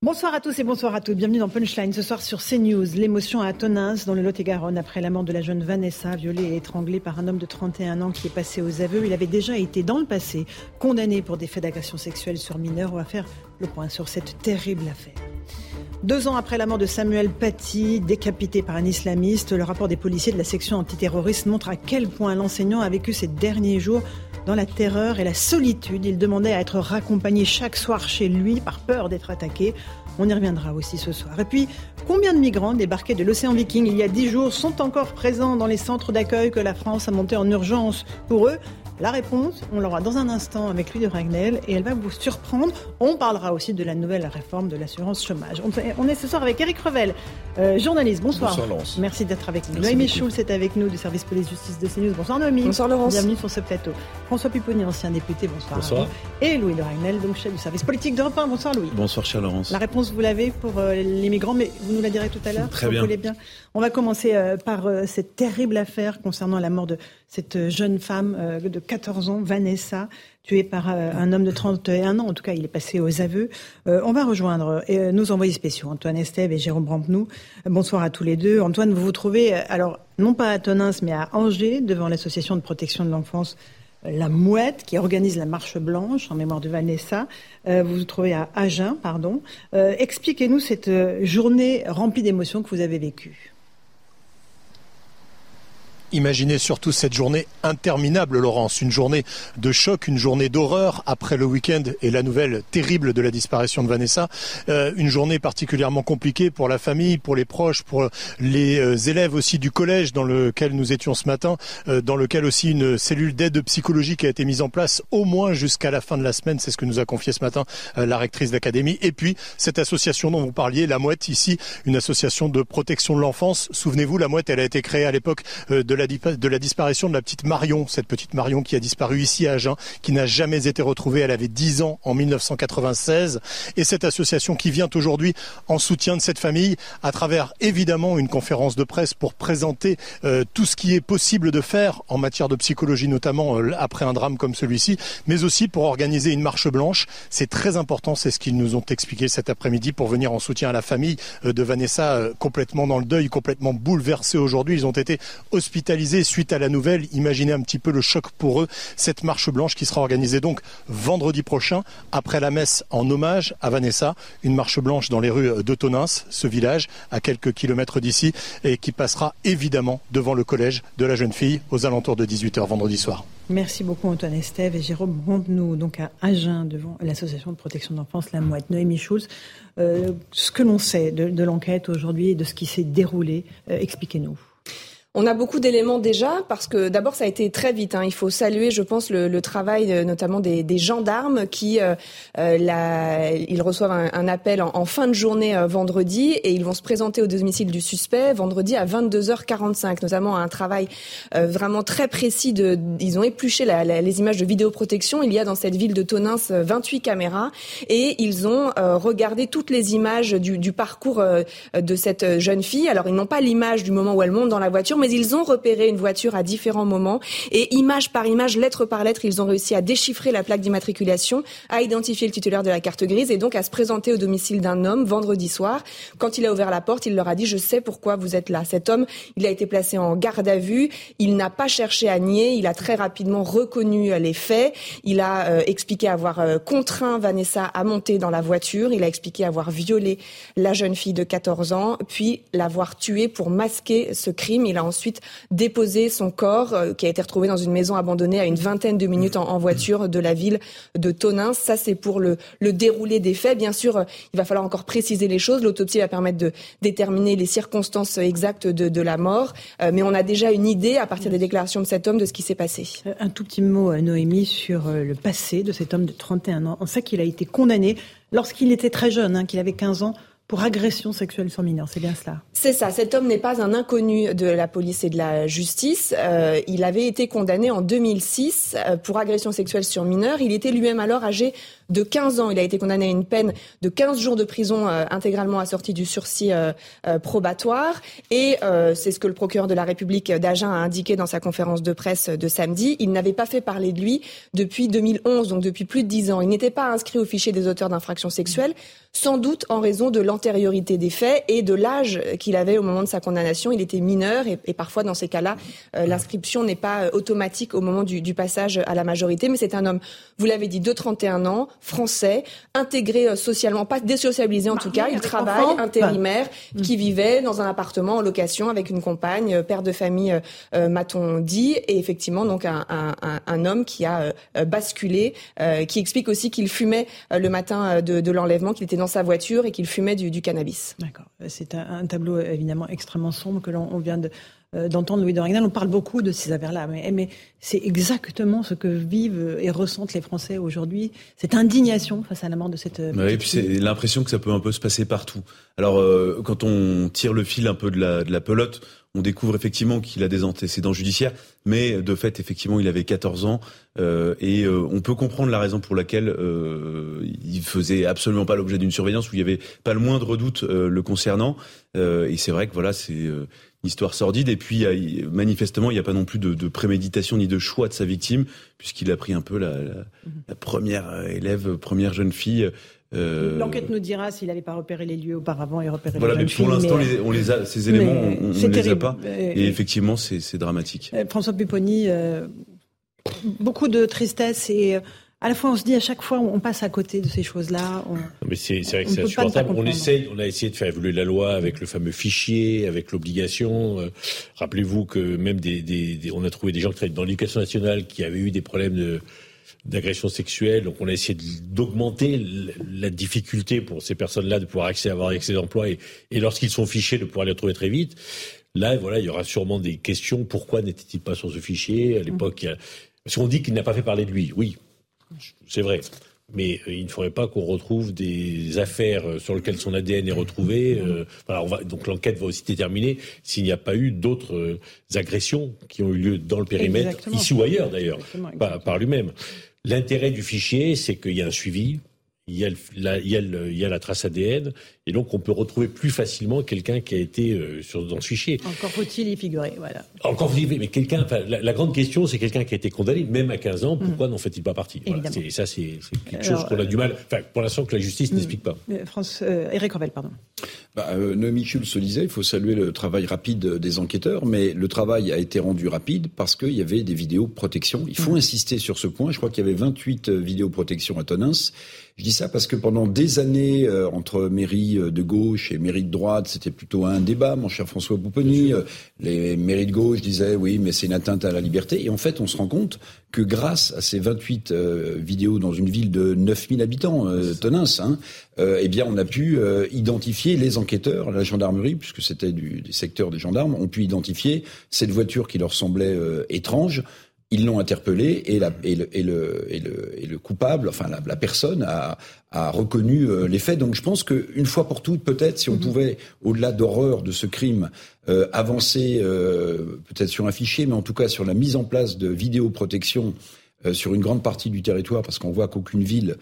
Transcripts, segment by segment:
Bonsoir à tous et bonsoir à toutes. Bienvenue dans Punchline ce soir sur CNews. L'émotion à Tonins dans le Lot-et-Garonne après la mort de la jeune Vanessa, violée et étranglée par un homme de 31 ans qui est passé aux aveux. Il avait déjà été dans le passé condamné pour des faits d'agression sexuelle sur mineurs. On va faire le point sur cette terrible affaire. Deux ans après la mort de Samuel Paty, décapité par un islamiste, le rapport des policiers de la section antiterroriste montre à quel point l'enseignant a vécu ces derniers jours dans la terreur et la solitude. Il demandait à être raccompagné chaque soir chez lui par peur d'être attaqué. On y reviendra aussi ce soir. Et puis, combien de migrants débarqués de l'océan Viking il y a dix jours sont encore présents dans les centres d'accueil que la France a montés en urgence pour eux la réponse, on l'aura dans un instant avec lui de Ragnel et elle va vous surprendre. On parlera aussi de la nouvelle réforme de l'assurance chômage. On est ce soir avec Eric Revel, euh, journaliste. Bonsoir. Bonsoir Laurence. Merci d'être avec nous. Noémie Schulz est avec nous du service police-justice de CNews. Bonsoir Noémie. Bonsoir Laurence. Bienvenue sur ce plateau. François Pupponi, ancien député. Bonsoir. Bonsoir. Et Louis de Ragnel, donc chef du service politique d'Europe 1. Bonsoir Louis. Bonsoir chère Laurence. La réponse, vous l'avez pour euh, les migrants, mais vous nous la direz tout à l'heure. Très vous bien. voulez bien. On va commencer euh, par euh, cette terrible affaire concernant la mort de cette jeune femme euh, de 14 ans, Vanessa, tuée par euh, un homme de 31 ans. En tout cas, il est passé aux aveux. Euh, on va rejoindre euh, nos envoyés spéciaux, Antoine Estève et Jérôme Brampenou. Euh, bonsoir à tous les deux. Antoine, vous vous trouvez, euh, alors, non pas à Tonins, mais à Angers, devant l'association de protection de l'enfance euh, la Mouette, qui organise la marche blanche en mémoire de Vanessa. Euh, vous vous trouvez à Agen, pardon. Euh, Expliquez-nous cette euh, journée remplie d'émotions que vous avez vécue. Imaginez surtout cette journée interminable, Laurence, une journée de choc, une journée d'horreur après le week-end et la nouvelle terrible de la disparition de Vanessa, Euh, une journée particulièrement compliquée pour la famille, pour les proches, pour les euh, élèves aussi du collège dans lequel nous étions ce matin, euh, dans lequel aussi une cellule d'aide psychologique a été mise en place au moins jusqu'à la fin de la semaine, c'est ce que nous a confié ce matin la rectrice d'académie, et puis cette association dont vous parliez, la Mouette ici, une association de protection de l'enfance. Souvenez-vous, la Mouette, elle a été créée à l'époque de la, de la disparition de la petite Marion, cette petite Marion qui a disparu ici à Agen, qui n'a jamais été retrouvée. Elle avait 10 ans en 1996. Et cette association qui vient aujourd'hui en soutien de cette famille à travers évidemment une conférence de presse pour présenter euh, tout ce qui est possible de faire en matière de psychologie, notamment euh, après un drame comme celui-ci, mais aussi pour organiser une marche blanche. C'est très important, c'est ce qu'ils nous ont expliqué cet après-midi pour venir en soutien à la famille euh, de Vanessa, complètement dans le deuil, complètement bouleversée aujourd'hui. Ils ont été hospitalisés suite à la nouvelle. Imaginez un petit peu le choc pour eux. Cette marche blanche qui sera organisée donc vendredi prochain, après la messe en hommage à Vanessa. Une marche blanche dans les rues de Tonins, ce village, à quelques kilomètres d'ici, et qui passera évidemment devant le collège de la jeune fille aux alentours de 18h vendredi soir. Merci beaucoup Antoine Estève et Jérôme nous donc à Agen devant l'association de protection de l'enfance La Mouette. Noémie Schulz, euh, ce que l'on sait de, de l'enquête aujourd'hui et de ce qui s'est déroulé, euh, expliquez-nous. On a beaucoup d'éléments déjà parce que d'abord ça a été très vite. Hein. Il faut saluer, je pense, le, travail euh, notamment des, gendarmes qui euh, euh, ils reçoivent un, appel en, fin de journée vendredi et ils vont se présenter au domicile du suspect vendredi à 22h45. Notamment un travail vraiment très précis. De, ils ont épluché les images de vidéoprotection. Il y a dans cette ville de Tonins euh, 28 caméras et ils ont regardé toutes les images du, du parcours de cette jeune fille. Alors ils n'ont pas l'image du moment où elle monte dans la voiture, mais ils ont repéré une voiture à différents moments et image par image, lettre par lettre, ils ont réussi à déchiffrer la plaque d'immatriculation, à identifier le titulaire de la carte grise et donc à se présenter au domicile d'un homme vendredi soir. Quand il a ouvert la porte, il leur a dit je sais pourquoi vous êtes là. Cet homme, il a été placé en garde à vue. Il n'a pas cherché à nier. Il a très rapidement reconnu euh, les faits. Il a euh, expliqué avoir euh, contraint Vanessa à monter dans la voiture. Il a expliqué avoir violé la jeune fille de 14 ans, puis l'avoir tuée pour masquer ce crime. Il a ensuite déposé son corps, qui a été retrouvé dans une maison abandonnée à une vingtaine de minutes en, voiture de la ville de Tonins. Ça, c'est pour le, le déroulé des faits. Bien sûr, il va falloir encore préciser les choses. L'autopsie va permettre de déterminer les circonstances exactes de, la mort, mais on a déjà une idée à partir des déclarations de cet homme de ce qui s'est passé. Un tout petit mot, Noémie, sur le passé de cet homme de 31 ans. On sait qu'il a été condamné lorsqu'il était très jeune, hein, qu'il avait 15 ans, pour agression sexuelle sur mineur. C'est bien cela. C'est ça. Cet homme n'est pas un inconnu de la police et de la justice. Euh, il avait été condamné en 2006 euh, pour agression sexuelle sur mineur. Il était lui-même alors âgé de 15 ans. Il a été condamné à une peine de 15 jours de prison euh, intégralement assortie du sursis probatoire. Et c'est ce que le procureur de la République d'Agen a indiqué dans sa conférence de presse de samedi. Il n'avait pas fait parler de lui depuis 2011, donc depuis plus de 10 ans. Il n'était pas inscrit au fichier des auteurs d'infractions sexuelles, sans doute en raison de l'antériorité des faits et de l'âge qu'il avait au moment de sa condamnation. Il était mineur et, et parfois, dans ces cas-là, l'inscription n'est pas automatique au moment du, du passage à la majorité. Mais c'est un homme, vous l'avez dit, de 31 ans, français, intégré euh, socialement, pas désocialisé en tout cas. Il travaille, intérimaire, bah. qui vivait dans un appartement en location avec une compagne, euh, père de famille, euh, m'a-t-on dit, et effectivement donc un, homme qui a basculé, qui explique aussi qu'il fumait le matin de, l'enlèvement, qu'il était dans sa voiture et qu'il fumait du, cannabis. D'accord. C'est un, tableau évidemment extrêmement sombre que l'on vient de euh, d'entendre Louis de On parle beaucoup de ces affaires-là, mais, mais c'est exactement ce que vivent et ressentent les Français aujourd'hui, cette indignation face à la mort de cette. Oui, et puis c'est l'impression que ça peut un peu se passer partout. Alors, euh, quand on tire le fil un peu de la, de la pelote, on découvre effectivement qu'il a des antécédents judiciaires, mais de fait, effectivement, il avait 14 ans euh, et euh, on peut comprendre la raison pour laquelle euh, il faisait absolument pas l'objet d'une surveillance où il y avait pas le moindre doute euh, le concernant. et c'est vrai que voilà, c'est une histoire sordide. Et puis, manifestement, il n'y a pas non plus de, de, préméditation ni de choix de sa victime, puisqu'il a pris un peu la, la, la première élève, première jeune fille euh, L'enquête nous dira s'il n'avait pas repéré les lieux auparavant et repéré voilà, les mais pour l'instant, on les a, ces éléments, on, ne les a pas. Et, effectivement, c'est dramatique. Euh, François Pupponi, euh, beaucoup de tristesse et à la fois on se dit à chaque fois on passe à côté de ces choses-là. Mais c'est vrai que c'est insupportable. On essaye, on a essayé de faire évoluer la loi avec le fameux fichier, avec l'obligation. Rappelez-vous que même des, des, on a trouvé des gens qui travaillent dans l'éducation nationale qui avaient eu des problèmes de d'agression sexuelle. Donc on a essayé d'augmenter la difficulté pour ces personnes-là de pouvoir accéder, avoir accès à l'emploi et, et lorsqu'ils sont fichés de pouvoir les retrouver très vite. Là, voilà, il y aura sûrement des questions. Pourquoi n'était-il pas sur ce fichier? À l'époque Parce qu'on dit qu'il n'a pas fait parler de lui. Oui, c'est vrai. Mais euh, il ne faudrait pas qu'on retrouve des affaires euh, sur lesquelles son ADN est retrouvé. Euh, voilà, on va, donc l'enquête va aussi déterminer s'il n'y a pas eu d'autres agressions qui ont eu lieu dans le périmètre, ici ou ailleurs d'ailleurs, par lui-même. L'intérêt du fichier, c'est qu'il y a un suivi, il y, a la, il, y a il y a la trace ADN, et donc on peut retrouver plus facilement quelqu'un qui a été euh, sur, dans ce fichier. Encore faut-il y figurer, voilà. Encore faut-il, mais quelqu'un, la, grande question, c'est quelqu'un qui a été condamné, même à 15 ans, pourquoi mm. n'en fait-il pas partie? Voilà, Et ça, c'est quelque chose qu'on a du mal, enfin, pour l'instant, que la justice mm. n'explique pas. Euh, France, euh, Eric Revel, pardon. Bah, euh, Noémie Schulz se disait, il faut saluer le travail rapide des enquêteurs, mais le travail a été rendu rapide parce qu'il y avait des vidéos protection. Il faut mm. insister sur ce point. Je crois qu'il y avait 28 vidéos protection à Tonins. Je dis ça parce que pendant des années, euh, entre mairie euh, de gauche et mairie de droite, c'était plutôt un débat, mon cher François Pouponi. Euh, les mairies de gauche disaient oui, mais c'est une atteinte à la liberté. Et en fait, on se rend compte que grâce à ces 28 vidéos dans une ville de 9000 habitants, euh, hein, eh bien, on a pu identifier les enquêteurs, la gendarmerie, puisque c'était du, des secteurs des gendarmes, ont pu identifier cette voiture qui leur semblait étrange. Ils l'ont interpellé et, la, et, le, et, le, et, le, et, le, coupable, enfin la, la personne, a, a reconnu euh, les faits. Donc je pense qu'une fois pour toutes, peut-être, si on mhm. pouvait, au-delà d'horreur de ce crime, euh, avancer euh, peut-être sur un fichier, mais en tout cas sur la mise en place de vidéoprotection euh, sur une grande partie du territoire, parce qu'on voit qu'aucune ville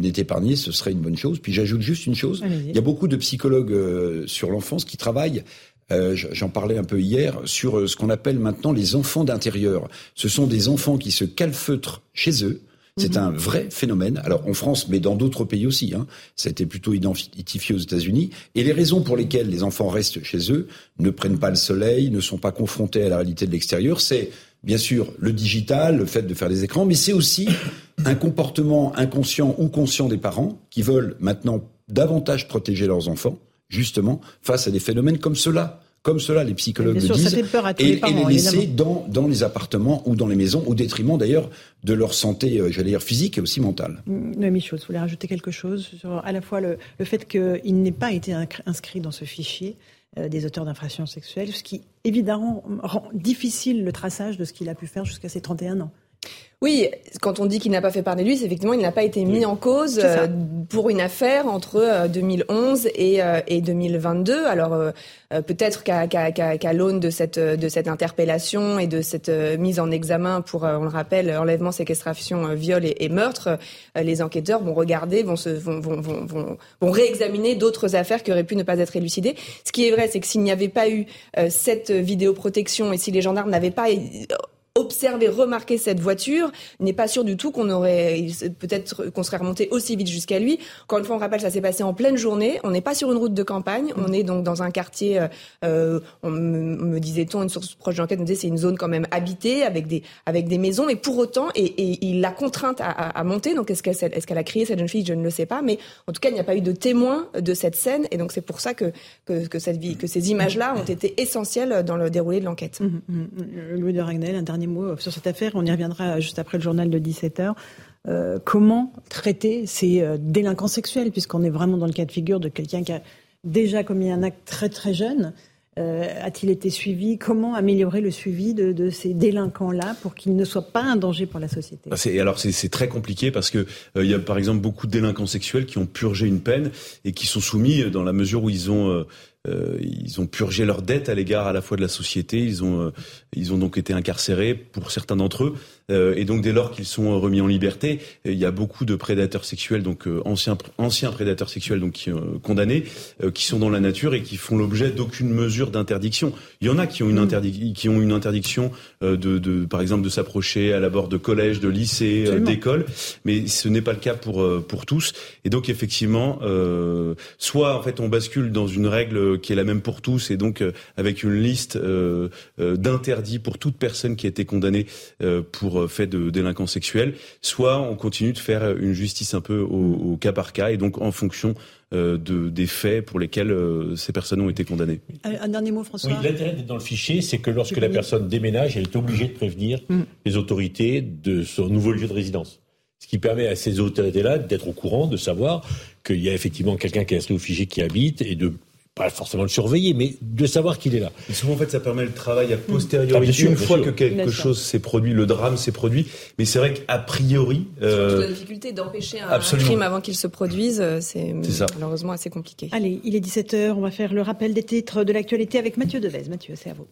n'est épargnée, ce serait une bonne chose. Puis j'ajoute juste une chose, il y a beaucoup de psychologues sur l'enfance qui travaillent euh, J'en parlais un peu hier sur euh, ce qu'on appelle maintenant les enfants d'intérieur. Ce sont des enfants qui se calfeutrent chez eux. C'est mhm. un vrai phénomène. Alors en France, mais dans d'autres pays aussi. Hein. Ça a été plutôt identifié aux États-Unis. Et les raisons pour lesquelles les enfants restent chez eux, ne prennent pas le soleil, ne sont pas confrontés à la réalité de l'extérieur, c'est bien sûr le digital, le fait de faire des écrans, mais c'est aussi un comportement inconscient ou conscient des parents qui veulent maintenant davantage protéger leurs enfants justement face à des phénomènes comme cela comme cela les psychologues le disent, et, les laisser dans, dans les appartements ou dans les maisons, au détriment d'ailleurs de leur santé, euh, j'allais dire, physique et aussi mentale. Mm, Noémie Chose, vous voulez rajouter quelque chose sur à la fois le, le fait qu'il n'ait pas été inscrit dans ce fichier euh, des auteurs d'infractions sexuelles, ce qui évidemment rend difficile le traçage de ce qu'il a pu faire jusqu'à ses 31 ans. Oui, quand on dit qu'il n'a pas fait parler de lui, c'est effectivement il n'a pas été mis en cause euh, pour une affaire entre 2011 euh, et, 2022. Euh, Alors peut-être qu'à l'aune de cette de cette interpellation et de cette mise en examen pour, on le rappelle, enlèvement, séquestration, viol et, meurtre, les enquêteurs vont regarder, vont se vont vont vont, vont réexaminer d'autres affaires qui auraient pu ne pas être élucidées. Ce qui est vrai, c'est que s'il n'y avait pas eu cette vidéoprotection et si les gendarmes n'avaient pas observer, remarquer cette voiture, n'est pas sûr du tout qu'on aurait, peut-être qu'on serait remonté aussi vite jusqu'à lui. Encore une fois, on rappelle, ça s'est passé en pleine journée. On n'est pas sur une route de campagne. On est donc dans un quartier, euh, euh on me, disait-on, une source proche d'enquête me disait c'est une zone quand même habitée avec des, avec des maisons. Mais pour autant, et, et il l'a contrainte à, à, monter. Donc est-ce qu'elle, a crié cette jeune fille? Je ne le sais pas. Mais en tout cas, il n'y a pas eu de témoin de cette scène. Et donc c'est pour ça que, que, que cette vie, que ces images-là ont été essentielles dans le déroulé de l'enquête. Mmh, mmh. Louis de Ragnel, un dernier mots sur cette affaire. On y reviendra juste après le journal de 17h. Euh, comment traiter ces euh, délinquants sexuels, puisqu'on est vraiment dans le cas de figure de quelqu'un qui a déjà commis un acte très très jeune. Euh, a-t-il été suivi? Comment améliorer le suivi de, ces délinquants-là pour qu'ils ne soient pas un danger pour la société? Ah, Alors c'est très compliqué parce que il y a par exemple beaucoup de délinquants sexuels qui ont purgé une peine et qui sont soumis dans la mesure où ils ont euh, ils ont purgé leur dette à l'égard à la fois de la société. Ils ont, euh, ils ont donc été incarcérés pour certains d'entre eux. Euh, et donc dès lors qu'ils sont remis en liberté, il y a beaucoup de prédateurs sexuels, donc anciens, anciens prédateurs sexuels, donc qui, condamnés, qui sont dans la nature et qui font l'objet d'aucune mesure d'interdiction. Il y en a qui ont une, mmh. qui ont une interdiction de, de, par exemple, de s'approcher à la bord de collèges, de lycées, d'écoles, mais ce n'est pas le cas pour pour tous. Et donc effectivement, soit en fait on bascule dans une règle qui est la même pour tous et donc euh, avec une liste euh, euh, d'interdits pour toute personne qui a été condamnée pour fait de délinquance sexuelle, soit on continue de faire une justice un peu au, cas par cas et donc en fonction de, des faits pour lesquels ces personnes ont été condamnées. Un dernier mot, François. Oui, l'intérêt d'être dans le fichier, c'est que lorsque la personne déménage, elle est obligée de prévenir mm. les autorités de son nouveau lieu de résidence. Ce qui permet à ces autorités-là d'être au courant, de savoir qu'il y a effectivement quelqu'un qui est inscrit au fichier qui habite et de pas forcément le surveiller, mais de savoir qu'il est là. Et souvent, en fait, ça permet le travail à posteriori. Ah, une fois que quelque chose s'est produit, le drame s'est produit. Mais c'est vrai qu'a priori... Euh... la difficulté d'empêcher un, crime avant qu'il se produise, euh, c'est malheureusement assez compliqué. Allez, il est 17h, on va faire le rappel des titres de l'actualité avec Mathieu Devez. Mathieu, c'est à vous.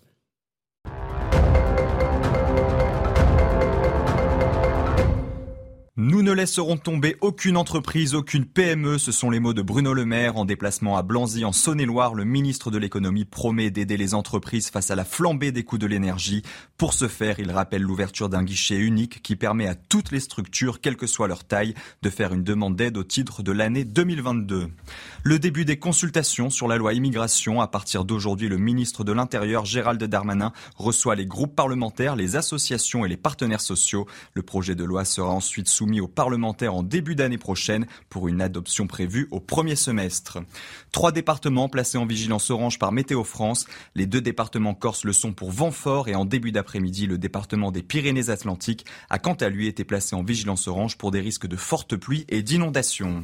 Nous ne laisserons tomber aucune entreprise, aucune PME. Ce sont les mots de Bruno Le Maire en déplacement à Blanzy en Saône-et-Loire. Le ministre de l'économie promet d'aider les entreprises face à la flambée des coûts de l'énergie. Pour ce faire, il rappelle l'ouverture d'un guichet unique qui permet à toutes les structures, quelle que soit leur taille, de faire une demande d'aide au titre de l'année 2022. Le début des consultations sur la loi immigration. À partir d'aujourd'hui, le ministre de l'Intérieur, Gérald Darmanin, reçoit les groupes parlementaires, les associations et les partenaires sociaux. Le projet de loi sera ensuite soumis soumis aux parlementaires en début d'année prochaine pour une adoption prévue au premier semestre. Trois départements placés en vigilance orange par Météo France. Les deux départements corses le sont pour vent fort et en début d'après-midi, le département des Pyrénées-Atlantiques a quant à lui été placé en vigilance orange pour des risques de fortes pluies et d'inondations.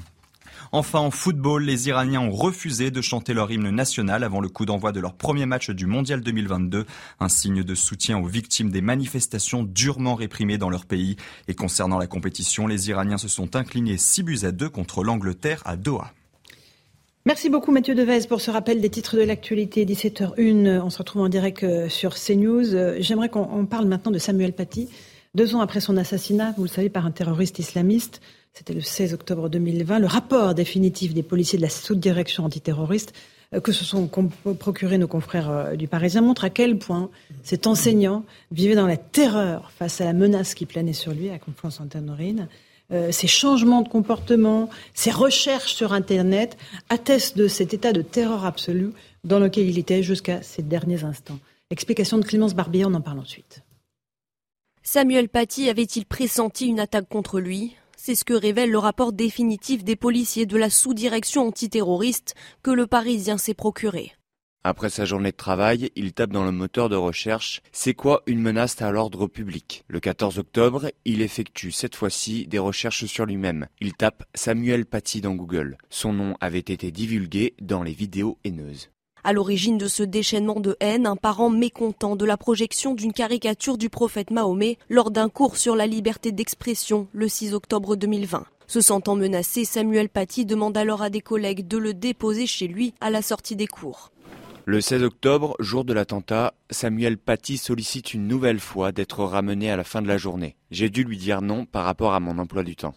Enfin, en football, les Iraniens ont refusé de chanter leur hymne national avant le coup d'envoi de leur premier match du Mondial 2022, un signe de soutien aux victimes des manifestations durement réprimées dans leur pays. Et concernant la compétition, les Iraniens se sont inclinés 6 buts à 2 contre l'Angleterre à Doha. Merci beaucoup Mathieu Devez pour ce rappel des titres de l'actualité 17h01. On se retrouve en direct euh, sur CNews. Euh, j'aimerais qu'on parle maintenant de Samuel Paty. Deux ans après son assassinat, vous le savez, par un terroriste islamiste, c'était le 16 octobre 2020, le rapport définitif des policiers de la sous-direction antiterroriste euh, que se sont procurés nos confrères euh, du Parisien montre à quel point cet enseignant vivait dans la terreur face à la menace qui planait sur lui à Conflans-Sainte-Honorine. Euh, ces changements de comportement, ces recherches sur Internet attestent de cet état de terreur absolue dans lequel il était jusqu'à ces derniers instants. Explication de Clémence Barbier, on en parle ensuite. Samuel Paty avait-il pressenti une attaque contre lui? C'est ce que révèle le rapport définitif des policiers de la sous-direction antiterroriste que le Parisien s'est procuré. Après sa journée de travail, il tape dans le moteur de recherche C'est quoi une menace à l'ordre public? Le 14 octobre, il effectue cette fois-ci des recherches sur lui-même. Il tape Samuel Paty dans Google. Son nom avait été divulgué dans les vidéos haineuses. À l'origine de ce déchaînement de haine, un parent mécontent de la projection d'une caricature du prophète Mahomet lors d'un cours sur la liberté d'expression le 6 octobre 2020. Se sentant menacé, Samuel Paty demande alors à des collègues de le déposer chez lui à la sortie des cours. Le 16 octobre, jour de l'attentat, Samuel Paty sollicite une nouvelle fois d'être ramené à la fin de la journée. J'ai dû lui dire non par rapport à mon emploi du temps.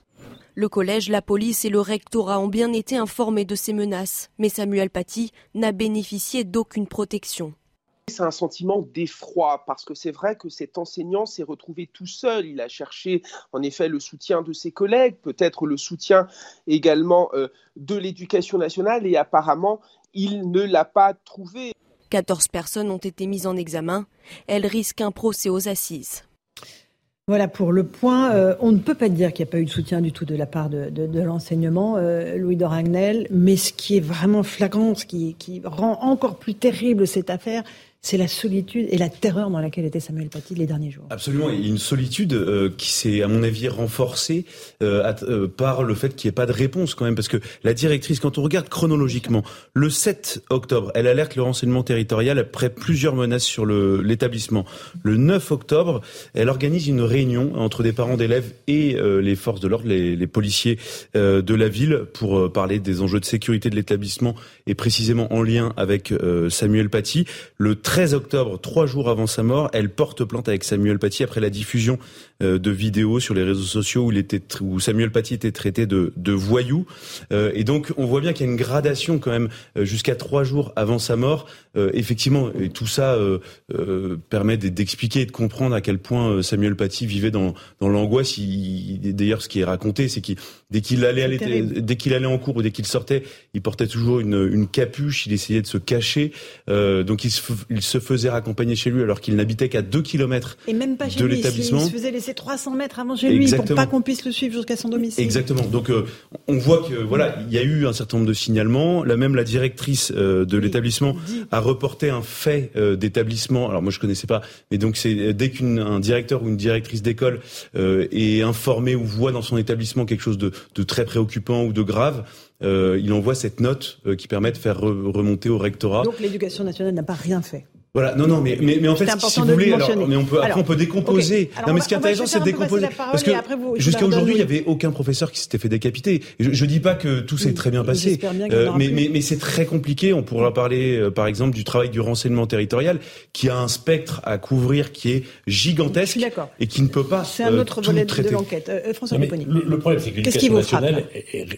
Le collège, la police et le rectorat ont bien été informés de ces menaces, mais Samuel Paty n'a bénéficié d'aucune protection. C'est un sentiment d'effroi parce que c'est vrai que cet enseignant s'est retrouvé tout seul. Il a cherché en effet le soutien de ses collègues, peut-être le soutien également euh, de l'éducation nationale et apparemment il ne l'a pas trouvé. 14 personnes ont été mises en examen. Elles risquent un procès aux assises. Voilà pour le point. Euh, on ne peut pas dire qu'il n'y a pas eu de soutien du tout de la part de, l'enseignement, euh, Louis Doragnel, mais ce qui est vraiment flagrant, ce qui, qui rend encore plus terrible cette affaire, c'est la solitude et la terreur dans laquelle était Samuel Paty les derniers jours. Absolument, a une solitude euh, qui s'est, à mon avis, renforcée euh, euh, par le fait qu'il n'y ait pas de réponse quand même, parce que la directrice, quand on regarde chronologiquement, le 7 octobre, elle alerte le renseignement territorial après plusieurs menaces sur l'établissement. Le 9 octobre, elle organise une réunion entre des parents d'élèves et les forces de l'ordre, les, les, policiers de la ville, pour parler des enjeux de sécurité de l'établissement et précisément en lien avec Samuel Paty. Le 13 octobre, trois jours avant sa mort, elle porte plainte avec Samuel Paty après la diffusion de vidéos sur les réseaux sociaux où, il était, où Samuel Paty était traité de, de voyou. Euh, et donc, on voit bien qu'il y a une gradation quand même euh, jusqu'à trois jours avant sa mort. effectivement, et tout ça permet d'expliquer et de comprendre à quel point Samuel Paty vivait dans, dans l'angoisse. D'ailleurs, ce qui est raconté, c'est qu'il dès qu'il allait, aller, dès qu'il allait en cours ou dès qu'il sortait, il portait toujours une, une capuche. Il essayait de se cacher. donc, il se, il se faisait raccompagner chez lui alors qu'il n'habitait qu'à 2 km Et même pas chez de l'établissement. Il se faisait laisser 300 mètres avant chez lui pour pas qu'on puisse le suivre jusqu'à son domicile. Exactement. Donc euh, on voit que voilà, il y a eu un certain nombre de signalements. Là même la directrice euh, de l'établissement a reporté un fait euh, d'établissement. Alors moi je connaissais pas, mais donc c'est dès qu'un directeur ou une directrice d'école est informé ou voit dans son établissement quelque chose de, de très préoccupant ou de grave, il envoie cette note qui permet de faire remonter au rectorat. Donc l'éducation nationale n'a pas rien fait. Voilà, non, non, mais, mais, mais en fait, si vous voulez, alors, mais on peut, après, on peut décomposer. non, mais ce qui est intéressant, c'est de décomposer. Parce que jusqu'à aujourd'hui, il n'y avait aucun professeur qui s'était fait décapiter. Je, je dis pas que tout s'est très bien passé, euh, mais, mais, mais c'est très compliqué. On pourra parler, euh, par exemple, du travail du renseignement territorial, qui a un spectre à couvrir qui est gigantesque et qui ne peut pas. C'est un autre volet de l'enquête. François le, le problème, c'est que l'éducation nationale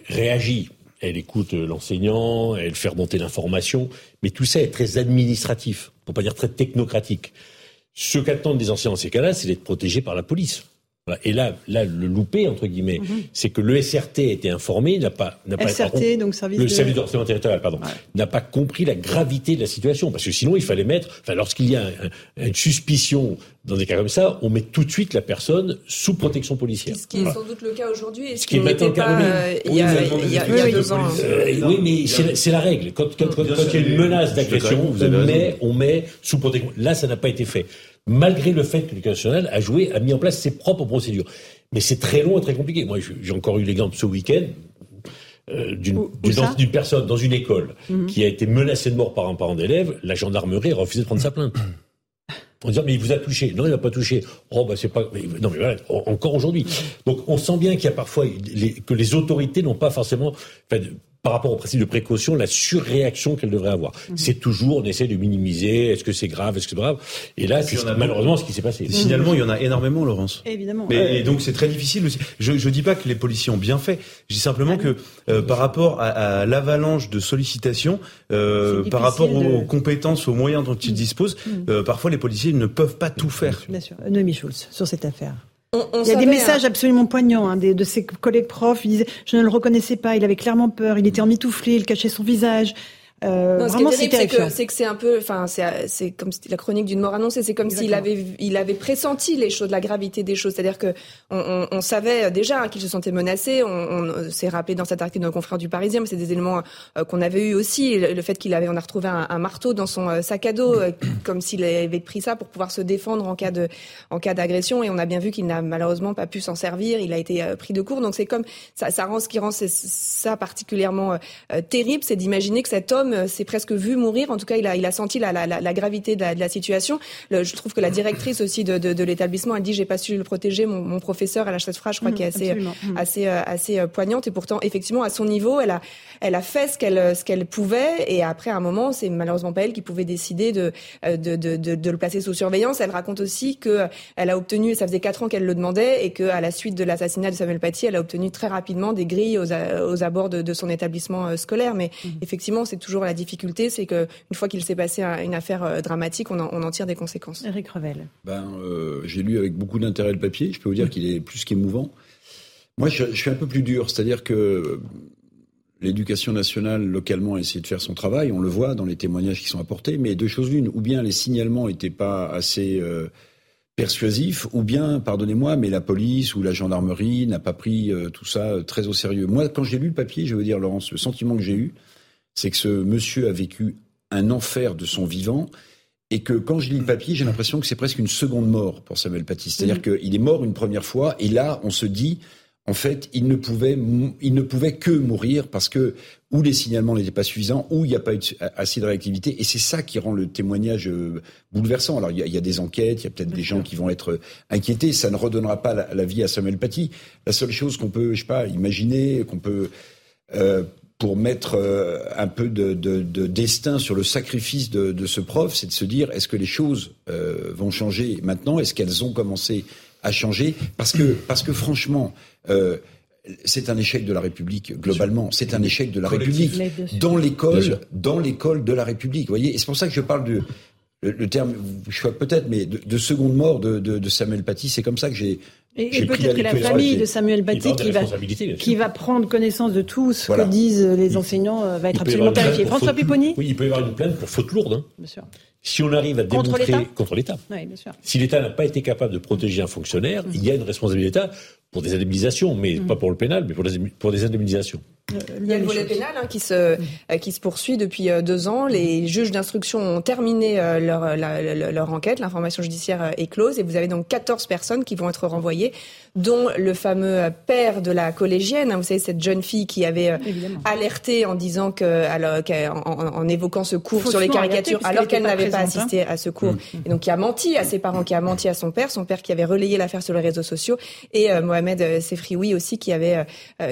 réagit elle écoute l'enseignant, elle fait remonter l'information, mais tout ça est très administratif, pour pas dire très technocratique. Ce qu'attendent des enseignants dans ces cas-là, c'est d'être protégés par la police. Et là, là, le loupé entre guillemets, mhm. c'est que le SRT a été informé, n'a pas, n'a pas, SRT, donc service le service de renseignement territorial, pardon, n'a pas compris la gravité de la situation, parce que sinon il fallait mettre, enfin, lorsqu'il y a une suspicion dans des cas comme ça, on met tout de suite la personne sous protection policière. Ce qui est sans doute le cas aujourd'hui, ce qui n'était pas euh, il y a, deux ans. Euh, oui, mais c'est la règle. Quand, quand, quand, il y a une menace d'agression, on met, on met sous protection. Là, ça n'a pas été fait malgré le fait que l'éducation nationale a joué, a mis en place ses propres procédures. Mais c'est très long et très compliqué. Moi, j'ai encore eu l'exemple ce week-end euh, d'une personne dans une école mhm. qui a été menacée de mort par un parent d'élève. La gendarmerie a refusé de prendre sa plainte. En disant, mais il vous a touché. Non, il n'a pas touché. Oh, bah, c'est pas, non, mais voilà, encore aujourd'hui. Donc, on sent bien qu'il y a parfois, que les autorités n'ont pas forcément, enfin, par rapport au principe de précaution, la surréaction qu'elle devrait avoir. Mhm. C'est toujours, on essaie de minimiser, est-ce que c'est grave, est-ce que c'est grave Et là, c'est malheureusement ce qui s'est passé. Finalement, il y en a énormément, Laurence. Évidemment. Mais, Et donc, c'est très difficile aussi. Je ne dis pas que les policiers ont bien fait. Je dis simplement ah que euh, par rapport à, l'avalanche de sollicitations, euh, par rapport aux compétences, aux moyens dont ils mm. disposent, mm. euh, parfois les policiers ne peuvent pas tout faire. Bien sûr. Noémie Schulz, sur cette affaire il y a des messages absolument poignants hein, de, ses collègues profs. Ils disaient Je ne le reconnaissais pas, il avait clairement peur, il était emmitouflé, il cachait son visage. Euh, non, vraiment, c'est terrible, c'est que c'est un peu, enfin, c'est comme la chronique d'une mort annoncée. C'est comme s'il avait, il avait pressenti les choses, la gravité des choses. C'est-à-dire que on, on, savait déjà hein, qu'il se sentait menacé. On, on s'est rappelé dans cet article de nos confrères du Parisien, mais c'est des éléments euh, qu'on avait eu aussi. Le, fait qu'il avait, on a retrouvé un, un, marteau dans son euh, sac à dos, euh, comme s'il avait pris ça pour pouvoir se défendre en cas de, en cas d'agression. Et on a bien vu qu'il n'a malheureusement pas pu s'en servir. Il a été pris de court. Donc c'est comme ça, ça rend ce qui rend ça particulièrement terrible, c'est d'imaginer que cet homme s'est presque vu mourir. En tout cas, il a, il a senti la, la, la gravité de la, de la situation. Le, je trouve que la directrice aussi de, de, de l'établissement, elle dit j'ai pas su le protéger, mon, mon professeur. Elle a cette phrase, je crois, mmh, qui est assez, mmh. assez, assez poignante. Et pourtant, effectivement, à son niveau, elle a, elle a fait ce qu'elle, ce qu'elle pouvait. Et après, à un moment, c'est malheureusement pas elle qui pouvait décider de, de, de, de, le placer sous surveillance. Elle raconte aussi que elle a obtenu, et ça faisait quatre ans qu'elle le demandait, et qu'à la suite de l'assassinat de Samuel Paty, elle a obtenu très rapidement des grilles aux, aux abords de, de son établissement euh, scolaire. Mais mmh. effectivement, c'est toujours la difficulté, c'est qu'une fois qu'il s'est passé une affaire euh, dramatique, on en, on en tire des conséquences. Eric Revel. Ben, euh, j'ai lu avec beaucoup d'intérêt le papier. Je peux vous dire qu'il est plus qu'émouvant. Moi, je, je, suis un peu plus dur, c'est-à-dire que l'éducation nationale localement a essayé de faire son travail, on le voit dans les témoignages qui sont apportés, mais deux choses l'une, ou bien les signalements n'étaient pas assez euh, persuasifs, ou bien, pardonnez-moi, mais la police ou la gendarmerie n'a pas pris euh, tout ça très au sérieux. Moi, quand j'ai lu le papier, je veux dire, Laurence, le sentiment que j'ai eu, c'est que ce monsieur a vécu un enfer de son vivant, et que quand je lis le papier, j'ai l'impression que c'est presque une seconde mort pour Samuel Paty. C'est-à-dire mmh. qu'il est mort une première fois, et là, on se dit en fait, il ne pouvait, il ne pouvait que mourir parce que ou les signalements n'étaient pas suffisants, ou il n'y a pas eu assez de réactivité. Et c'est ça qui rend le témoignage euh, bouleversant. Alors, il y a, des enquêtes, il y a peut-être des gens qui vont être inquiétés. Ça ne redonnera pas la, vie à Samuel Paty. La seule chose qu'on peut, je sais pas, imaginer, qu'on peut euh, pour mettre euh, un peu de, destin sur le sacrifice de, ce prof, c'est de se dire est-ce que les choses vont changer maintenant? Est-ce qu'elles ont commencé à changer? Parce que parce que franchement euh, c'est un échec de la République globalement. C'est un échec de la République. Dans l'école, dans l'école de la République. Vous voyez, et c'est pour ça que je parle de le, terme, je vois peut-être, mais de, seconde mort de, de Samuel Paty. C'est comme ça que j'ai et, peut-être que la famille de Samuel Paty qui va, qui va prendre connaissance de tout ce que disent les enseignants euh, va être absolument terrifié. François Pipponi Oui, il peut y avoir une plainte pour faute lourde. Hein. Bien sûr. Si on arrive à démontrer contre l'État, oui, si l'État n'a pas été capable de protéger un fonctionnaire, il y a une responsabilité d'État pour des indemnisations, mais mm. pas pour le pénal, mais pour des, pour des indemnisations. Euh, il y a le volet pénal hein, qui, se, euh, qui se poursuit depuis euh, deux ans. Les juges d'instruction ont terminé leur, leur enquête. L'information judiciaire est close et vous avez donc 14 personnes qui vont être renvoyées, dont le fameux père de la collégienne. Hein, vous savez, cette jeune fille qui avait alerté en disant que, alors, en, évoquant ce cours sur les caricatures, alors qu'elle n'avait pas, assisté à ce cours. Mm. Et donc qui a menti à ses parents, qui a menti à son père, son père qui avait relayé l'affaire sur les réseaux sociaux, et Mohamed Sefrioui aussi qui avait,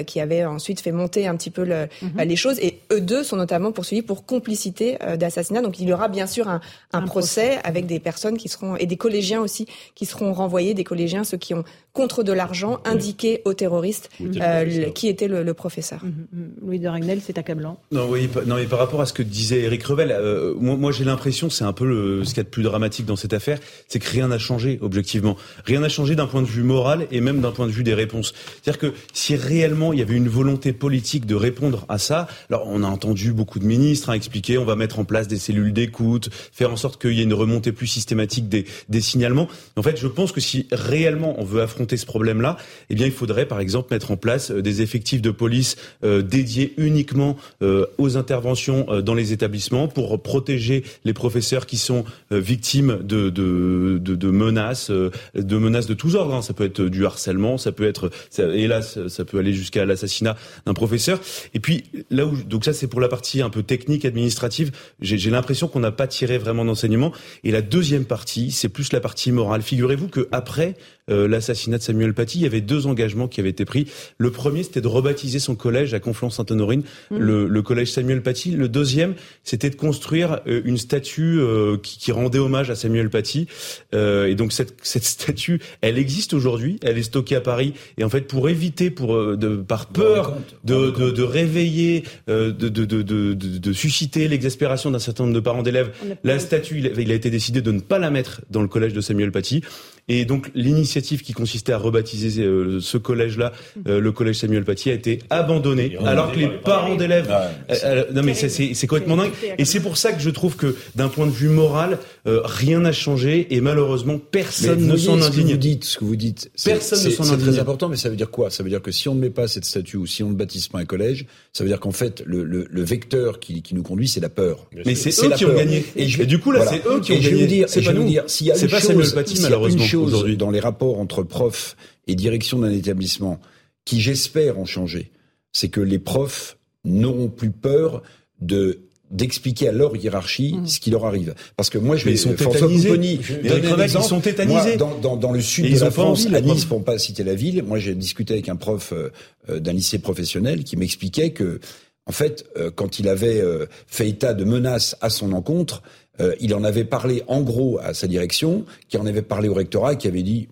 qui avait ensuite fait monter un petit peu le, mhm. les choses. Et eux deux sont notamment poursuivis pour complicité euh, d'assassinat. Donc il y aura bien sûr un, un, procès, avec des personnes qui seront et des collégiens aussi qui seront renvoyés, des collégiens ceux qui ont contre de l'argent indiqué aux terroristes euh, qui était le, professeur. Mhm, mhm. Louis de Ragnel, c'est accablant. Non, oui, non, mais par rapport à ce que disait Eric Revel, euh, moi, moi j'ai l'impression, c'est un peu le, ce qu'il y a de plus dramatique dans cette affaire, c'est que rien n'a changé objectivement. Rien n'a changé d'un point de vue moral et même d'un point de vue des réponses. C'est-à-dire que si réellement il y avait une volonté politique de répondre à ça. Alors, on a entendu beaucoup de ministres hein, expliquer, on va mettre en place des cellules d'écoute, faire en sorte qu'il y ait une remontée plus systématique des, des signalements. En fait, je pense que si réellement on veut affronter ce problème-là, eh bien, il faudrait, par exemple, mettre en place euh, des effectifs de police euh, dédiés uniquement euh, aux interventions dans les établissements pour protéger les professeurs qui sont victimes de, de, de, de, menaces, de menaces de tous ordres. Hein. Ça peut être du harcèlement, ça peut être, ça, hélas, ça peut aller jusqu'à l'assassinat d'un professeur. Et puis là où donc ça c'est pour la partie un peu technique administrative, j'ai l'impression qu'on n'a pas tiré vraiment d'enseignement. Et la deuxième partie, c'est plus la partie morale. Figurez-vous que après euh, l'assassinat de Samuel Paty, il y avait deux engagements qui avaient été pris. Le premier, c'était de rebaptiser son collège à Conflans-Sainte-Honorine, mmh. le, collège Samuel Paty. Le deuxième, c'était de construire euh, une statue euh, qui, qui, rendait hommage à Samuel Paty. et donc cette, cette statue, elle existe aujourd'hui, elle est stockée à Paris. Et en fait, pour éviter, pour de, par peur de, de, de, réveiller, de, de, de, de, susciter l'exaspération d'un certain nombre de parents d'élèves, la statue, il a, il a été décidé de ne pas la mettre dans le collège de Samuel Paty. Et donc l'initiative qui consistait à rebaptiser euh, ce collège-là, euh, le collège Samuel Paty, a été abandonnée, alors que les parents d'élèves. Euh, non mais c'est complètement dingue. Et c'est pour ça que je trouve que d'un point de vue moral, rien n'a changé et malheureusement personne ne s'en indigne. Ce que vous dites, ce que vous dites, personne ne s'en indigne. C'est très important, mais ça veut dire quoi? Ça veut dire que si on ne met pas cette statue ou si on ne baptise pas un collège, ça veut dire qu'en fait le, le, le, vecteur qui, qui nous conduit, c'est la peur. Mais c'est eux qui ont gagné. Et, du coup là, c'est eux qui ont gagné. C'est pas nous. S'il y a pas Samuel Paty malheureusement aujourd'hui dans les rapports entre profs et direction d'un établissement qui, j'espère, ont changé, c'est que les profs n'auront plus peur de d'expliquer à leur hiérarchie mmh. ce qui leur arrive. Parce que moi, je vais... ils sont tétanisés. ils sont tétanisés. dans, dans, dans, le sud de la France, à Nice, pour ne pas citer la ville, moi, j'ai discuté avec un prof euh, euh, d'un lycée professionnel qui m'expliquait que, en fait, euh, quand il avait fait état de menaces à son encontre, euh, il en avait parlé en gros à sa direction, qui en avait parlé au rectorat, qui avait dit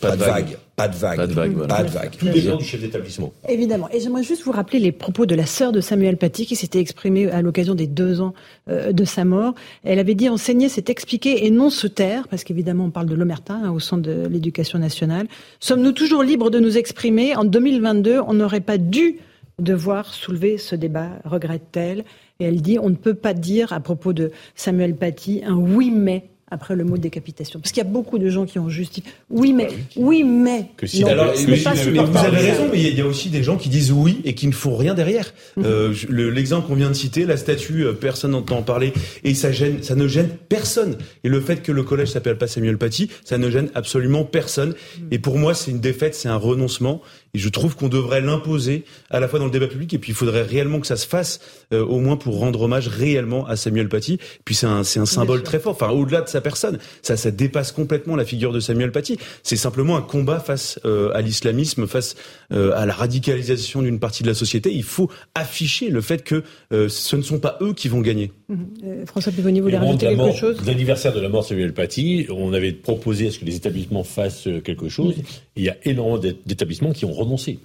pas, de vague, pas de vague, pas de vague, pas de vague. Tout dépend du chef d'établissement. Évidemment. Et j'aimerais juste vous rappeler les propos de la sœur de Samuel Paty, qui s'était exprimée à l'occasion des deux ans euh, de sa mort. Elle avait dit enseigner, c'est expliquer et non se taire, parce qu'évidemment on parle de l'omerta hein, au centre de l'éducation nationale. Sommes-nous toujours libres de nous exprimer? En 2022, on n'aurait pas dû devoir soulever ce débat, regrette-t-elle? Et elle dit, on ne peut pas dire à propos de Samuel Paty un oui mais après le mot décapitation. Parce qu'il y a beaucoup de gens qui ont justifié. Oui, mais, oui, mais. Que si, alors, vous avez raison, mais il y a aussi des gens qui disent oui et qui ne font rien derrière. Mhm. Euh, l'exemple qu'on vient de citer, la statue, euh, personne n'entend parler et ça gêne, ça ne gêne personne. Et le fait que le collège s'appelle pas Samuel Paty, ça ne gêne absolument personne. Mhm. Et pour moi, c'est une défaite, c'est un renoncement. Et je trouve qu'on devrait l'imposer à la fois dans le débat public et puis il faudrait réellement que ça se fasse euh, au moins pour rendre hommage réellement à Samuel Paty. Puis c'est un, c'est un symbole très fort. Enfin, au-delà de sa personne, ça, ça dépasse complètement la figure de Samuel Paty. C'est simplement un combat face euh, à l'islamisme, face euh, à la radicalisation d'une partie de la société. Il faut afficher le fait que ce ne sont pas eux qui vont gagner. Mmh. François Pivoni, vous voulez rajouter quelque chose? L'anniversaire de la mort de Samuel Paty, on avait proposé à ce que les établissements fassent quelque chose. Il y a énormément d'établissements qui ont renoncé.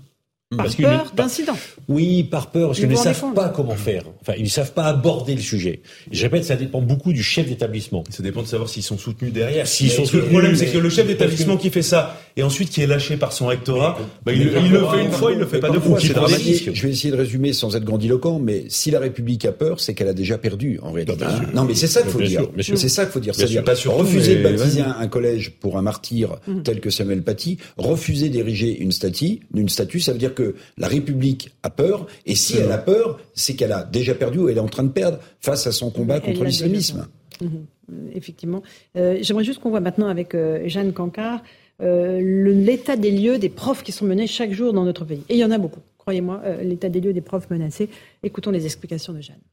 Par parce peur d'incident. Oui, par peur, parce qu'ils ne savent pas comment faire. Enfin, ils ne savent pas aborder le sujet. Je répète, ça dépend beaucoup du chef d'établissement. Ça dépend de savoir s'ils sont soutenus derrière. S'ils sont soutenus, le problème, c'est que le chef d'établissement qui fait ça, et ensuite qui est lâché par son rectorat, bah, il, le fait une fois, il le fait pas deux fois. C'est dramatique. Je vais essayer de résumer sans être grandiloquent, mais si la République a peur, c'est qu'elle a déjà perdu, en réalité. Non, mais c'est ça qu'il faut dire. C'est ça qu'il faut dire. C'est-à-dire refuser de baptiser un collège pour un martyr mmh. tel que Samuel Paty, refuser d'ériger une statue, une statue, ça veut dire que la République a peur, et si elle a peur, c'est qu'elle a déjà perdu ou elle est en train de perdre face à son combat contre l'islamisme. Mhm. Euh, effectivement. Euh, j'aimerais juste qu'on voit maintenant avec euh, Jeanne Cancard l'état des lieux des profs qui sont menés chaque jour dans notre pays. Et il y en a beaucoup, croyez-moi, l'état des lieux des profs menacés. Écoutons les explications de Jeanne.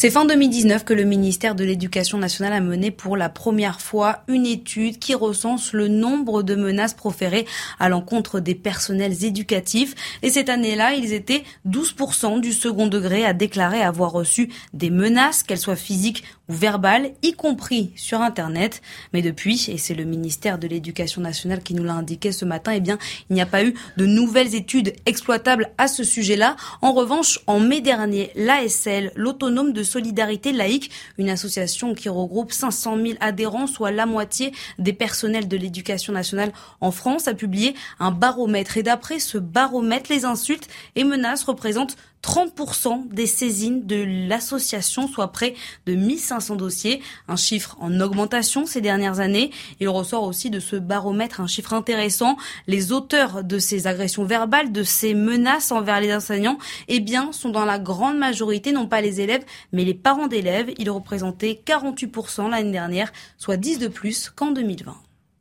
C'est fin 2019 que le ministère de l'Éducation nationale a mené pour la première fois une étude qui recense le nombre de menaces proférées à l'encontre des personnels éducatifs. Et cette année-là, ils étaient 12% du second degré à déclarer avoir reçu des menaces, qu'elles soient physiques ou verbales, y compris sur Internet. Mais depuis, et c'est le ministère de l'Éducation nationale qui nous l'a indiqué ce matin, eh bien, il n'y a pas eu de nouvelles études exploitables à ce sujet-là. En revanche, en mai dernier, l'ASL, l'autonome de solidarité laïque, une association qui regroupe 500 000 adhérents, soit la moitié des personnels de l'éducation nationale en France, a publié un baromètre. Et d'après ce baromètre, les insultes et menaces représentent 30% des saisines de l'association, soit près de 1500 dossiers, un chiffre en augmentation ces dernières années. Il ressort aussi de ce baromètre un chiffre intéressant. Les auteurs de ces agressions verbales, de ces menaces envers les enseignants, eh bien, sont dans la grande majorité, non pas les élèves, mais les parents d'élèves. Ils représentaient 48% l'année dernière, soit 10 de plus qu'en 2020.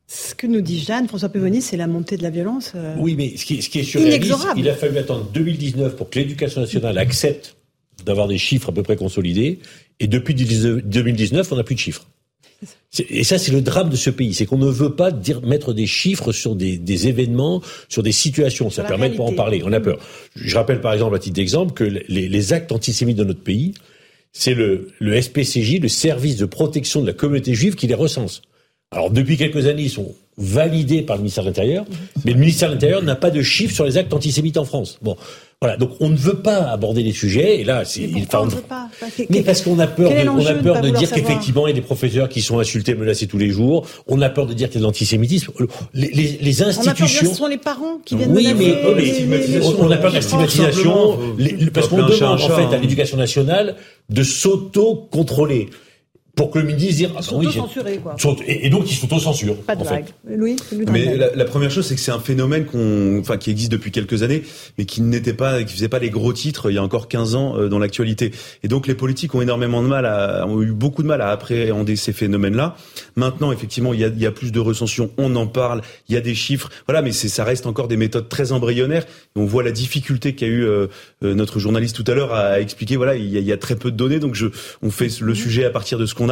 Ce que nous dit Jeanne, François Pévoni, c'est la montée de la violence. Euh, oui, mais ce qui, ce qui est surréaliste, il a fallu attendre 2019 pour que l'éducation nationale accepte d'avoir des chiffres à peu près consolidés. Et depuis 2019, on n'a plus de chiffres. Et ça, c'est le drame de ce pays, c'est qu'on ne veut pas dire, mettre des chiffres sur des, des événements, sur des situations. Ça permet de pas en parler. On a peur. Je rappelle par exemple, à titre d'exemple, que les, les, actes antisémites de notre pays, c'est le, le SPCJ, le service de protection de la communauté juive, qui les recense. Alors depuis quelques années, ils sont validés par le ministère de l'Intérieur, mais le ministère de l'Intérieur n'a pas de chiffres sur les actes antisémites en France. Bon, Voilà, donc on ne veut pas aborder les sujets, et là, c'est. On ne veut pas Mais parce qu'on a peur, de, on a peur de, dire qu'effectivement, il y a des professeurs qui sont insultés, menacés tous les jours. On a peur de dire qu'il y a de l'antisémitisme. Les, les, les institutions. On a peur de dire ce sont les parents qui viennent Oui, mais, mais on a peur de la stigmatisation, parce qu'on demande en fait à l'éducation nationale de s'auto-contrôler pour que le ministre dise ah, oui, quoi. Et, donc ils s'auto-censurent. Pas de vague. Louis, Mais la, première chose, c'est que c'est un phénomène qu'on, enfin, qui existe depuis quelques années, mais qui n'était pas, qui faisait pas les gros titres il y a encore 15 ans euh, dans l'actualité. Et donc les politiques ont énormément de mal à, ont eu beaucoup de mal à appréhender ces phénomènes-là. Maintenant, effectivement, il y a, il y a plus de recensions, on en parle, il y a des chiffres, voilà, mais c'est, ça reste encore des méthodes très embryonnaires. Et on voit la difficulté qu'a eu euh, euh, notre journaliste tout à l'heure à expliquer. Voilà, il y, a, il y a très peu de données, donc je, on fait le sujet à partir de ce qu'on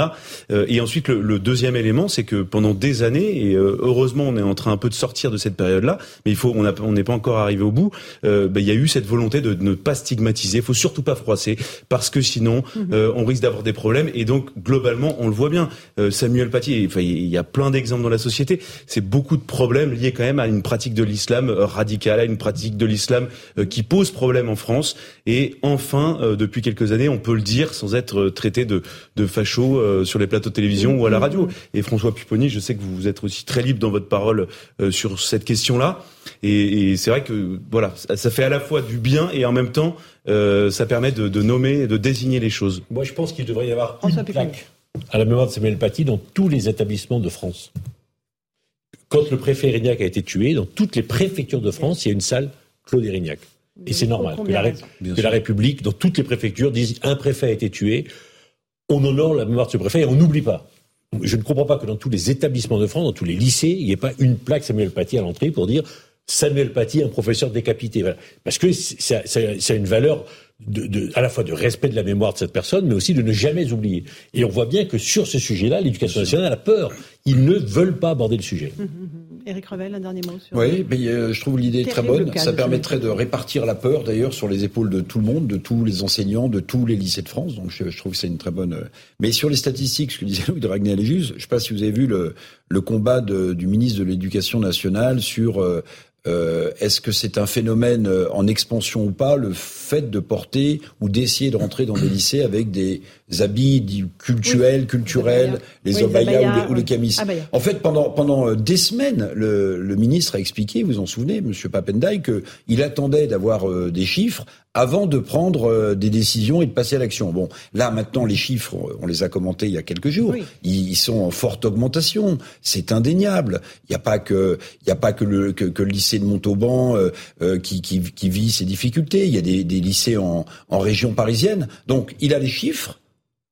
euh, et ensuite, le, deuxième élément, c'est que pendant des années, et euh, heureusement, on est en train un peu de sortir de cette période-là, mais il faut, on n'est pas encore arrivé au bout. Euh, ben, il y a eu cette volonté de ne pas stigmatiser. Il faut surtout pas froisser, parce que sinon, mhm. on risque d'avoir des problèmes. Et donc, globalement, on le voit bien. Samuel Paty, enfin, il y a plein d'exemples dans la société. C'est beaucoup de problèmes liés quand même à une pratique de l'islam radicale, à une pratique de l'islam qui pose problème en France. Et enfin, depuis quelques années, on peut le dire sans être traité de, de facho sur les plateaux de télévision ou à la radio. Et François Pupponi, je sais que vous êtes aussi très libre dans votre parole euh, sur cette question-là. Et, c'est vrai que voilà, ça fait à la fois du bien et en même temps, euh, ça permet de, nommer et de désigner les choses. Moi, je pense qu'il devrait y avoir une plaque à la mémoire de Samuel Paty dans tous les établissements de France. Quand le préfet Erignac a été tué, dans toutes les préfectures de France, il y a une salle Claude Erignac. Et c'est normal que la, que la, République, dans toutes les préfectures, dise un préfet a été tué, on honore la mémoire de ce préfet et on n'oublie pas. Je ne comprends pas que dans tous les établissements de France, dans tous les lycées, il n'y ait pas une plaque Samuel Paty à l'entrée pour dire Samuel Paty, un professeur décapité. Parce que ça, a une valeur de, à la fois de respect de la mémoire de cette personne, mais aussi de ne jamais oublier. Et on voit bien que sur ce sujet-là, l'éducation nationale a peur. Ils ne veulent pas aborder le sujet. Éric Revel, un dernier mot sur. Oui, mais euh, je trouve l'idée très bonne. Ça permettrait de répartir la peur, d'ailleurs, sur les épaules de tout le monde, de tous les enseignants, de tous les lycées de France. Donc, je, trouve que c'est une très bonne. Euh, mais sur les statistiques, ce que disait Louis de Ragnel et juste, je ne sais pas si vous avez vu le, le combat du ministre de l'Éducation nationale sur euh, euh, est-ce que c'est un phénomène euh, en expansion ou pas, le fait de porter ou d'essayer de rentrer dans des lycées avec des habits culturels, culturels, les obayas ou, les, camis. En fait, pendant pendant euh, des semaines, le, le, ministre a expliqué, vous vous en souvenez, Monsieur Papendai, qu'il attendait d'avoir des chiffres avant de prendre euh, des décisions et de passer à l'action. Bon, là maintenant les chiffres, on les a commentés il y a quelques jours, ils, sont en forte augmentation, c'est indéniable. Il n'y a pas que il y a pas que le que, que le lycée de Montauban euh, euh, qui, qui, qui, vit ces difficultés. Il y a des, des lycées en, en région parisienne. Donc il a les chiffres.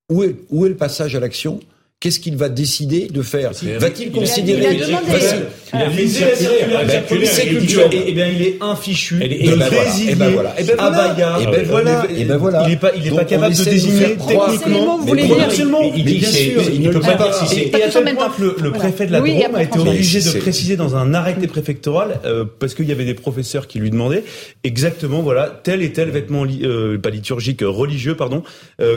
Où est, où est le passage à l'action? Qu'est-ce qu'il va décider de faire Va-t-il considérer circulaire. Eh bien, il est infichu de désigner Abaya. Et ben voilà. Et ben voilà. Il n'est pas, il est pas capable de désigner techniquement. Mais absolument. Mais bien sûr, il ne peut pas préciser. Et à tel point que le préfet de la Drôme a été obligé de préciser dans un arrêté préfectoral, parce qu'il y avait des professeurs qui lui demandaient exactement, voilà, tel et tel vêtement, pas liturgique, religieux, pardon,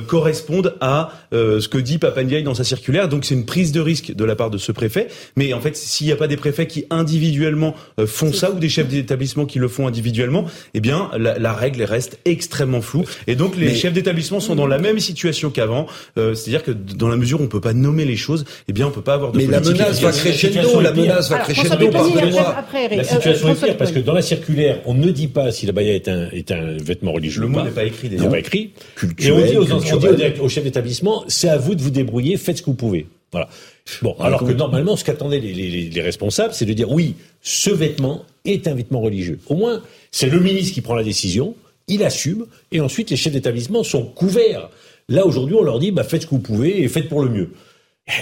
correspondent à ce que dit Papandiaï dans sa circulaire donc c'est une prise de risque de la part de ce préfet. Mais en fait, s'il n'y a pas des préfets qui individuellement euh, font ça ou des chefs d'établissement qui le font individuellement, eh bien la, règle reste extrêmement floue. Et donc les chefs d'établissement sont dans la même situation qu'avant. Euh, c'est-à-dire que dans la mesure où on peut pas nommer les choses, eh bien on peut pas avoir de Mais la menace va crescendo. La menace va crescendo. La situation est pire parce que dans la circulaire, on ne dit pas si la baya est un, est un vêtement religieux. Le mot n'est pas écrit. n'est pas écrit. Et on dit aux, aux, chefs d'établissement, c'est à vous de vous débrouiller, faites ce que vous pouvez. Voilà. Bon, alors que normalement, ce qu'attendaient les, responsables, c'est de dire oui, ce vêtement est un vêtement religieux. Au moins, c'est le ministre qui prend la décision, il assume, et ensuite les chefs d'établissement sont couverts. Là, aujourd'hui, on leur dit bah, faites ce que vous pouvez et faites pour le mieux.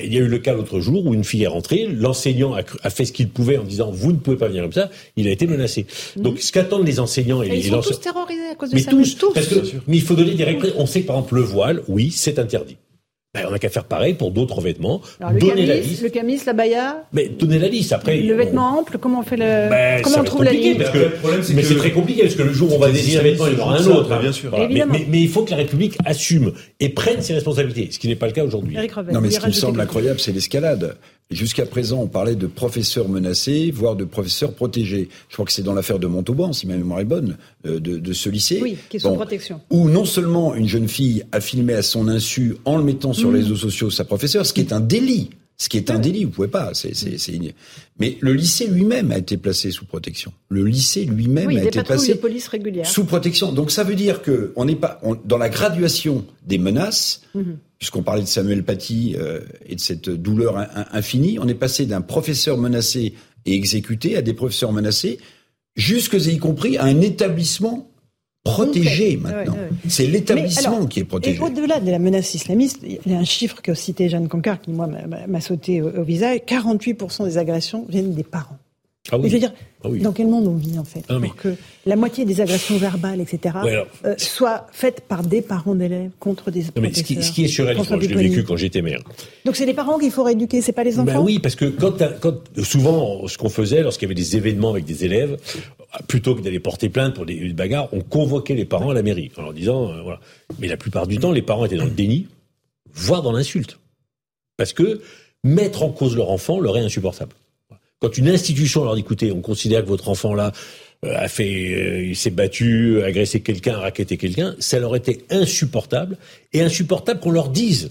Il y a eu le cas l'autre jour où une fille est rentrée, l'enseignant a, fait ce qu'il pouvait en disant vous ne pouvez pas venir comme ça, il a été menacé. Mhm. Donc ce qu'attendent les enseignants et, et les ils sont tous terrorisés à cause de mais ça. Tous, tous. mais il faut donner des règles. On sait que par exemple le voile, oui, c'est interdit. Ben, on n'a qu'à faire pareil pour d'autres vêtements. Alors, donner la liste. Le camis, la baya. Mais donner la liste après. Le vêtement ample, comment on fait le. Ben, comment on trouve la liste parce que, le problème, Mais c'est très compliqué parce que le jour où on va désigner un vêtement, il y en aura un autre. Hein. Bien sûr. Mais, mais, il faut que la République assume et prenne ses responsabilités, ce qui n'est pas le cas aujourd'hui. Non, mais ce qui me semble incroyable, c'est l'escalade. Jusqu'à présent, on parlait de professeurs menacés, voire de professeurs protégés. Je crois que c'est dans l'affaire de Montauban, si ma mémoire est bonne, euh, de, ce lycée. Oui, qui est sous protection. Où non seulement une jeune fille a filmé à son insu, en le mettant sur les mmh. réseaux sociaux, sa professeure, ce qui est un délit. Ce qui est un délit, vous pouvez pas. C'est, c'est, c'est... Mais le lycée lui-même a été placé sous protection. Le lycée lui-même a été placé police sous protection. Donc ça veut dire que on n'est pas dans la graduation des menaces, mhm. puisqu'on parlait de Samuel Paty euh, et de cette douleur infinie, on est passé d'un professeur menacé et exécuté à des professeurs menacés, jusque y compris à un établissement protégé maintenant. C'est l'établissement qui est protégé. Et au-delà de la menace islamiste, il y a un chiffre que cité Jeanne Concar qui, moi, m'a sauté au, visage. 48% des agressions viennent des parents. Ah oui. Je veux dire, ah dans quel monde on vit en fait ah Pour que la moitié des agressions verbales, etc., euh, soient faites par des parents d'élèves contre des non, mais ce qui, ce qui, est surréaliste, je l'ai vécu quand j'étais maire. Donc c'est les parents qu'il faut rééduquer, c'est pas les ben enfants ben Oui, parce que quand, quand souvent, ce qu'on faisait lorsqu'il y avait des événements avec des élèves, plutôt que d'aller porter plainte pour des, bagarres, on convoquait les parents à la mairie en leur disant, euh, voilà. Mais la plupart du temps, les parents étaient dans le déni, voire dans l'insulte. Parce que mettre en cause leur enfant leur est insupportable. Quand une institution leur dit, écoutez, on considère que votre enfant là euh, a fait, euh, il s'est battu, agressé quelqu'un, raquetté quelqu'un, ça leur était insupportable et insupportable qu'on leur dise.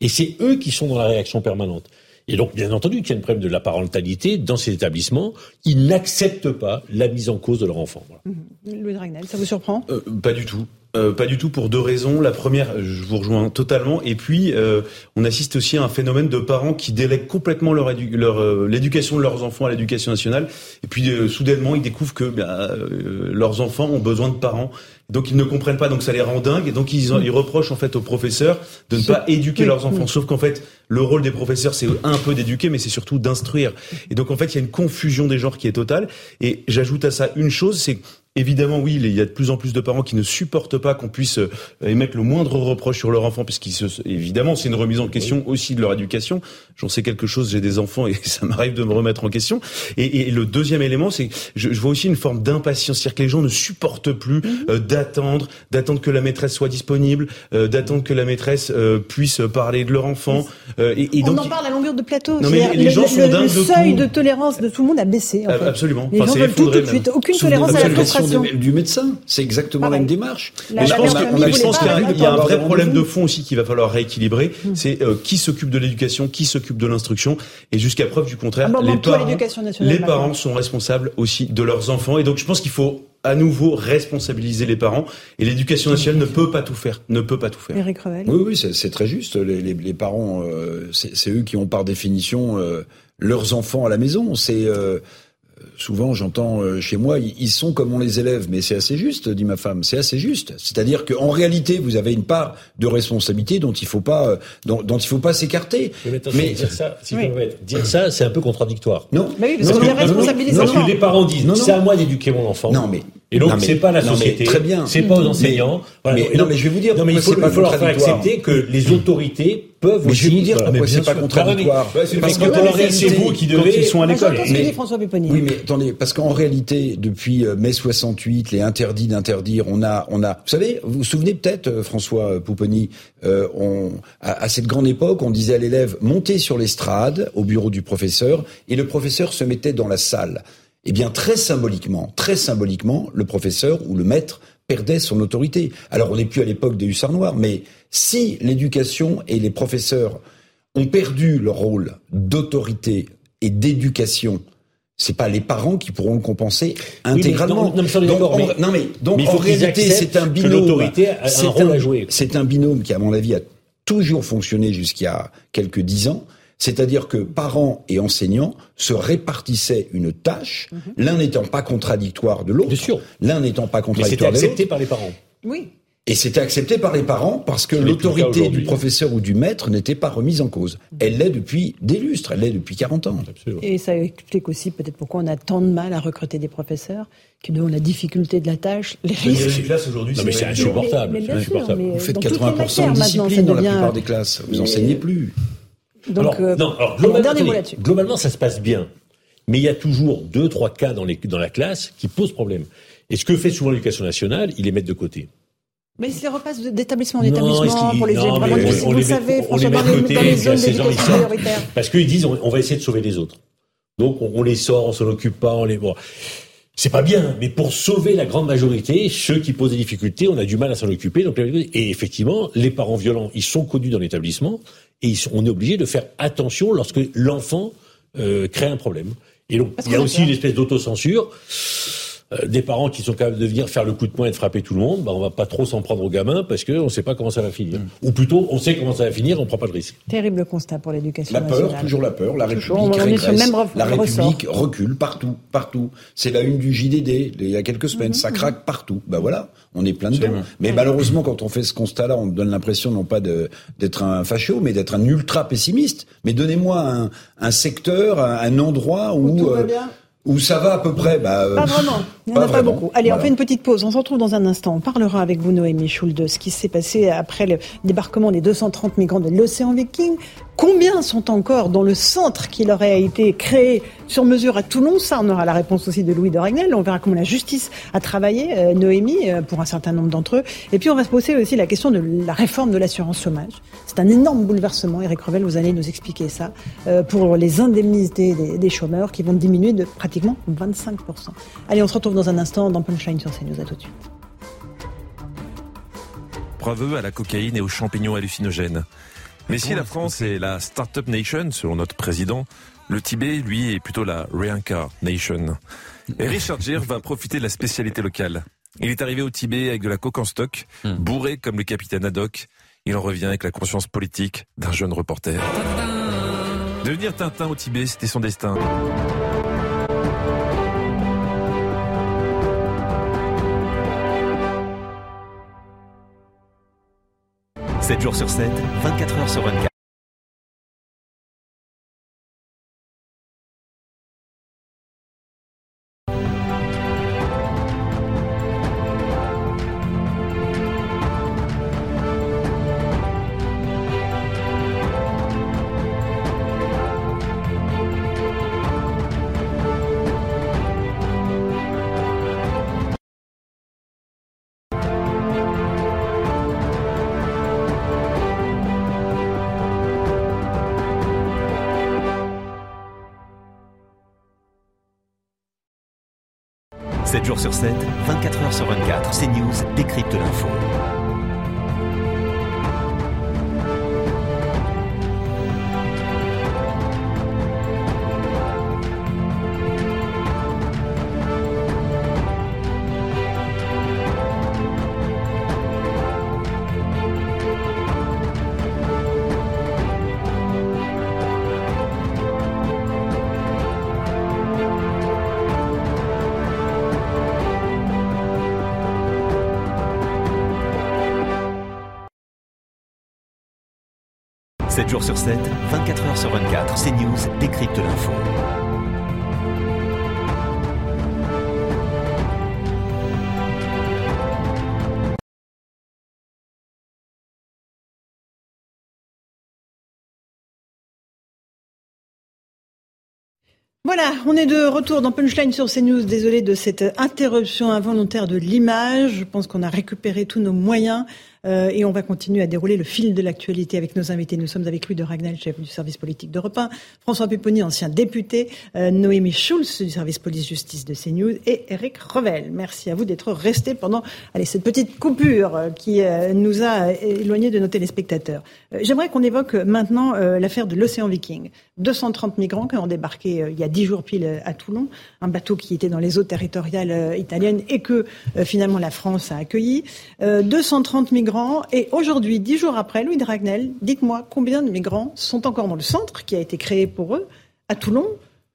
Et c'est eux qui sont dans la réaction permanente. Et donc, bien entendu, qu'il y a un problème de la parentalité dans ces établissements. Ils n'acceptent pas la mise en cause de leur enfant. Mmh. Louis Dragnel, ça vous surprend? Euh, Pas du tout. Euh, pas du tout pour deux raisons. La première, je vous rejoins totalement. Et puis, euh, on assiste aussi à un phénomène de parents qui délèguent complètement leur, leur euh, l'éducation de leurs enfants à l'éducation nationale. Et puis, soudainement, ils découvrent que bah, leurs enfants ont besoin de parents. Donc, ils ne comprennent pas. Donc, ça les rend dingues. Et donc, ils, ils reprochent en fait aux professeurs de ne pas éduquer leurs enfants. Sauf qu'en fait, le rôle des professeurs, c'est un peu d'éduquer, mais c'est surtout d'instruire. Et donc, en fait, il y a une confusion des genres qui est totale. Et j'ajoute à ça une chose, c'est Évidemment, oui, il y a de plus en plus de parents qui ne supportent pas qu'on puisse euh, émettre le moindre reproche sur leur enfant, puisqu'ils se, évidemment, c'est une remise en question aussi de leur éducation. J'en sais quelque chose, j'ai des enfants et ça m'arrive de me remettre en question. Et, et le deuxième élément, c'est je, je, vois aussi une forme d'impatience, c'est-à-dire que les gens ne supportent plus mhm. euh, d'attendre, d'attendre que la maîtresse soit disponible, euh, d'attendre que la maîtresse puisse parler de leur enfant. et, et donc, On en parle à longueur de plateau. Non, mais les, gens sont le, le seuil de, tolérance de tout le monde a baissé. En fait. Absolument. Les gens veulent tout, tout de suite. Aucune tolérance à la frustration du médecin. C'est exactement la même démarche. Mais je pense qu'il y a un vrai problème de fond aussi qu'il va falloir rééquilibrer. Hmm. C'est euh, qui s'occupe de l'éducation, qui s'occupe de l'instruction. Et jusqu'à preuve du contraire, les, parents, les parents sont responsables aussi de leurs enfants. Et donc je pense qu'il faut à nouveau responsabiliser les parents et l'éducation nationale ne peut pas tout faire, ne peut pas tout faire. Eric Revel. Oui, oui, c'est très juste. Les, les, les parents, euh, c'est eux qui ont par définition euh, leurs enfants à la maison. C'est souvent j'entends euh, chez moi, ils sont comme on les élève, mais c'est assez juste, dit ma femme, c'est assez juste. C'est-à-dire qu'en réalité, vous avez une part de responsabilité dont il faut pas, euh, dont, dont il faut pas s'écarter. Mais, dire ça, si dire ça, c'est un peu contradictoire. Non, mais oui, parce qu'on est responsabilisé. Parce que les parents disent, c'est à moi d'éduquer mon enfant. Non, mais et donc c'est pas la société, très bien. c'est pas aux enseignants. Mais, non, mais je vais vous dire, non, mais il faut, il faut leur faire accepter que les autorités peuvent mais aussi. Je vais vous dire pourquoi c'est pas contradictoire. Parce que c'est vous qui devez. Ils sont à l'école. Mais François. Oui, mais attendez, parce qu'en réalité, depuis euh, mai 68, les interdits d'interdire, on a, on a. Vous savez, vous vous souvenez peut-être, euh, François Pupponi, euh, on, à, à cette grande époque, on disait à l'élève montez sur l'estrade au bureau du professeur, et le professeur se mettait dans la salle. Eh bien, très symboliquement, très symboliquement, le professeur ou le maître perdait son autorité. Alors, on n'est plus à l'époque des hussards noirs, mais si l'éducation et les professeurs ont perdu leur rôle d'autorité et d'éducation, c'est pas les parents qui pourront le compenser intégralement. non, mais, non, mais, donc en réalité, c'est un binôme. C'est un binôme qui, à mon avis, a toujours fonctionné jusqu'à quelques dix ans. C'est-à-dire que parents et enseignants se répartissaient une tâche, mhm. l'un n'étant pas contradictoire de l'autre. L'un n'étant pas contradictoire de l'autre. C'était accepté par les parents. Oui. Et c'était accepté par les parents parce que l'autorité du professeur ou du maître n'était pas remise en cause. Elle l'est depuis des lustres, elle l'est depuis 40 ans. Et ça explique aussi peut-être pourquoi on a tant de mal à recruter des professeurs, qui ont la difficulté de la tâche, les risques. classes aujourd'hui, c'est insupportable. Vous faites 80% de discipline dans la plupart des classes. Vous enseignez plus. Donc, alors, euh, non, alors, globalement, globalement, ça se passe bien. Mais il y a toujours deux, trois cas dans, les, dans la classe qui posent problème. Et ce que fait souvent l'éducation nationale, il les met de côté. Mais c'est les repas d'établissement d'établissement pour les non, vraiment vous le savez, François, dans, les, dans les zones d'éducation prioritaire. Parce qu'ils disent on, va essayer de sauver les autres. Donc on, les sort, on s'en occupe pas, on les bon. C'est pas bien, mais pour sauver la grande majorité, ceux qui posent des difficultés, on a du mal à s'en occuper. Donc, et effectivement, les parents violents, ils sont connus dans l'établissement et ils sont, on est obligé de faire attention lorsque l'enfant euh, crée un problème. Et donc, il y a aussi une espèce d'autocensure. Euh, des parents qui sont capables de venir faire le coup de poing et de frapper tout le monde, bah on va pas trop s'en prendre aux gamins parce qu'on ne sait pas comment ça va finir. Mm. Ou plutôt, on sait comment ça va finir, on prend pas de risque. Terrible constat pour l'éducation La peur, toujours la peur. La République régresse. la République recule partout, partout. C'est la une du JDD il y a quelques semaines. Ça mm-hmm. craque partout. Ben voilà, on est plein de dedans. Mais malheureusement, quand on fait ce constat-là, on donne l'impression non pas d'être un facho, mais d'être un ultra pessimiste. Mais donnez-moi un, un secteur, un, endroit où, où où ça va à peu près bah, Pas vraiment. Il n'y en a pas beaucoup. Allez, on fait une petite pause. On se retrouve dans un instant. On parlera avec vous, Noémie Schulde, de ce qui s'est passé après le débarquement des 230 migrants de l'océan Viking. Combien sont encore dans le centre qui leur a été créé sur mesure à Toulon? Ça, on aura la réponse aussi de Louis de Ragnel. On verra comment la justice a travaillé, euh, Noémie, euh, pour un certain nombre d'entre eux. Et puis, on va se poser aussi la question de la réforme de l'assurance chômage. C'est un énorme bouleversement. Eric Revel, vous allez nous expliquer ça. Euh, pour les indemnités des, des, chômeurs qui vont diminuer de pratiquement 25%. Allez, on se retrouve dans un instant dans Punchline sur CNews. À tout de suite. Preuve à la cocaïne et aux champignons hallucinogènes. Mais si la France est la Startup Nation, selon notre président, le Tibet, lui, est plutôt la Nation. Et Richard Gere va profiter de la spécialité locale. Il est arrivé au Tibet avec de la coke en stock, hmm. bourré comme le capitaine Haddock. Il en revient avec la conscience politique d'un jeune reporter. Devenir Tintin au Tibet, c'était son destin. 7 jours sur 7, 24 heures sur 24. 7 jours sur 7, 24 heures sur 24, CNews décrypte l'info. Sur 7, 'Voilà, on est de retour dans Punchline sur CNews. Désolé de cette interruption involontaire de l'image. Je pense qu'on a récupéré tous nos moyens. Euh, et on va continuer à dérouler le fil de l'actualité avec nos invités. Nous sommes avec Louis de Ragnel, chef du service politique d'Europe 1, François Pupponi, ancien député, euh, Noémie Schulz du service police-justice de CNews et Eric Revel. Merci à vous d'être restés pendant allez, cette petite coupure euh, qui nous a éloignés de nos téléspectateurs. J'aimerais qu'on évoque maintenant l'affaire de l'Océan Viking. 230 migrants qui ont débarqué il y a 10 jours pile à Toulon, un bateau qui était dans les eaux territoriales italiennes et que finalement la France a accueilli. 230 migrants et aujourd'hui, dix jours après, Louis Dragnel, dites-moi combien de migrants sont encore dans le centre qui a été créé pour eux à Toulon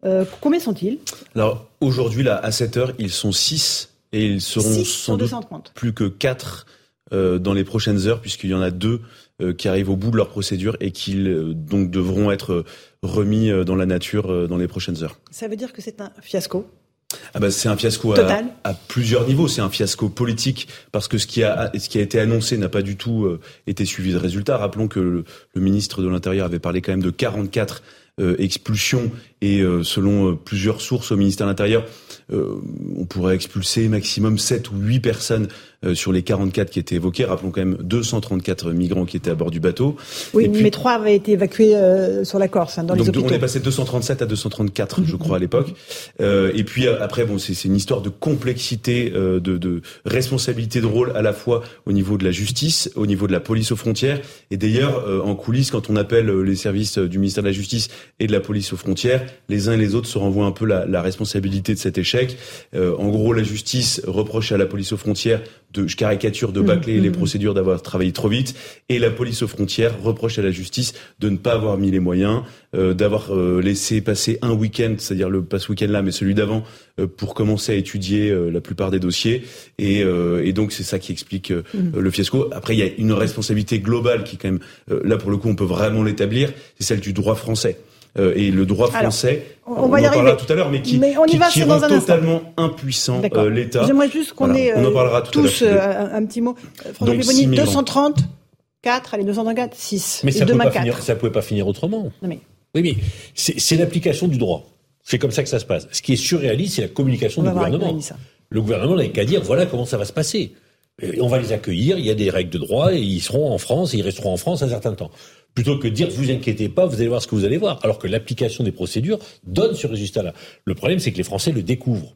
euh, Combien sont-ils? Alors aujourd'hui, là, à 7 heures, ils sont 6 et ils seront sans doute plus que 4 euh, dans les prochaines heures, puisqu'il y en a deux euh, qui arrivent au bout de leur procédure et qui donc devront être remis dans la nature dans les prochaines heures. Ça veut dire que c'est un fiasco? Ah bah, c'est un fiasco à, à, plusieurs niveaux. C'est un fiasco politique parce que ce qui a, ce qui a été annoncé n'a pas du tout euh, été suivi de résultats. Rappelons que le, ministre de l'Intérieur avait parlé quand même de 44 expulsion et selon plusieurs sources au ministère de l'Intérieur, on pourrait expulser maximum 7 ou 8 personnes euh, sur les 44 qui étaient évoqués. Rappelons quand même 234 migrants qui étaient à bord du bateau. Oui, mais trois avaient été évacués euh, sur la Corse, hein, dans les hôpitaux. On est passé de 237 à 234, je crois, à l'époque. Euh, et puis après, bon, c'est une histoire de complexité, de, de responsabilité de rôle à la fois au niveau de la justice, au niveau de la police aux frontières. Et d'ailleurs, en coulisses, quand on appelle les services du ministère de la Justice et de la police aux frontières, les uns et les autres se renvoient un peu la, la responsabilité de cet échec. en gros, la justice reproche à la police aux frontières de, je caricature, de bâcler mm, les mm. procédures, d'avoir travaillé trop vite. Et la police aux frontières reproche à la justice de ne pas avoir mis les moyens, euh, d'avoir euh, laissé passer un week-end, c'est-à-dire le pas ce week-end là, mais celui d'avant, euh, pour commencer à étudier la plupart des dossiers. Et, et donc c'est ça qui explique mm. le fiasco. Après, il y a une responsabilité globale qui quand même, là pour le coup, on peut vraiment l'établir, c'est celle du droit français. Euh, et le droit français. on, va y en arriver. tout à l'heure, mais qui, on y va, qui rend totalement impuissant euh, l'État. J'aimerais juste qu'on ait on en parlera tout tous à un petit mot. François Pivoni, 230, 4, allez, 234, 6. Mais ça ne pouvait pas finir autrement. mais... Oui, mais c'est l'application du droit. C'est comme ça que ça se passe. Ce qui est surréaliste, c'est la communication du gouvernement. Le gouvernement n'a qu'à dire voilà comment ça va se passer. on va les accueillir, il y a des règles de droit, et ils seront en France, et ils resteront en France un certain temps plutôt que de dire vous inquiétez pas, vous allez voir ce que vous allez voir, alors que l'application des procédures donne ce résultat-là. Le problème, c'est que les Français le découvrent.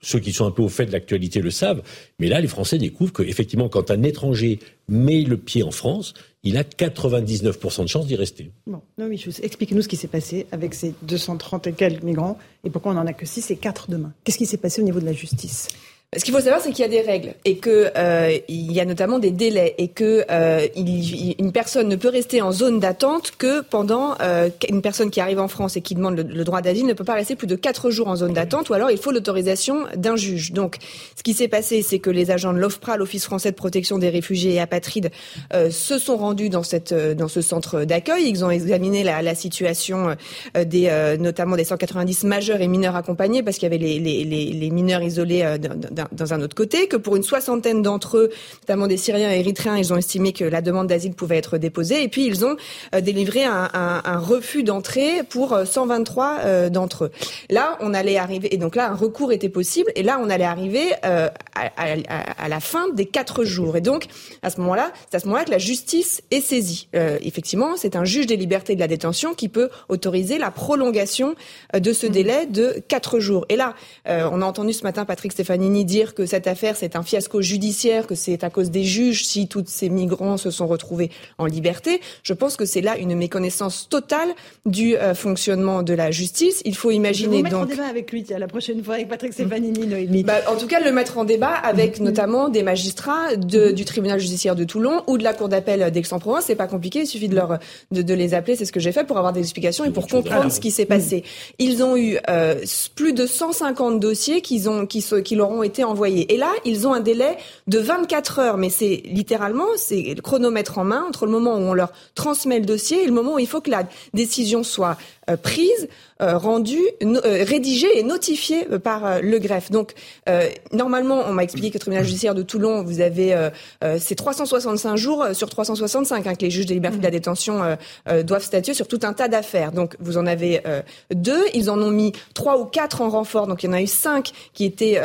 Ceux qui sont un peu au fait de l'actualité le savent, mais là, les Français découvrent qu'effectivement, quand un étranger met le pied en France, il a 99% de chances d'y rester. Bon, non, expliquez-nous ce qui s'est passé avec ces 230 et quelques migrants et pourquoi on n'en a que 6 et 4 demain. Qu'est-ce qui s'est passé au niveau de la justice? Ce qu'il faut savoir, c'est qu'il y a des règles et que euh, y a notamment des délais et que euh, il, une personne ne peut rester en zone d'attente que pendant euh, une personne qui arrive en France et qui demande le, droit d'asile ne peut pas rester plus de quatre jours en zone d'attente ou alors il faut l'autorisation d'un juge. Donc, ce qui s'est passé, c'est que les agents de l'OFPRA, l'Office français de protection des réfugiés et apatrides, se sont rendus dans cette dans ce centre d'accueil. Ils ont examiné la, la situation des notamment des 190 majeurs et mineurs accompagnés parce qu'il y avait les, les, les mineurs isolés dans un autre côté, que pour une soixantaine d'entre eux, notamment des Syriens et Érythréens, ils ont estimé que la demande d'asile pouvait être déposée, et puis ils ont euh, délivré un, un, un refus d'entrée pour 123 euh, euh, d'entre eux. Là, on allait arriver, et donc là, un recours était possible, et là, on allait arriver à, à, à, la fin des quatre jours. Et donc, à ce moment-là, c'est à ce moment-là que la justice est saisie. effectivement, c'est un juge des libertés de la détention qui peut autoriser la prolongation de ce mmh. délai de quatre jours. Et là, on a entendu ce matin Patrick Stefanini dire que cette affaire c'est un fiasco judiciaire, que c'est à cause des juges si tous ces migrants se sont retrouvés en liberté. Je pense que c'est là une méconnaissance totale du euh, fonctionnement de la justice. Il faut imaginer Je vais donc. en débat avec lui la prochaine fois avec Patrick Stefanini, Noémie. Bah, en tout cas, le mettre en débat avec mm-hmm. notamment des magistrats de, du tribunal judiciaire de Toulon ou de la cour d'appel d'Aix-en-Provence. C'est pas compliqué, il suffit de leur de, de les appeler. C'est ce que j'ai fait pour avoir des explications et pour comprendre ce qui s'est passé. Ils ont eu euh, plus de 150 dossiers qu'ils ont qui, qui leur ont été envoyés. Et là, ils ont un délai de 24 heures, mais c'est littéralement, c'est le chronomètre en main entre le moment où on leur transmet le dossier et le moment où il faut que la décision soit euh, prise, euh, rendue, euh, rédigée et notifiée par le greffe. Donc, normalement, on m'a expliqué que le tribunal judiciaire de Toulon, vous avez c'est 365 jours sur 365 hein, que les juges des libertés de la détention doivent statuer sur tout un tas d'affaires. Donc, vous en avez deux. Ils en ont mis trois ou quatre en renfort. Donc, il y en a eu cinq qui étaient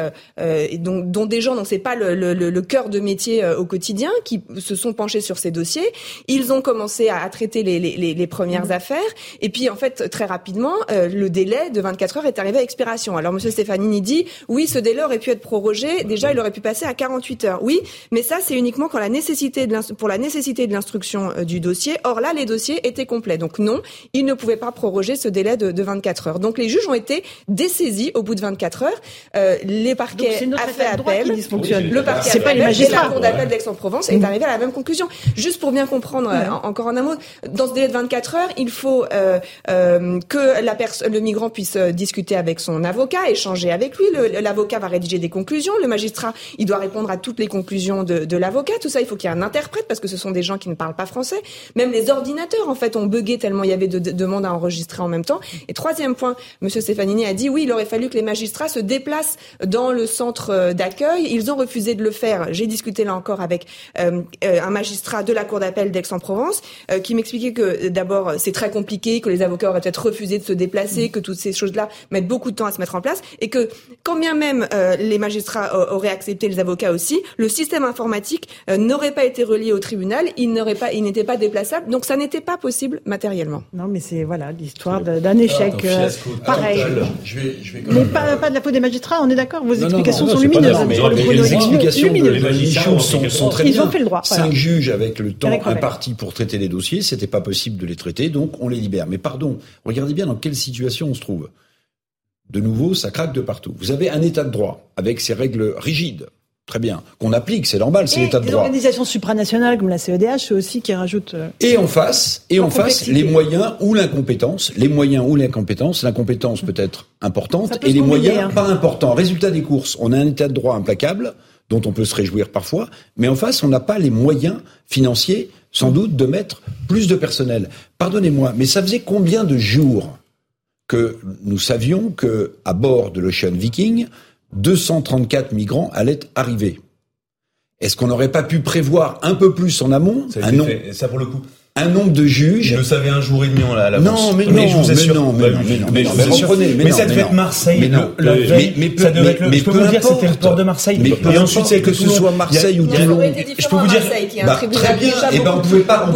dont, dont, des gens dont c'est pas le, le, le, cœur de métier au quotidien qui se sont penchés sur ces dossiers. Ils ont commencé à, traiter les, les, les premières mmh. affaires. Et puis, en fait, très rapidement, euh, le délai de 24 heures est arrivé à expiration. Alors, Monsieur Stefanini dit, oui, ce délai aurait pu être prorogé. Déjà, il aurait pu passer à 48 heures. Oui, mais ça, c'est uniquement quand la nécessité de pour la nécessité de l'instruction euh, du dossier. Or là, les dossiers étaient complets. Donc non, il ne pouvait pas proroger ce délai de, de 24 heures. Donc les juges ont été dessaisis au bout de 24 heures. Euh, les parquets a fait appel. Le parquet c'est pas les magistrats. la cour d'appel d'Aix-en-Provence est arrivé à la même conclusion. Juste pour bien comprendre, euh, encore en un mot, dans ce délai de 24 heures, il faut euh, euh, que la le migrant puisse euh, discuter avec son avocat, échanger avec lui. L'avocat va rédiger des conclusions. Le magistrat, il doit répondre à toutes les conclusions de, de l'avocat. Tout ça, il faut qu'il y ait un interprète parce que ce sont des gens qui ne parlent pas français. Même les ordinateurs, en fait, ont bugué tellement il y avait de, demandes à enregistrer en même temps. Et troisième point, Monsieur Stefanini a dit oui, il aurait fallu que les magistrats se déplacent dans le centre centre d'accueil. Ils ont refusé de le faire. J'ai discuté là encore avec un magistrat de la cour d'appel d'Aix-en-Provence qui m'expliquait que d'abord c'est très compliqué, que les avocats auraient peut-être refusé de se déplacer, que toutes ces choses-là mettent beaucoup de temps à se mettre en place et que quand bien même les magistrats auraient accepté, les avocats aussi, le système informatique n'aurait pas été relié au tribunal, il n'aurait pas, il n'était pas déplaçable, donc ça n'était pas possible matériellement. Non, mais c'est voilà l'histoire d'un échec. Euh, pareil. Je vais, je vais mais pas, pas, de la faute des magistrats, on est d'accord. Vos explications les explications de sont, sont très Ils ont fait le droit. Cinq juges avec le temps imparti pour traiter les dossiers, c'était pas possible de les traiter, donc on les libère. Mais pardon, regardez bien dans quelle situation on se trouve. De nouveau, ça craque de partout. Vous avez un état de droit avec ses règles rigides Très bien. Qu'on applique, c'est normal, c'est l'état de droit. organisations supranationales comme la CEDH, c'est aussi qui rajoutent. Euh, et en face, et en face, les moyens ou l'incompétence. Les moyens ou l'incompétence. L'incompétence peut être importante et les moyens hein. pas importants. Résultat des courses, on a un état de droit implacable dont on peut se réjouir parfois, mais en face, on n'a pas les moyens financiers, sans doute, de mettre plus de personnel. Pardonnez-moi, mais ça faisait combien de jours que nous savions que à bord de l'Ocean Viking, 234 migrants allaient arriver. Est-ce qu'on n'aurait pas pu prévoir un peu plus en amont? Un nom Ça pour le coup un nombre de juges. Je le savais un jour et demi en l'avance. Non, mais, non, je vous assure. Mais non, mais non, mais non, mais, mais, mais ça devait être Marseille. Mais non, le, mais, mais, ça devait être le, je peux vous dire c'était le port de Marseille. Mais et ensuite c'est que ce soit Marseille ou Toulon. Je peux vous dire. Bah, très bien. Et ben on pouvait pas.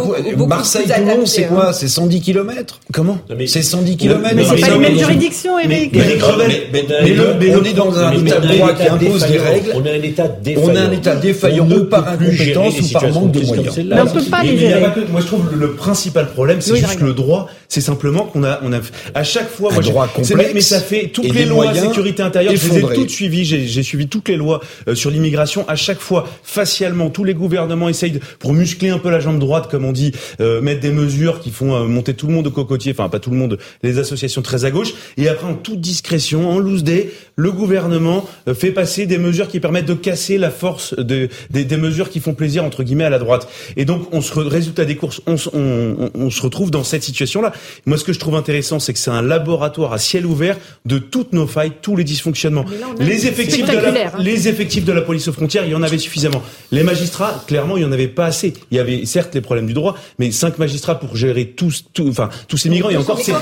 Marseille Toulon c'est quoi? C'est 110 km. Comment? C'est 110 km. Mais c'est pas les mêmes juridictions, Eric. Mais on est dans un état de droit qui impose des règles. On a un état défaillant. On a un état défaillant ou par incompétence ou par manque de moyens. Mais on peut pas les gérer. Moi je trouve le principal problème, c'est juste le droit. C'est simplement qu'on a, on a, à chaque fois, un droit complexe. Mais ça fait toutes les lois sécurité intérieure. Je les ai toutes suivies. J'ai suivi toutes les lois euh, sur l'immigration. À chaque fois, facialement, tous les gouvernements essayent de, pour muscler un peu la jambe droite, comme on dit, euh, mettre des mesures qui font euh, monter tout le monde au cocotier. Enfin, pas tout le monde, les associations très à gauche. Et après, en toute discrétion, en loose day, le gouvernement fait passer des mesures qui permettent de casser la force de, des, des mesures qui font plaisir entre guillemets à la droite. Et donc, on se résultat des courses, on, on, on se retrouve dans cette situation-là. Moi, ce que je trouve intéressant, c'est que c'est un laboratoire à ciel ouvert de toutes nos failles, tous les dysfonctionnements. Les effectifs, de la, hein. les effectifs de la police aux frontières, il y en avait suffisamment. Les magistrats, clairement, il y en avait pas assez. Il y avait certes les problèmes du droit, mais cinq magistrats pour gérer tous, enfin, tous ces migrants. Et encore, c'est.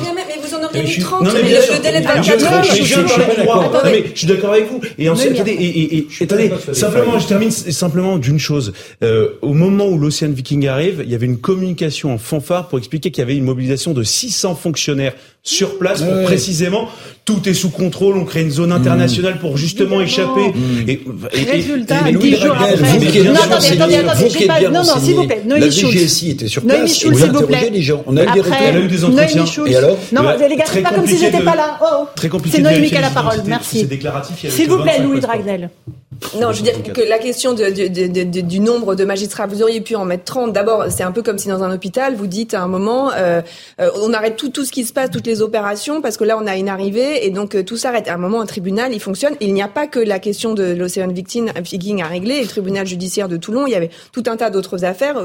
Mais vous en auriez eu 30, mais le délai de 24 heures. Je suis d'accord avec vous. Et ensuite, attendez, et, attendez, simplement, je termine simplement d'une chose. Euh, au moment où l'Océan Viking arrive, il y avait une communication en fanfare pour expliquer qu'il y avait une mobilisation de 600 fonctionnaires sur place pour précisément tout est sous contrôle, on crée une zone internationale pour justement échapper. Mmh. Et, et, Résultat, et, 10 jours après. non, attendez, attendez, attendez, pas, non, non, s'il vous plaît, Noémie Schultz. La VGSI était sur place, Schultz, vous interrogez les gens. On a eu des retours. Elle a eu des entretiens. Et alors Non, les gars, c'est pas comme si j'étais pas là. Oh, Très compliqué. C'est Noémie qui a la parole, merci. C'est déclaratif. S'il vous plaît, Louis Dragnel. Non, je veux dire que la question de, de, de, du nombre de magistrats, vous auriez pu en mettre 30. D'abord, c'est un peu comme si dans un hôpital, vous dites à un moment, euh, euh, on arrête tout, tout ce qui se passe, toutes les opérations, parce que là, on a une arrivée, et donc euh, tout s'arrête. À un moment, un tribunal, il fonctionne. Il n'y a pas que la question de l'Océan Viking à régler, et le tribunal judiciaire de Toulon, il y avait tout un tas d'autres affaires,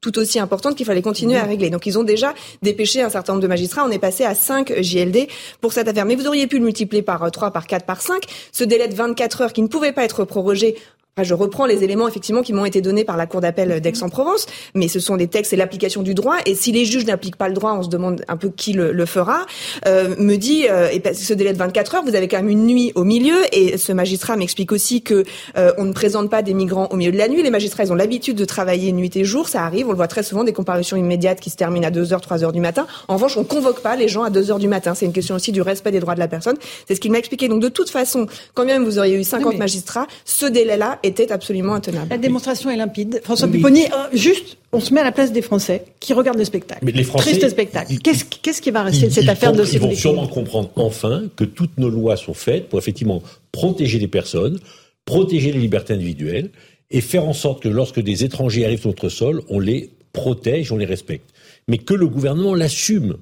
tout aussi importantes, qu'il fallait continuer à régler. Donc, ils ont déjà dépêché un certain nombre de magistrats. On est passé à 5 JLD pour cette affaire. Mais vous auriez pu le multiplier par 3, par 4, par 5. Ce délai de 24 heures qui ne pouvait pas être prorogé je reprends les éléments effectivement qui m'ont été donnés par la Cour d'appel d'Aix-en-Provence, mais ce sont des textes et l'application du droit. Et si les juges n'appliquent pas le droit, on se demande un peu qui le, fera. Euh, me dit, euh, et ce délai de 24 heures, vous avez quand même une nuit au milieu. Et ce magistrat m'explique aussi que euh, on ne présente pas des migrants au milieu de la nuit. Les magistrats, ils ont l'habitude de travailler nuit et jour. Ça arrive, on le voit très souvent, des comparutions immédiates qui se terminent à 2 heures, 3 heures du matin. En revanche, on convoque pas les gens à 2 heures du matin. C'est une question aussi du respect des droits de la personne. C'est ce qu'il m'a expliqué. Donc de toute façon, quand même vous auriez eu 50 magistrats, ce délai-là était absolument la démonstration est limpide. François Pupponi, euh, juste, on se met à la place des Français qui regardent le spectacle. Mais les Français, Triste spectacle. Qu'est-ce qui va rester de cette affaire de Ils vont sûrement comprendre enfin que toutes nos lois sont faites pour effectivement protéger les personnes, protéger les libertés individuelles et faire en sorte que lorsque des étrangers arrivent sur notre sol, on les protège, on les respecte. Mais que le gouvernement l'assume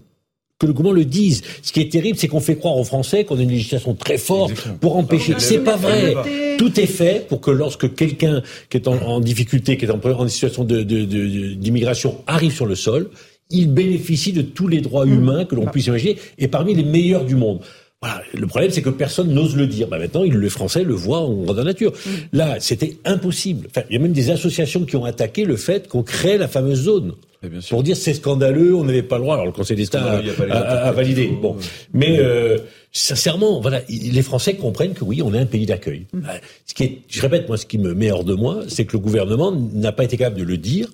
que le gouvernement le dise. Ce qui est terrible, c'est qu'on fait croire aux Français qu'on a une législation très forte pour empêcher. C'est pas vrai. Tout est fait pour que lorsque quelqu'un qui est en, difficulté, qui est en, en situation d'immigration, de, arrive sur le sol, il bénéficie de tous les droits humains que l'on puisse imaginer et parmi les meilleurs du monde. Voilà. Le problème, c'est que personne n'ose le dire. Bah, maintenant, les Français le voient en grandeur nature. Mm. Là, c'était impossible. Enfin, il y a même des associations qui ont attaqué le fait qu'on crée la fameuse zone. Pour dire c'est scandaleux, on n'avait pas le droit. Alors le Conseil d'État a, validé. Bon, mais euh, sincèrement, voilà, les Français comprennent que oui, on est un pays d'accueil. Mm. Ce qui est, je répète, moi, ce qui me met hors de moi, c'est que le gouvernement n'a pas été capable de le dire,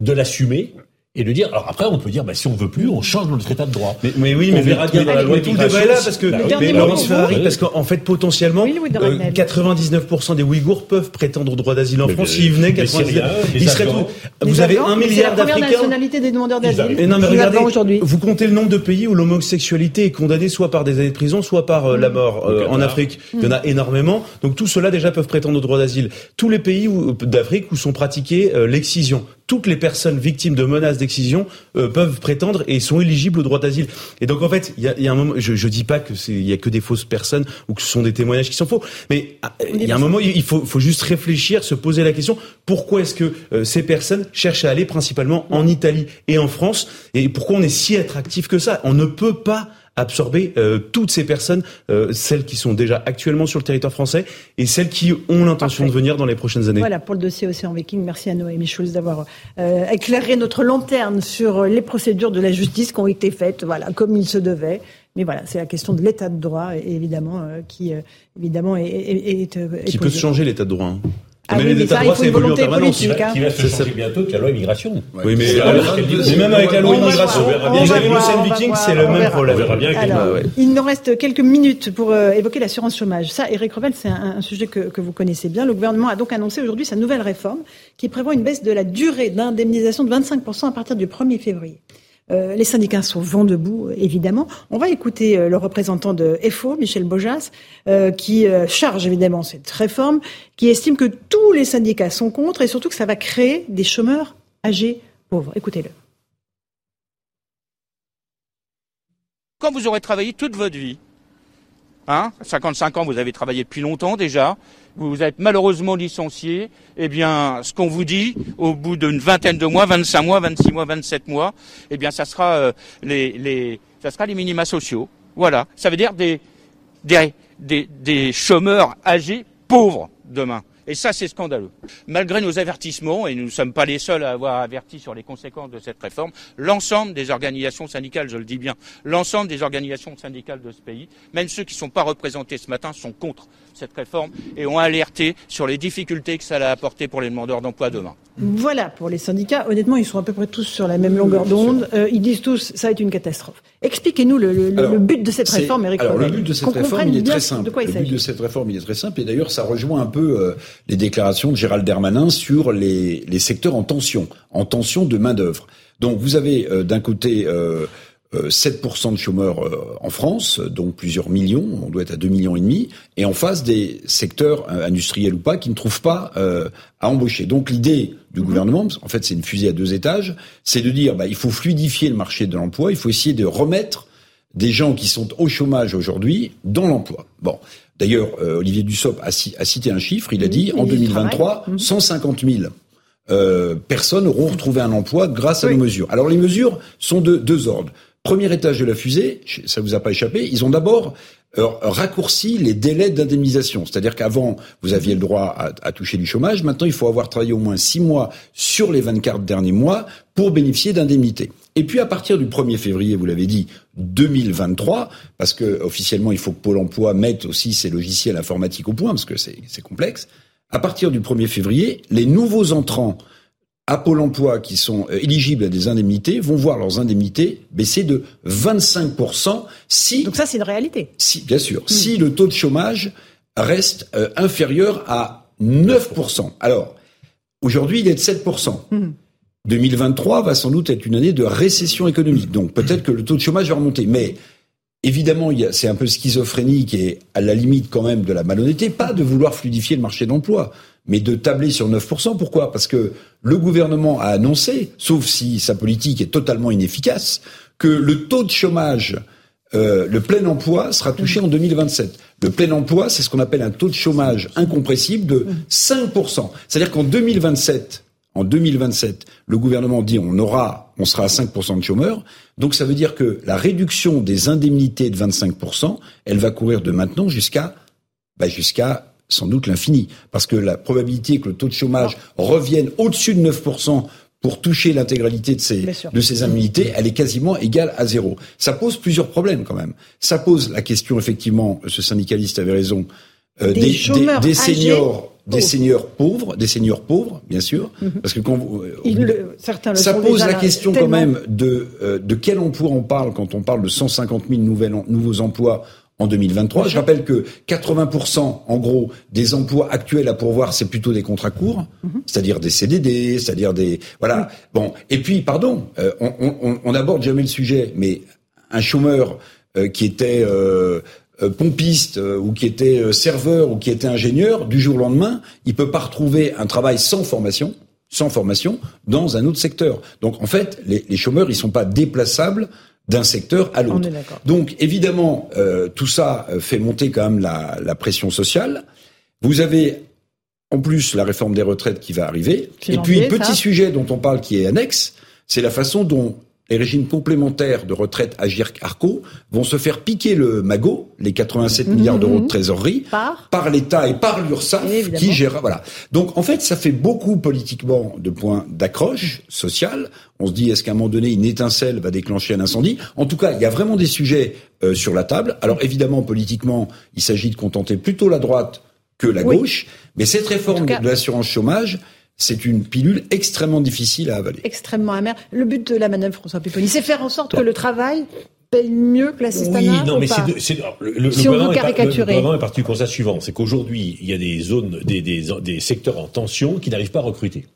de l'assumer et de dire. Alors après, on peut dire, bah, si on veut plus, on change notre état de droit. Mais, mais oui, mais, on verra bien dans la loi tout le débat est là parce que bah mais Laurence Ferrari, parce qu'en fait, potentiellement, 99% euh, des Ouïghours peuvent prétendre au droit d'asile en France s'ils venaient 99. Ils seraient. Vous avez un milliard d'Africains. la nationalité des demandeurs d'asile. Mais non, mais regardez, vous comptez le nombre de pays où l'homosexualité est condamnée soit par des années de prison, soit par euh, la mort euh, en Afrique. Il y en a énormément. Donc tout cela déjà peuvent prétendre au droit d'asile. Tous les pays d'Afrique où sont pratiquées l'excision toutes les personnes victimes de menaces d'excision euh, peuvent prétendre et sont éligibles au droit d'asile. Et donc en fait, il y a, y a, un moment, je, je dis pas que c'est, il y a que des fausses personnes ou que ce sont des témoignages qui sont faux, mais ah, il y a un moment, il faut, faut juste réfléchir, se poser la question pourquoi est-ce que euh, ces personnes cherchent à aller principalement en Italie et en France et pourquoi on est si attractif que ça? On ne peut pas absorber euh, toutes ces personnes, euh, celles qui sont déjà actuellement sur le territoire français et celles qui ont l'intention de venir dans les prochaines années. Voilà pour le dossier Océan Viking. Merci à Noémie Schulz d'avoir euh, éclairé notre lanterne sur les procédures de la justice qui ont été faites, voilà, comme il se devait. Mais voilà, c'est la question de l'état de droit, évidemment, qui évidemment est, est, est, qui peut changer l'état de droit. Hein. Ah mais oui, ça, il faut une volonté politique. Qui va, qui va se changer bientôt que la loi immigration. Oui, mais, même avec la loi immigration, vous avez l'Océan Viking, c'est le même problème. On verra bien il nous reste quelques minutes pour euh, évoquer l'assurance chômage. Ça, Eric Revel, c'est un, sujet que, que vous connaissez bien. Le gouvernement a donc annoncé aujourd'hui sa nouvelle réforme qui prévoit une baisse de la durée d'indemnisation de 25% à partir du 1er février. Euh, les syndicats sont vent debout, évidemment. On va écouter euh, le représentant de FO, Michel Bojas, euh, qui charge évidemment cette réforme, qui estime que tous les syndicats sont contre et surtout que ça va créer des chômeurs âgés pauvres. Écoutez-le. Quand vous aurez travaillé toute votre vie, hein, 55 ans, vous avez travaillé depuis longtemps déjà, vous êtes malheureusement licencié, eh bien, ce qu'on vous dit, au bout d'une vingtaine de mois, 25 mois, 26 mois, 27 mois, eh bien, ça sera euh, les, les, ça sera les minima sociaux. Voilà. Ça veut dire des, des, des, des chômeurs âgés pauvres demain. Et ça, c'est scandaleux. Malgré nos avertissements, et nous ne sommes pas les seuls à avoir averti sur les conséquences de cette réforme, l'ensemble des organisations syndicales, je le dis bien, l'ensemble des organisations syndicales de ce pays, même ceux qui ne sont pas représentés ce matin, sont contre cette réforme et ont alerté sur les difficultés que ça allait apporter pour les demandeurs d'emploi demain. Voilà, pour les syndicats, honnêtement, ils sont à peu près tous sur la même longueur d'onde. Euh, ils disent tous, ça va être une catastrophe. Expliquez-nous le, but de cette réforme, Eric Alors, le but de cette réforme, il est très simple. le but de cette réforme, il est très simple. Et d'ailleurs, ça rejoint un peu euh, les déclarations de Gérald Darmanin sur les, les secteurs en tension, en tension de main-d'œuvre. Donc, vous avez euh, d'un côté 7% euh, de chômeurs euh, en France, donc plusieurs millions, on doit être à 2 millions et demi, et en face des secteurs euh, industriels ou pas qui ne trouvent pas à embaucher. Donc l'idée du gouvernement, en fait c'est une fusée à deux étages, c'est de dire bah, il faut fluidifier le marché de l'emploi, il faut essayer de remettre des gens qui sont au chômage aujourd'hui dans l'emploi. Bon, d'ailleurs Olivier Dussopt a, cité un chiffre, il a dit en 2023 150 000 euh, personnes auront retrouvé un emploi grâce à nos mesures. Alors les mesures sont de deux ordres. Premier étage de la fusée, ça vous a pas échappé, ils ont d'abord euh, raccourci les délais d'indemnisation. C'est-à-dire qu'avant, vous aviez le droit à, toucher du chômage. Maintenant, il faut avoir travaillé au moins six mois sur les 24 derniers mois pour bénéficier d'indemnités. Et puis, à partir du 1er février, vous l'avez dit, 2023, parce que officiellement, il faut que Pôle emploi mette aussi ses logiciels informatiques au point, parce que c'est complexe. À partir du 1er février, les nouveaux entrants à Pôle emploi qui sont euh, éligibles à des indemnités vont voir leurs indemnités baisser de 25% si... Donc ça, c'est une réalité. Si, bien sûr. Hmm. Si le taux de chômage reste euh, inférieur à 9%. Alors, aujourd'hui, il est de 7%. 2023 hmm. va sans doute être une année de récession économique. Donc peut-être que le taux de chômage va remonter. Mais Évidemment, c'est un peu schizophrénique et à la limite quand même de la malhonnêteté, pas de vouloir fluidifier le marché d'emploi mais de tabler sur 9%. Pourquoi? Parce que le gouvernement a annoncé, sauf si sa politique est totalement inefficace, que le taux de chômage, euh, le plein emploi, sera touché en 2027. Le plein emploi, c'est ce qu'on appelle un taux de chômage incompressible de 5%. C'est-à-dire qu'en 2027, en 2027, le gouvernement dit on aura, on sera à 5% de chômeurs. Donc ça veut dire que la réduction des indemnités de 25%, elle va courir de maintenant jusqu'à, bah jusqu'à sans doute l'infini. Parce que la probabilité que le taux de chômage revienne au-dessus de 9% pour toucher l'intégralité de ces, de ces indemnités, elle est quasiment égale à zéro. Ça pose plusieurs problèmes quand même. Ça pose la question, effectivement, ce syndicaliste avait raison, euh, des, des, seniors des seniors pauvres, des seniors pauvres, bien sûr, mhm. parce que quand vous, euh, certains ça pose la question quand même de euh, de quel emploi on parle quand on parle de 150 000 nouvelles, nouveaux emplois en 2023. Je rappelle que 80% en gros des emplois actuels à pourvoir, c'est plutôt des contrats courts, c'est-à-dire des CDD, c'est-à-dire des voilà. Bon, et puis pardon, euh, on, n'aborde jamais le sujet, mais un chômeur qui était euh, pompiste euh, ou qui était euh, serveur ou qui était ingénieur, du jour au lendemain, il peut pas retrouver un travail sans formation, sans formation, dans un autre secteur. Donc en fait, les, les chômeurs, ils sont pas déplaçables d'un secteur à l'autre. Donc évidemment, tout ça fait monter quand même la, la, pression sociale. Vous avez en plus la réforme des retraites qui va arriver. Et puis, petit sujet dont on parle qui est annexe, c'est la façon dont les régimes complémentaires de retraite Agir Arco vont se faire piquer le magot, les 87 mhm, milliards d'euros de trésorerie, par, l'État et par l'URSSAF qui gère. Voilà. Donc en fait, ça fait beaucoup politiquement de points d'accroche sociale. On se dit est-ce qu'à un moment donné une étincelle va déclencher un incendie? En tout cas, il y a vraiment des sujets euh, sur la table. Alors évidemment, politiquement, il s'agit de contenter plutôt la droite que la gauche, mais cette réforme de l'assurance chômage c'est une pilule extrêmement difficile à avaler. Extrêmement amère. Le but de la manœuvre, François Pipponi, c'est faire en sorte que le travail paye mieux que la Oui, non, mais c'est le, le, si on veut caricaturer. le gouvernement est parti du constat suivant, c'est qu'aujourd'hui, il y a des zones, des, des, des secteurs en tension qui n'arrivent pas à recruter.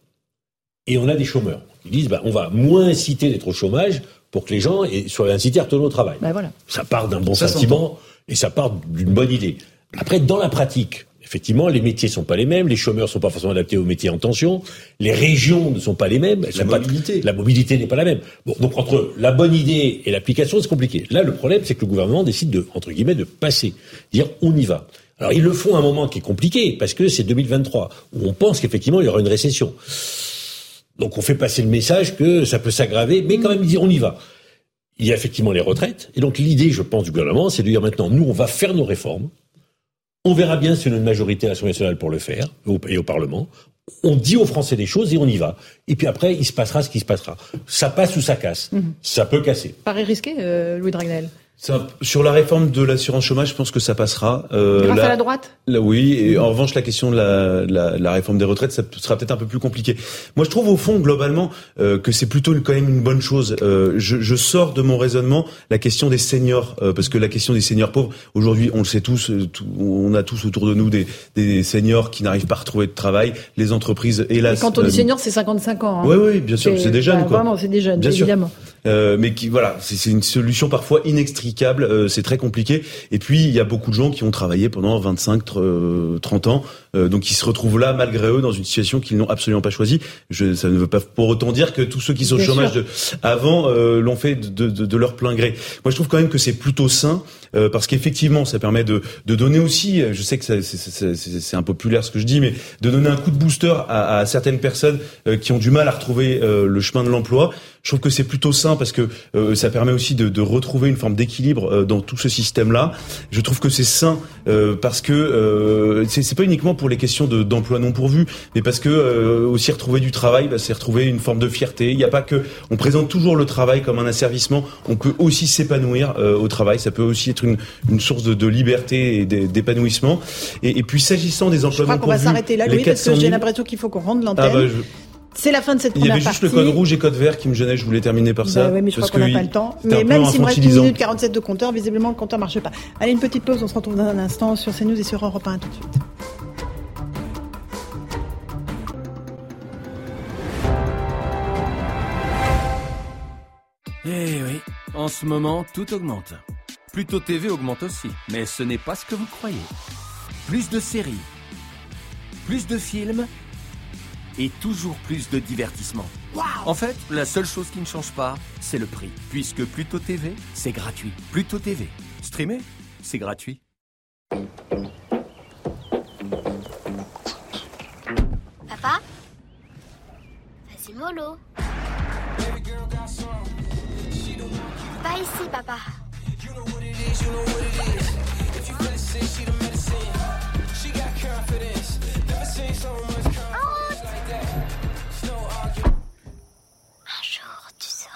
Et on a des chômeurs. Ils disent, bah, on va moins inciter d'être au chômage pour que les gens soient incités à retourner au travail. Ben voilà. Ça part d'un bon sentiment et ça part d'une bonne idée. Après, dans la pratique, effectivement, les métiers sont pas les mêmes, les chômeurs sont pas forcément adaptés aux métiers en tension, les régions ne sont pas les mêmes, la, mobilité, la mobilité n'est pas la même. Bon, donc entre la bonne idée et l'application, c'est compliqué. Là, le problème, c'est que le gouvernement décide de, entre guillemets, de passer, dire on y va. Alors ils le font à un moment qui est compliqué parce que c'est 2023 où on pense qu'effectivement il y aura une récession. Donc on fait passer le message que ça peut s'aggraver, mais quand même dire on y va. Il y a effectivement les retraites et donc l'idée, je pense, du gouvernement, c'est de dire maintenant nous on va faire nos réformes on verra bien si on a une majorité à l'Assemblée nationale pour le faire, et au Parlement. On dit aux Français des choses et on y va. Et puis après, il se passera ce qui se passera. Ça passe ou ça casse. Mhm. Ça peut casser. Pareil risqué, euh, Louis Dragnel? Sur la réforme de l'assurance chômage, je pense que ça passera. Euh, Grâce à la droite Oui, et en revanche, la question de la, la, la réforme des retraites, ça sera peut-être un peu plus compliqué. Moi, je trouve au fond, globalement, euh, que c'est plutôt quand même une bonne chose. Euh, je, je, sors de mon raisonnement la question des seniors, euh, parce que la question des seniors pauvres, aujourd'hui, on le sait tous, euh, on a tous autour de nous des, des seniors qui n'arrivent pas à retrouver de travail. Les entreprises, hélas... Et quand on dit seniors, c'est 55 ans. Hein. Oui, oui, bien sûr, c'est des jeunes. quoi. Vraiment, c'est des jeunes, évidemment. Mais qui, voilà, c'est une solution parfois inextricable, c'est très compliqué. Et puis, il y a beaucoup de gens qui ont travaillé pendant 25, 30 euh, ans, euh, donc ils se retrouvent là, malgré eux, dans une situation qu'ils n'ont absolument pas choisie. Je, ça ne veut pas pour autant dire que tous ceux qui sont au chômage de, avant euh, l'ont fait de, de, de, leur plein gré. Moi, je trouve quand même que c'est plutôt sain, parce qu'effectivement, ça permet de, de donner aussi, je sais que c'est impopulaire ce que je dis, mais de donner un coup de booster à, à certaines personnes qui ont du mal à retrouver le chemin de l'emploi. Je trouve que c'est plutôt sain parce que ça permet aussi de, de retrouver une forme d'équilibre dans tout ce système-là. Je trouve que c'est sain euh, parce que euh, c'est pas uniquement pour les questions d'emploi non pourvu, mais parce que euh, aussi retrouver du travail, bah, c'est retrouver une forme de fierté. Il n'y a pas que on présente toujours le travail comme un asservissement. On peut aussi s'épanouir euh, au travail. Ça peut aussi être une, une source de, de liberté et d'épanouissement. Et, et, puis s'agissant des emplois non pourvus, on va s'arrêter là, Louis, parce que j'ai l'impression qu'il faut qu'on rende l'antenne. Ah bah, c'est la fin de cette première partie. Il y avait juste le code rouge et code vert qui me gênait. Je voulais terminer par ça. Bah oui, mais je crois qu'on n'a pas le temps. Mais même s'il me reste 1 minute 47 de compteur, visiblement le compteur marche pas. Allez, une petite pause. On se retrouve dans un instant sur CNews et sur Europe 1 tout de suite. Eh oui, en ce moment, tout augmente. Pluto TV augmente aussi, mais ce n'est pas ce que vous croyez. Plus de séries, plus de films et toujours plus de divertissement. en fait, la seule chose qui ne change pas, c'est le prix. Puisque Pluto TV, c'est gratuit. Pluto TV, streamer, c'est gratuit. Papa? C'est mollo. Pas ici, papa. Un jour, tu seras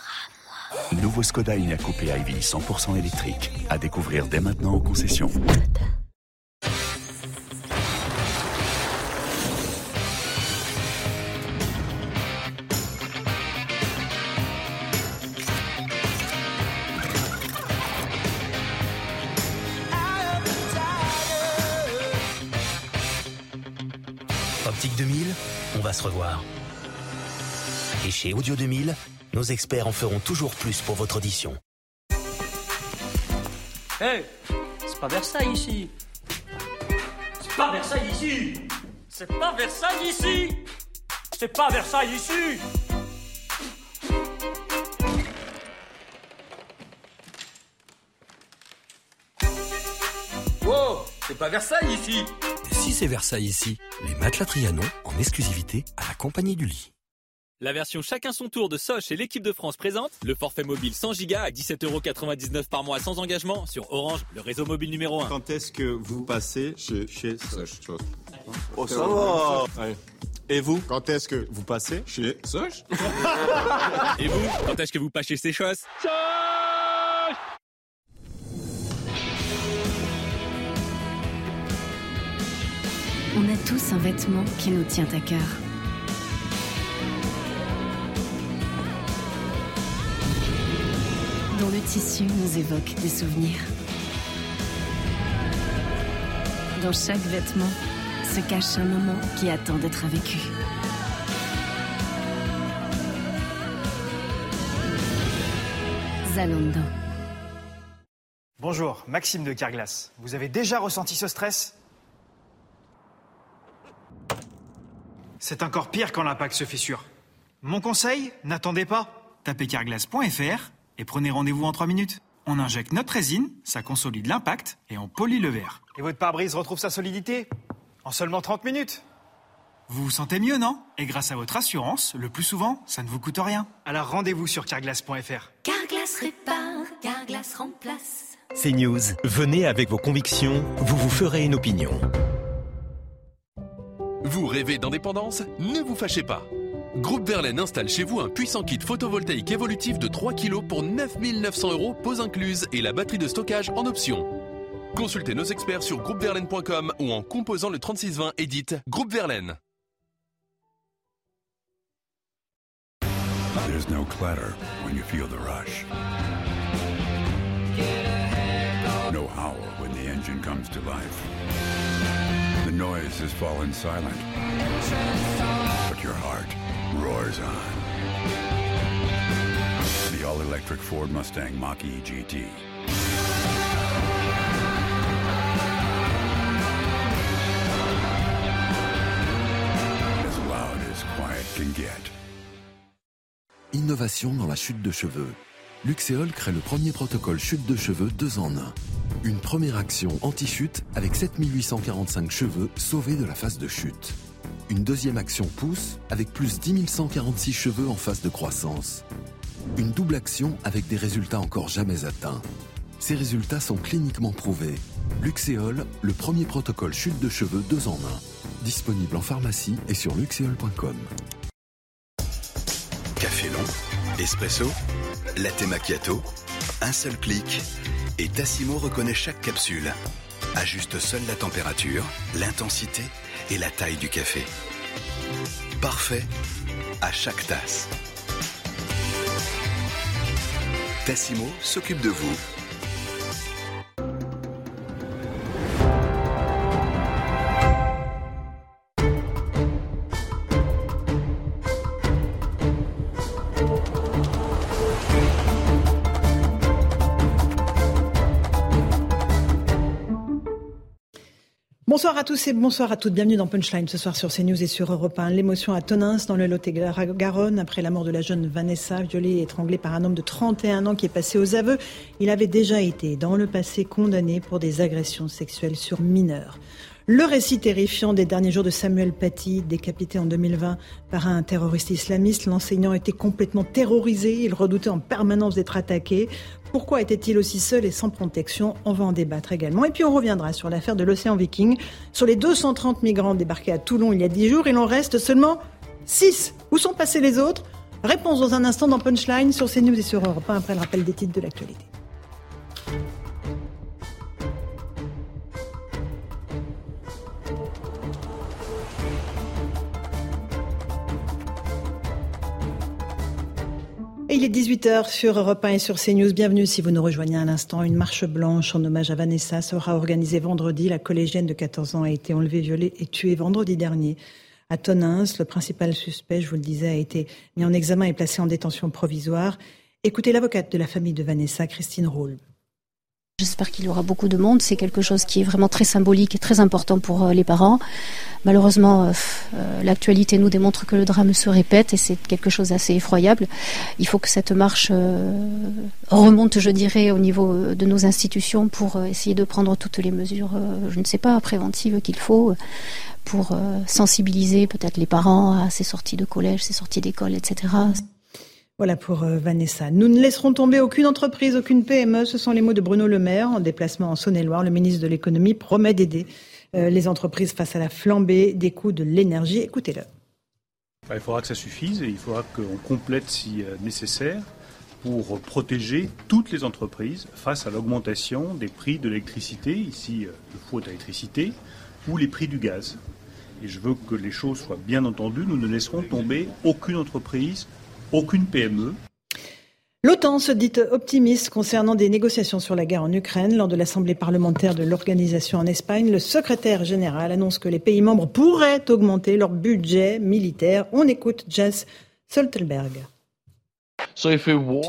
moi. Nouveau Skoda Enyaq Coupé Ivy 100% électrique. À découvrir dès maintenant en concession. Va se revoir. Et chez Audio 2000, nos experts en feront toujours plus pour votre audition. Hé hey, C'est pas Versailles ici. C'est pas Versailles ici. C'est pas Versailles ici. C'est pas Versailles ici. Wow C'est pas Versailles ici Si c'est Versailles ici, les matelas Trianon en exclusivité à la compagnie du lit. La version chacun son tour de Soch et l'équipe de France présente le forfait mobile 100 Go à 17,99€ par mois sans engagement sur Orange, le réseau mobile numéro 1. Quand est-ce que vous passez chez, chez Soch Oh ça va. Et vous Quand est-ce que vous passez chez Soch Et vous Quand est-ce que vous passez chez Séchos On a tous un vêtement qui nous tient à cœur. dont le tissu nous évoque des souvenirs. Dans chaque vêtement se cache un moment qui attend d'être vécu. Zalando. Bonjour, Maxime de Carglass. Vous avez déjà ressenti ce stress? C'est encore pire quand l'impact se fissure. Mon conseil, n'attendez pas. Tapez carglass.fr et prenez rendez-vous en 3 minutes. On injecte notre résine, ça consolide l'impact et on polit le verre. Et votre pare-brise retrouve sa solidité en seulement 30 minutes. Vous vous sentez mieux, non? Et grâce à votre assurance, le plus souvent, ça ne vous coûte rien. Alors rendez-vous sur carglass.fr. Carglass répare, Carglass remplace. C'est News. Venez avec vos convictions, vous vous ferez une opinion. Vous rêvez d'indépendance Ne vous fâchez pas. Groupe Verlaine installe chez vous un puissant kit photovoltaïque évolutif de 3 kg pour 9 900 euros, pose incluse et la batterie de stockage en option. Consultez nos experts sur groupeverlaine.com ou en composant le 3620 et dites Groupe Verlaine. No when the engine comes to life. Noise has fallen silent. But your heart roars on. The all-electric Ford Mustang Mach-E GT. As loud as quiet can get. Innovation dans la chute de cheveux. Luxéol crée le premier protocole chute de cheveux 2 en 1. Une première action anti-chute avec 7845 cheveux sauvés de la phase de chute. Une deuxième action pousse avec plus 10 146 cheveux en phase de croissance. Une double action avec des résultats encore jamais atteints. Ces résultats sont cliniquement prouvés. Luxéol, le premier protocole chute de cheveux 2 en 1. Disponible en pharmacie et sur luxéol.com. Café long, espresso, latte macchiato, un seul clic et Tassimo reconnaît chaque capsule. Ajuste seule la température, l'intensité et la taille du café. Parfait à chaque tasse. Tassimo s'occupe de vous. Bonsoir à tous et bonsoir à toutes. Bienvenue dans Punchline ce soir sur CNews et sur Europe 1. L'émotion à Tonins dans le Lot-et-Garonne après la mort de la jeune Vanessa, violée et étranglée par un homme de 31 ans qui est passé aux aveux. Il avait déjà été dans le passé condamné pour des agressions sexuelles sur mineurs. Le récit terrifiant des derniers jours de Samuel Paty, décapité en 2020 par un terroriste islamiste. L'enseignant était complètement terrorisé, il redoutait en permanence d'être attaqué. Pourquoi était-il aussi seul et sans protection? On va en débattre également. Et puis on reviendra sur l'affaire de l'océan Viking. Sur les 230 migrants débarqués à Toulon il y a 10 jours, il en reste seulement 6. Où sont passés les autres? Réponse dans un instant dans Punchline sur CNews et sur Europe 1 après le rappel des titres de l'actualité. Il est 18h sur Europe 1 et sur CNews. Bienvenue si vous nous rejoignez à l'instant. Une marche blanche en hommage à Vanessa sera organisée vendredi. La collégienne de 14 ans a été enlevée, violée et tuée vendredi dernier à Tonins. Le principal suspect, je vous le disais, a été mis en examen et placé en détention provisoire. Écoutez l'avocate de la famille de Vanessa, Christine Roule. J'espère qu'il y aura beaucoup de monde. C'est quelque chose qui est vraiment très symbolique et très important pour euh, les parents. Malheureusement, euh, euh, l'actualité nous démontre que le drame se répète et c'est quelque chose d'assez effroyable. Il faut que cette marche remonte, je dirais, au niveau de nos institutions pour essayer de prendre toutes les mesures, je ne sais pas, préventives qu'il faut pour sensibiliser peut-être les parents à ces sorties de collège, ces sorties d'école, etc. Voilà pour euh, Vanessa. Nous ne laisserons tomber aucune entreprise, aucune PME. Ce sont les mots de Bruno Le Maire en déplacement en Saône-et-Loire. Le ministre de l'économie promet d'aider euh, les entreprises face à la flambée des coûts de l'énergie. Écoutez-le. Il faudra que ça suffise et il faudra qu'on complète si euh, nécessaire pour protéger toutes les entreprises face à l'augmentation des prix de l'électricité, ici le four d'électricité, ou les prix du gaz. Et je veux que les choses soient bien entendues. Nous ne laisserons tomber aucune entreprise, aucune PME. L'OTAN se dit optimiste concernant des négociations sur la guerre en Ukraine. Lors de l'Assemblée parlementaire de l'organisation en Espagne, le secrétaire général annonce que les pays membres pourraient augmenter leur budget militaire. On écoute Jess Stoltenberg. Si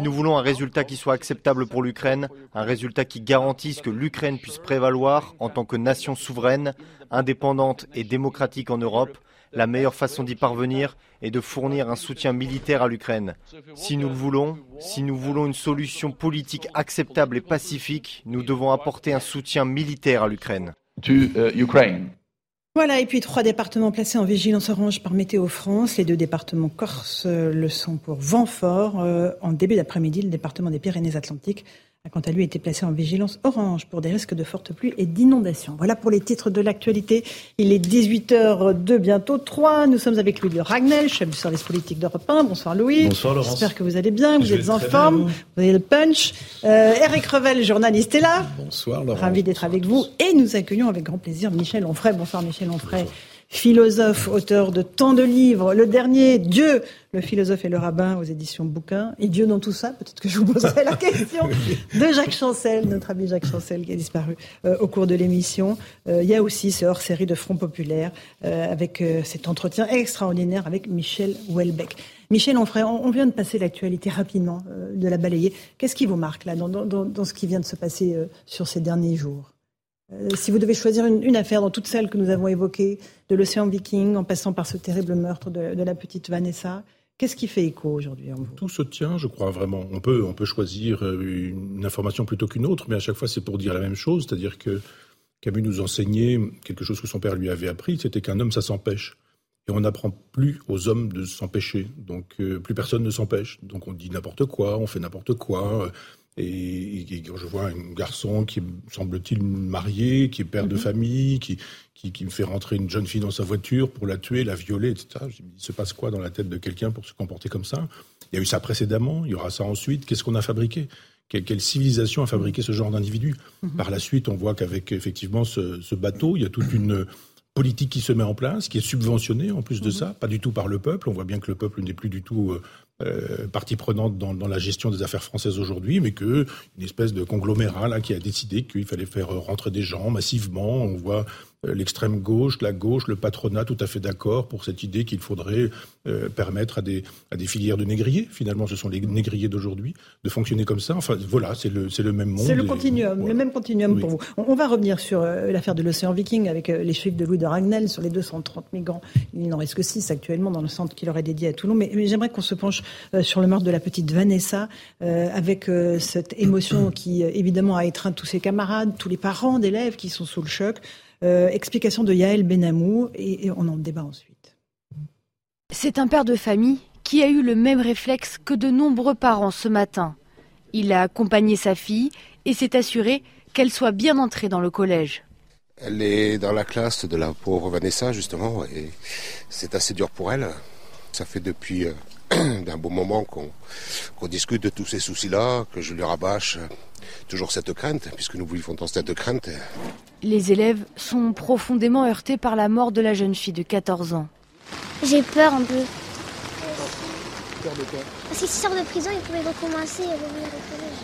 nous voulons un résultat qui soit acceptable pour l'Ukraine, un résultat qui garantisse que l'Ukraine puisse prévaloir en tant que nation souveraine, indépendante et démocratique en Europe, la meilleure façon d'y parvenir est de fournir un soutien militaire à l'Ukraine. Si nous le voulons, si nous voulons une solution politique acceptable et pacifique, nous devons apporter un soutien militaire à l'Ukraine. Uh, voilà, et puis trois départements placés en vigilance orange par Météo France. Les deux départements corse le sont pour vent fort. Euh, en début d'après-midi, le département des Pyrénées-Atlantiques a quant à lui été placé en vigilance orange pour des risques de fortes pluies et d'inondations. Voilà pour les titres de l'actualité. Il est 18h02, bientôt 3. Nous sommes avec Louis de Ragnel, chef du service politique d'Europe 1. Bonsoir Louis. Bonsoir Laurence. J'espère que vous allez bien, vous êtes en forme, vous. avez le punch. Euh, Eric Revel, journaliste, est là. Bonsoir Laurence. Ravi d'être avec vous. Et nous accueillons avec grand plaisir Michel Onfray. Bonsoir Michel Onfray philosophe, auteur de tant de livres. Le dernier, Dieu, le philosophe et le rabbin aux éditions Bouquin. Et Dieu dans tout ça, peut-être que je vous poserai la question de Jacques Chancel, notre ami Jacques Chancel qui a disparu euh, au cours de l'émission. Euh, il y a aussi ce hors-série de Front Populaire euh, avec cet entretien extraordinaire avec Michel Houellebecq. Michel Onfray, on vient de passer l'actualité rapidement, de la balayer. Qu'est-ce qui vous marque là dans, dans, ce qui vient de se passer sur ces derniers jours? Euh, si vous devez choisir une, affaire dans toutes celles que nous avons évoquées, de l'océan Viking, en passant par ce terrible meurtre de, la petite Vanessa, qu'est-ce qui fait écho aujourd'hui en vous? Tout se tient, je crois vraiment. On peut, on peut choisir euh, une information plutôt qu'une autre, mais à chaque fois c'est pour dire la même chose, c'est-à-dire que Camus nous enseignait quelque chose que son père lui avait appris, c'était qu'un homme ça s'empêche. Et on n'apprend plus aux hommes de s'empêcher. Donc euh, plus personne ne s'empêche. Donc on dit n'importe quoi, on fait n'importe quoi. Et, quand je vois un garçon qui semble-t-il marié, qui est père de mhm. famille, qui, qui, me fait rentrer une jeune fille dans sa voiture pour la tuer, la violer, etc. Je me dis, il se passe quoi dans la tête de quelqu'un pour se comporter comme ça? Il y a eu ça précédemment, il y aura ça ensuite. Qu'est-ce qu'on a fabriqué? Quelle, civilisation a fabriqué ce genre d'individu? Mhm. Par la suite, on voit qu'avec effectivement ce, ce, bateau, il y a toute une politique qui se met en place, qui est subventionnée en plus de mhm. ça, pas du tout par le peuple. On voit bien que le peuple n'est plus du tout euh, partie prenante dans, dans, la gestion des affaires françaises aujourd'hui, mais que une espèce de conglomérat là qui a décidé qu'il fallait faire rentrer des gens massivement. On voit euh, l'extrême gauche, la gauche, le patronat tout à fait d'accord pour cette idée qu'il faudrait euh, permettre à des, à des filières de négriers, finalement ce sont les négriers d'aujourd'hui, de fonctionner comme ça. Enfin voilà, c'est le, le même monde. C'est le continuum, le même continuum pour vous. On, va revenir sur euh, l'affaire de l'océan Viking avec les chiffres de Louis de Ragnel sur les 230 migrants. Il n'en reste que 6 actuellement dans le centre qui leur est dédié à Toulon. Mais, mais j'aimerais qu'on se penche sur le meurtre de la petite Vanessa avec cette émotion qui évidemment a étreint tous ses camarades, tous les parents d'élèves qui sont sous le choc. explication de Yael Benamou et on en débat ensuite. C'est un père de famille qui a eu le même réflexe que de nombreux parents ce matin. Il a accompagné sa fille et s'est assuré qu'elle soit bien entrée dans le collège. Elle est dans la classe de la pauvre Vanessa, justement, et c'est assez dur pour elle. Ça fait depuis euh, d'un bon moment qu'on discute de tous ces soucis-là, que je lui rabâche toujours cette crainte, puisque nous vivons dans cette crainte. Les élèves sont profondément heurtés par la mort de la jeune fille de 14 ans. J'ai peur un peu. Parce qu'il sort de prison, il pourrait recommencer et revenir au collège.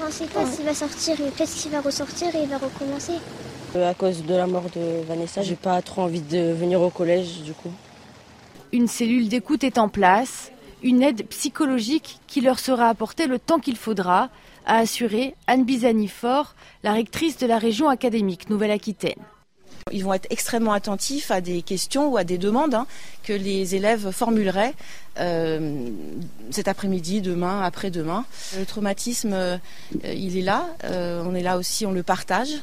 On ne sait pas s'il va sortir, peut-être qu'il va ressortir et il va recommencer. Euh, à cause de la mort de Vanessa, j'ai pas trop envie de venir au collège du coup. Une cellule d'écoute est en place, une aide psychologique qui leur sera apportée le temps qu'il faudra, a assuré Anne Bizani-Fort, la rectrice de la région académique Nouvelle-Aquitaine. Ils vont être extrêmement attentifs à des questions ou à des demandes hein, que les élèves formuleraient euh, cet après-midi, demain, après-demain. Le traumatisme, euh, il est là. Euh, on est là aussi, on le partage.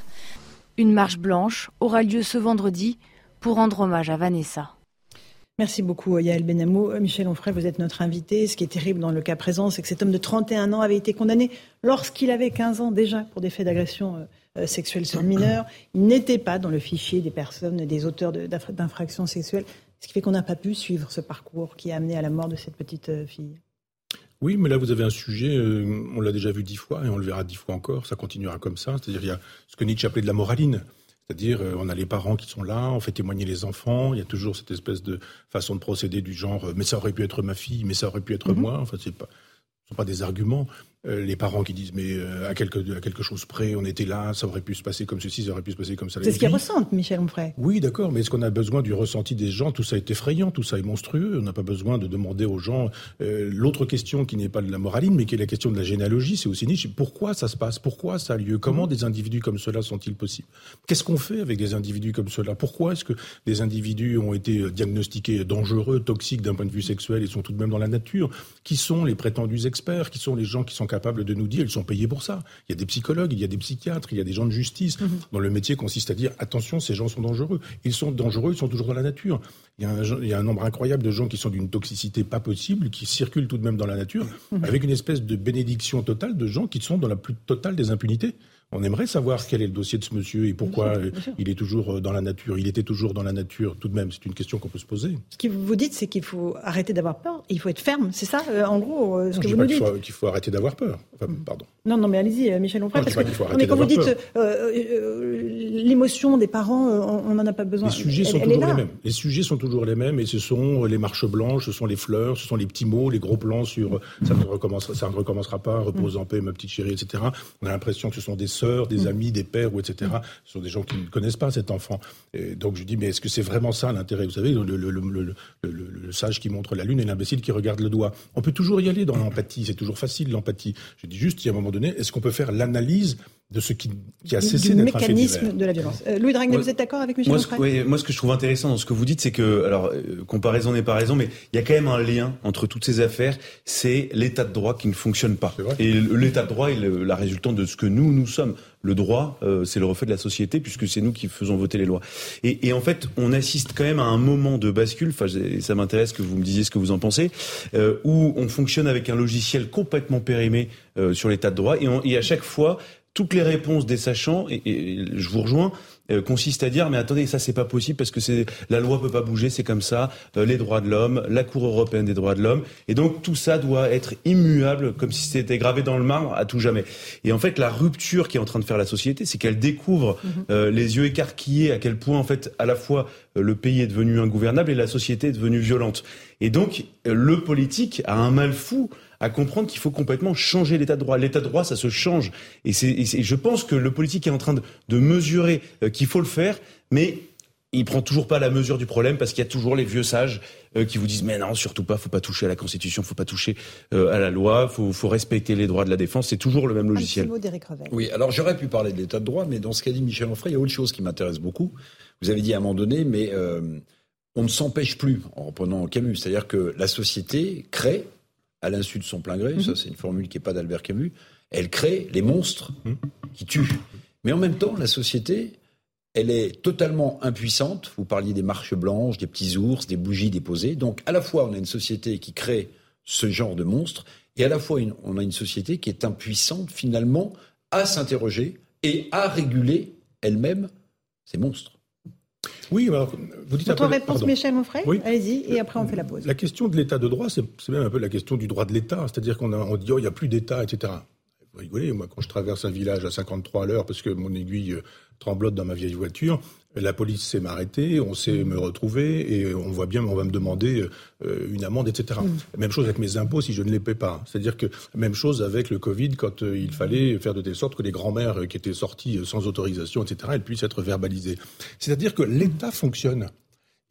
Une marche blanche aura lieu ce vendredi pour rendre hommage à Vanessa. Merci beaucoup, Yael Benamou. Michel Onfray, vous êtes notre invité. Ce qui est terrible dans le cas présent, c'est que cet homme de 31 ans avait été condamné lorsqu'il avait 15 ans déjà pour des faits d'agression euh, sexuelle sur mineur. Il n'était pas dans le fichier des personnes, des auteurs d'infractions sexuelles, ce qui fait qu'on n'a pas pu suivre ce parcours qui a amené à la mort de cette petite euh, fille. Oui, mais là, vous avez un sujet, euh, on l'a déjà vu dix fois et on le verra dix fois encore, ça continuera comme ça. C'est-à-dire, il y a ce que Nietzsche appelait de la moraline. C'est-à-dire, on a les parents qui sont là, on fait témoigner les enfants, il y a toujours cette espèce de façon de procéder du genre, mais ça aurait pu être ma fille, mais ça aurait pu être mhm. moi. Enfin, c'est pas, ce sont pas des arguments. Euh, les parents qui disent mais euh, à quelque à quelque chose près, on était là, ça aurait pu se passer comme ceci, ça aurait pu se passer comme ça. C'est ce qu'ils ressentent, Michel Onfray. Oui, d'accord, mais est-ce qu'on a besoin du ressenti des gens? Tout ça est effrayant, tout ça est monstrueux. On n'a pas besoin de demander aux gens. Euh, l'autre question qui n'est pas de la moraline, mais qui est la question de la généalogie, c'est aussi niche. Pourquoi ça se passe? Pourquoi ça a lieu? Comment mhm. des individus comme cela sont-ils possibles? Qu'est-ce qu'on fait avec des individus comme cela? Pourquoi est-ce que des individus ont été diagnostiqués dangereux, toxiques d'un point de vue sexuel et sont tout de même dans la nature? Qui sont les prétendus experts? Qui sont les gens qui sont capables de nous dire ils sont payés pour ça. Il y a des psychologues, il y a des psychiatres, il y a des gens de justice mhm. dont le métier consiste à dire attention, ces gens sont dangereux. Ils sont dangereux, ils sont toujours dans la nature. Il y a un, il y a un nombre incroyable de gens qui sont d'une toxicité pas possible, qui circulent tout de même dans la nature, mhm. avec une espèce de bénédiction totale de gens qui sont dans la plus totale des impunités. On aimerait savoir quel est le dossier de ce monsieur et pourquoi il est toujours euh, dans la nature. Il était toujours dans la nature tout de même. C'est une question qu'on peut se poser. Ce que vous dites, c'est qu'il faut arrêter d'avoir peur. Il faut être ferme. C'est ça, euh, en gros, euh, ce que vous nous dites. Qu'il faut, arrêter d'avoir peur. Enfin, pardon. Non, non, mais allez-y, Michel Onfray. Parce que, mais quand vous dites l'émotion des parents, on n'en a pas besoin. Les sujets sont toujours les mêmes. Les sujets sont toujours les mêmes et ce sont les marches blanches, ce sont les fleurs, ce sont les petits mots, les gros plans sur ça ne recommencera, ça ne recommencera pas, repose en paix, ma petite chérie, etc. On a l'impression que ce sont des sœurs, des mm. amis, des pères, ou etc. Ce sont des gens qui ne connaissent pas cet enfant. Et donc je dis, mais est-ce que c'est vraiment ça l'intérêt? Vous savez, le, sage qui montre la lune et l'imbécile qui regarde le doigt. On peut toujours y aller dans l'empathie, c'est toujours facile l'empathie. Je dis juste, il y a un moment donné, est-ce qu'on peut faire l'analyse de ce qui, qui a cessé d'être un mécanisme de la violence. Euh, Louis Dragnet, vous êtes d'accord avec Michel moi, ce, oui, moi, ce que je trouve intéressant dans ce que vous dites, c'est que, alors, euh, comparaison n'est pas raison, mais il y a quand même un lien entre toutes ces affaires. C'est l'état de droit qui ne fonctionne pas. Et l'état de droit est la résultante de ce que nous, nous sommes. Le droit, euh, c'est le reflet de la société, puisque c'est nous qui faisons voter les lois. Et, et, en fait, on assiste quand même à un moment de bascule. Enfin, ça m'intéresse que vous me disiez ce que vous en pensez, euh, où on fonctionne avec un logiciel complètement périmé euh, sur l'état de droit, et, et à chaque fois, toutes les réponses des sachants, et, je vous rejoins, euh, consistent à dire mais attendez ça c'est pas possible parce que c'est la loi peut pas bouger c'est comme ça euh, les droits de l'homme la Cour européenne des droits de l'homme et donc tout ça doit être immuable comme si c'était gravé dans le marbre à tout jamais et en fait la rupture qui est en train de faire la société c'est qu'elle découvre mhm. euh, les yeux écarquillés à quel point en fait à la fois le pays est devenu ingouvernable et la société est devenue violente et donc le politique a un mal fou à comprendre qu'il faut complètement changer l'état de droit. L'état de droit, ça se change. Et, c'est, je pense que le politique est en train de, de mesurer euh, qu'il faut le faire, mais il prend toujours pas la mesure du problème parce qu'il y a toujours les vieux sages euh, qui vous disent mais non surtout pas faut pas toucher à la constitution faut pas toucher euh, à la loi faut, faut respecter les droits de la défense c'est toujours le même logiciel. Oui alors j'aurais pu parler de l'état de droit mais dans ce qu'a dit Michel Onfray il y a autre chose qui m'intéresse beaucoup vous avez dit à un moment donné mais on ne s'empêche plus en reprenant Camus c'est-à-dire que la société crée à l'insu de son plein gré, ça mhm. c'est une formule qui n'est pas d'Albert Camus, elle crée les monstres mhm. qui tuent. Mais en même temps, la société elle est totalement impuissante. Vous parliez des marches blanches, des petits ours, des bougies déposées. Donc à la fois on a une société qui crée ce genre de monstres, et à la fois on a une société qui est impuissante finalement à s'interroger et à réguler elle-même ces monstres. Oui, alors, vous dites Votre réponse, Michel Monfray oui. Allez-y, et après on fait la pause. La question de l'état de droit, c'est même un peu la question du droit de l'État. C'est-à-dire qu'on on dit, oh, il n'y a plus d'État, etc. Vous rigolez, moi, quand je traverse un village à 53 à l'heure parce que mon aiguille euh, tremblote dans ma vieille voiture, la police sait m'arrêter, on sait me retrouver et on voit bien, on va me demander euh, une amende, etc. Mm. Même chose avec mes impôts si je ne les paie pas. C'est-à-dire que même chose avec le Covid quand euh, il fallait faire de telle sorte que les grands-mères qui étaient sorties sans autorisation, etc., elles puissent être verbalisées. C'est-à-dire que l'État fonctionne.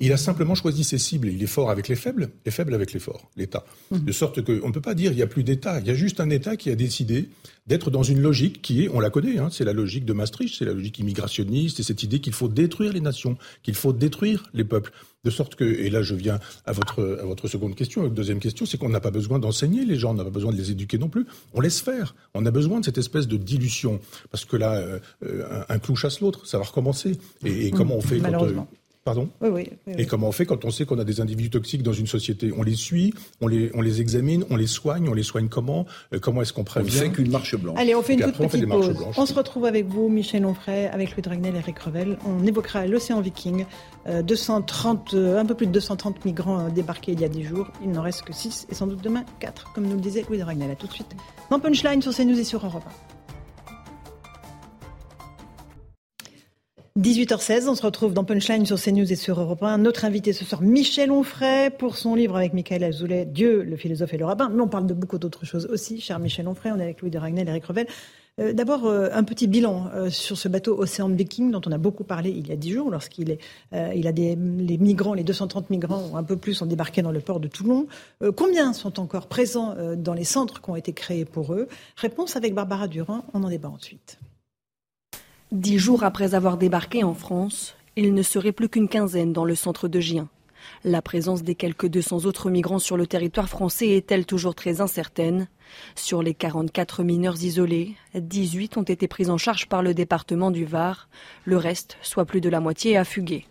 Il a simplement choisi ses cibles. Il est fort avec les faibles et faible avec les forts, l'État. Mhm. De sorte qu'on ne peut pas dire il n'y a plus d'État. Il y a juste un État qui a décidé d'être dans une logique qui est, on la connaît, hein, c'est la logique de Maastricht, c'est la logique immigrationniste, c'est cette idée qu'il faut détruire les nations, qu'il faut détruire les peuples. De sorte que, et là je viens à votre, à votre seconde question, votre deuxième question, c'est qu'on n'a pas besoin d'enseigner les gens, on n'a pas besoin de les éduquer non plus. On laisse faire. On a besoin de cette espèce de dilution. Parce que là, euh, un, clou chasse l'autre, ça va recommencer. Et, comment on fait quand, euh, Pardon oui, oui, Et comment on fait quand on sait qu'on a des individus toxiques dans une société? On les suit, on les, on les examine, on les soigne, on les soigne comment? Euh, Comment est-ce qu'on prévient? On fait qu'une marche blanche. Allez, on fait une toute petite pause. On se retrouve avec vous, Michel Onfray, avec Louis Dragnel et Eric Revel. On évoquera l'océan Viking. 230, euh, euh, un peu plus de 230 migrants débarqués il y a 10 jours. Il n'en reste que 6 et sans doute demain 4, comme nous le disait Louis Dragnel. A tout de suite dans Punchline sur CNews et sur Europe 18h16, on se retrouve dans Punchline sur CNews et sur Europe 1. Notre invité ce soir, Michel Onfray, pour son livre avec Michael Azoulay, Dieu, le philosophe et le rabbin. Mais on parle de beaucoup d'autres choses aussi, cher Michel Onfray. On est avec Louis de Ragnel Eric Revel. Euh, d'abord, euh, un petit bilan euh, sur ce bateau Océan Viking dont on a beaucoup parlé il y a dix jours, lorsqu'il est, a des les migrants, les 230 migrants, un peu plus, ont débarqué dans le port de Toulon. combien sont encore présents dans les centres qui ont été créés pour eux? Réponse avec Barbara Durand. On en débat ensuite. Dix jours après avoir débarqué en France, il ne serait plus qu'une quinzaine dans le centre de Gien. La présence des quelques 200 autres migrants sur le territoire français est-elle toujours très incertaine? Sur les 44 mineurs isolés, 18 ont été pris en charge par le département du Var. Le reste, soit plus de la moitié, a fugué.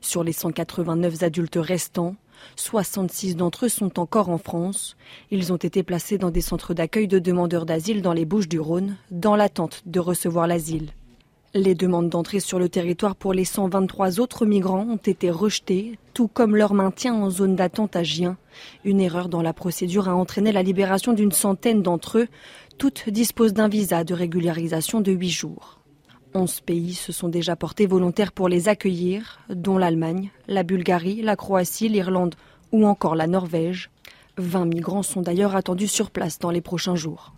Sur les 189 adultes restants, 66 d'entre eux sont encore en France. Ils ont été placés dans des centres d'accueil de demandeurs d'asile dans les Bouches du Rhône, dans l'attente de recevoir l'asile. Les demandes d'entrée sur le territoire pour les 123 autres migrants ont été rejetées, tout comme leur maintien en zone d'attente à Gien. Une erreur dans la procédure a entraîné la libération d'une centaine d'entre eux. Toutes disposent d'un visa de régularisation de 8 jours. 11 pays se sont déjà portés volontaires pour les accueillir, dont l'Allemagne, la Bulgarie, la Croatie, l'Irlande ou encore la Norvège. 20 migrants sont d'ailleurs attendus sur place dans les prochains jours.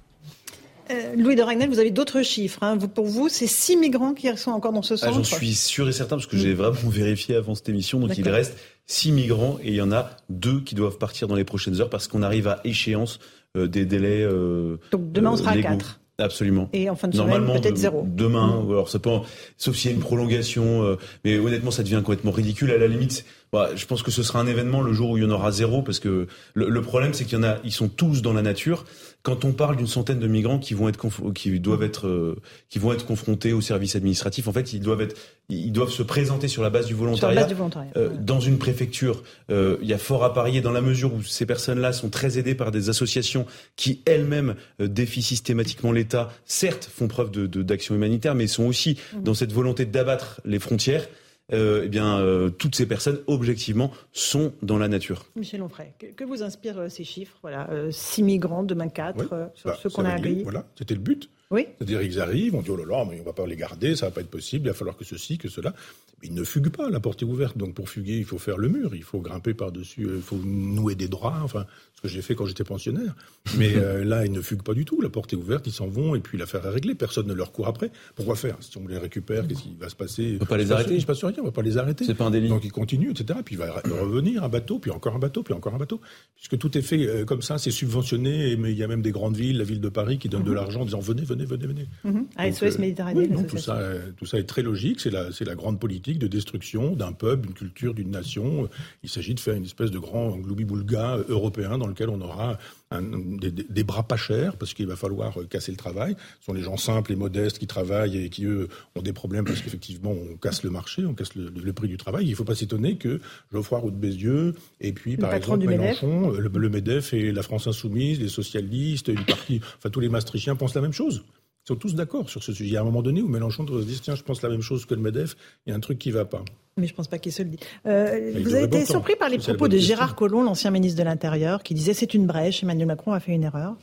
Euh, Louis de Ragnel, vous avez d'autres chiffres. Hein. pour vous, c'est six migrants qui sont encore dans ce ah, centre J'en suis sûr et certain parce que j'ai vraiment vérifié avant cette émission. Donc il reste six migrants et il y en a deux qui doivent partir dans les prochaines heures parce qu'on arrive à échéance euh, des délais. Euh, donc demain, on sera à quatre. Absolument. Et en fin de semaine, peut-être zéro. Demain, mmh. alors ça peut, sauf s'il y a une prolongation, mais honnêtement, ça devient complètement ridicule. À la limite, bah, je pense que ce sera un événement le jour où il y en aura zéro, parce que le, le problème, c'est qu'il y en a, ils sont tous dans la nature quand on parle d'une centaine de migrants qui vont être qui doivent être euh, qui vont être confrontés au service administratif, en fait, ils doivent être ils doivent se présenter sur la base du volontariat. Base du volontariat. Euh, dans une préfecture, euh, il y a fort à parier dans la mesure où ces personnes-là sont très aidées par des associations qui elles-mêmes défient systématiquement l'État. Certes, font preuve de d'action humanitaire, mais sont aussi mmh. dans cette volonté d'abattre les frontières euh, eh bien, euh, toutes ces personnes, objectivement, sont dans la nature. Michel Onfray, que, vous inspirent euh, ces chiffres Voilà, euh, six migrants, demain quatre, sur bah, ce qu'on a accueillis. Voilà, c'était le but. Oui. C'est-à-dire, ils arrivent, on dit, oh là là, mais on va pas les garder, ça va pas être possible, il va falloir que ceci, que cela. Mais ils ne fuguent pas, la porte est ouverte. Donc, pour fuguer, il faut faire le mur, il faut grimper par-dessus, il faut nouer des droits, enfin, ce que j'ai fait quand j'étais pensionnaire. Mais euh, là, ils ne fuguent pas du tout. La porte est ouverte, ils s'en vont et puis l'affaire est réglée. Personne ne leur court après. Pourquoi faire? Si on les récupère, qu'est-ce qui va se passer? On va pas les arrêter. Il se passe rien, on va pas les arrêter. C'est pas un délit. Donc ils continuent, etc. Puis il va revenir un bateau, puis encore un bateau, puis encore un bateau. Puisque tout est fait euh, comme ça, c'est subventionné. Mais il y a même des grandes villes, la ville de Paris, qui donnent de mhm. l'argent en disant venez, venez, venez, venez. Mhm. À SOS euh, Méditerranée. tout ça, tout ça est très logique. C'est la, c'est la grande politique de destruction d'un peuple, d'une culture, d'une nation. Il s'agit de faire une espèce de grand gloubi-boulga européen dans lequel on aura des, bras pas chers, parce qu'il va falloir euh, casser le travail. Ce sont les gens simples et modestes qui travaillent et qui, eux, ont des problèmes parce qu'effectivement, on casse le marché, on casse le, prix du travail. Il ne faut pas s'étonner que Geoffroy Roux de Bézieux, et puis, par exemple, Mélenchon, le, le, MEDEF et la France Insoumise, les socialistes, une partie, enfin, tous les Maastrichtiens pensent la même chose. Ils sont tous d'accord sur ce sujet. A un moment donné où Mélenchon se dit tiens, je pense la même chose que le MEDEF, il y a un truc qui ne va pas. Mais je ne pense pas qu'il se le dit. Euh, vous avez été surpris par les propos de Gérard Collomb, l'ancien ministre de l'Intérieur, qui disait c'est une brèche, Emmanuel Macron a fait une erreur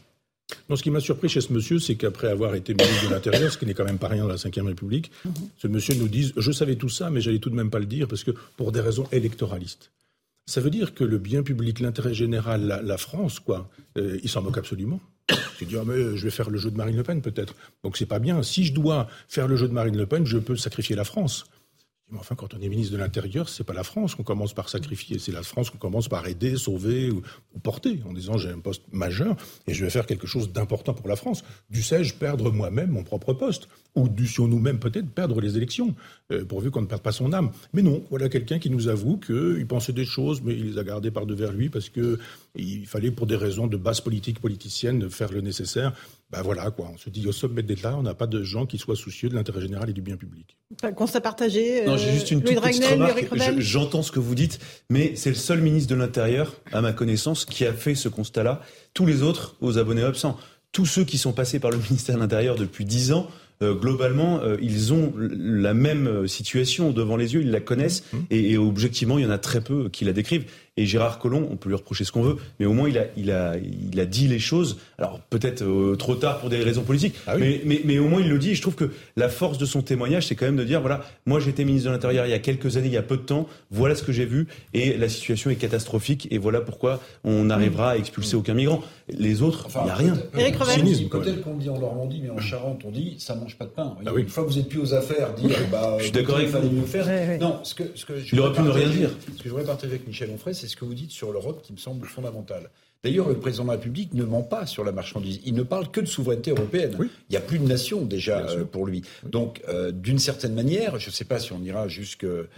non, ce qui m'a surpris chez ce monsieur, c'est qu'après avoir été ministre de l'Intérieur, ce qui n'est quand même pas rien dans la Ve République, mhm. ce monsieur nous dise Je savais tout ça, mais j'allais tout de même pas le dire, parce que pour des raisons électoralistes. Ça veut dire que le bien public, l'intérêt général, la, France, quoi, euh, il s'en moque absolument. Tu dis, ah, mais je vais faire le jeu de Marine Le Pen peut-être. Donc c'est pas bien. Si je dois faire le jeu de Marine Le Pen, je peux sacrifier la France. Enfin, quand on est ministre de l'Intérieur, c'est pas la France qu'on commence par sacrifier, c'est la France qu'on commence par aider, sauver ou, porter, en disant j'ai un poste majeur et je vais faire quelque chose d'important pour la France. Dussé-je perdre moi-même mon propre poste? Ou dussions-nous même peut-être perdre les élections, euh, pourvu qu'on ne perde pas son âme? Mais non, voilà quelqu'un qui nous avoue qu'il pensait des choses, mais il les a gardées par devers lui parce qu'il fallait, pour des raisons de base politique politicienne, faire le nécessaire. Ben voilà, quoi. On se dit au sommet d'État, on n'a pas de gens qui soient soucieux de l'intérêt général et du bien public. Constat partagé. Non, j'ai juste une toute petite remarque. J'entends ce que vous dites, mais c'est le seul ministre de l'Intérieur, à ma connaissance, qui a fait ce constat-là. Tous les autres, aux abonnés absents, tous ceux qui sont passés par le ministère de l'Intérieur depuis dix ans, euh, globalement, euh, ils ont la même euh, situation devant les yeux, ils la connaissent, mmh. et, et, objectivement, il y en a très peu qui la décrivent. Et Gérard Collomb, on peut lui reprocher ce qu'on veut, mais au moins il a, il a, il a dit les choses. Alors peut-être euh, trop tard pour des raisons politiques, ah mais, mais, mais, au moins il le dit. Et je trouve que la force de son témoignage, c'est quand même de dire voilà, moi j'étais ministre de l'Intérieur il y a quelques années, il y a peu de temps. Voilà ce que j'ai vu et la situation est catastrophique et voilà pourquoi on n'arrivera à expulser aucun migrant. Les autres, il n'y a rien. Éric Peut-être qu'on dit en Normandie, mais en Charente, on dit ça mange pas de pain. Ah Une fois que vous êtes plus aux affaires, dire bah, je suis d'accord avec fallait mieux faire. Non, ce que, ce que je il aurait pu ne rien dire. Ce que je voudrais partager avec Michel Onfray, c'est ce que vous dites sur l'Europe qui me semble fondamental. D'ailleurs, le président de la République ne ment pas sur la marchandise. Il ne parle que de souveraineté européenne. Il n'y a plus de nation déjà euh, pour lui. Donc, euh, d'une certaine manière, je ne sais pas si on ira jusqu'au euh,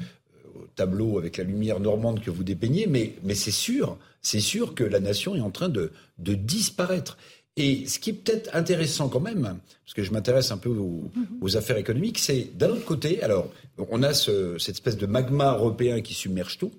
tableau avec la lumière normande que vous dépeignez, mais, mais c'est sûr, c'est sûr que la nation est en train de, de disparaître. Et ce qui est peut-être intéressant quand même, parce que je m'intéresse un peu aux, aux affaires économiques, c'est d'un autre côté, alors on a ce, cette espèce de magma européen qui submerge tout,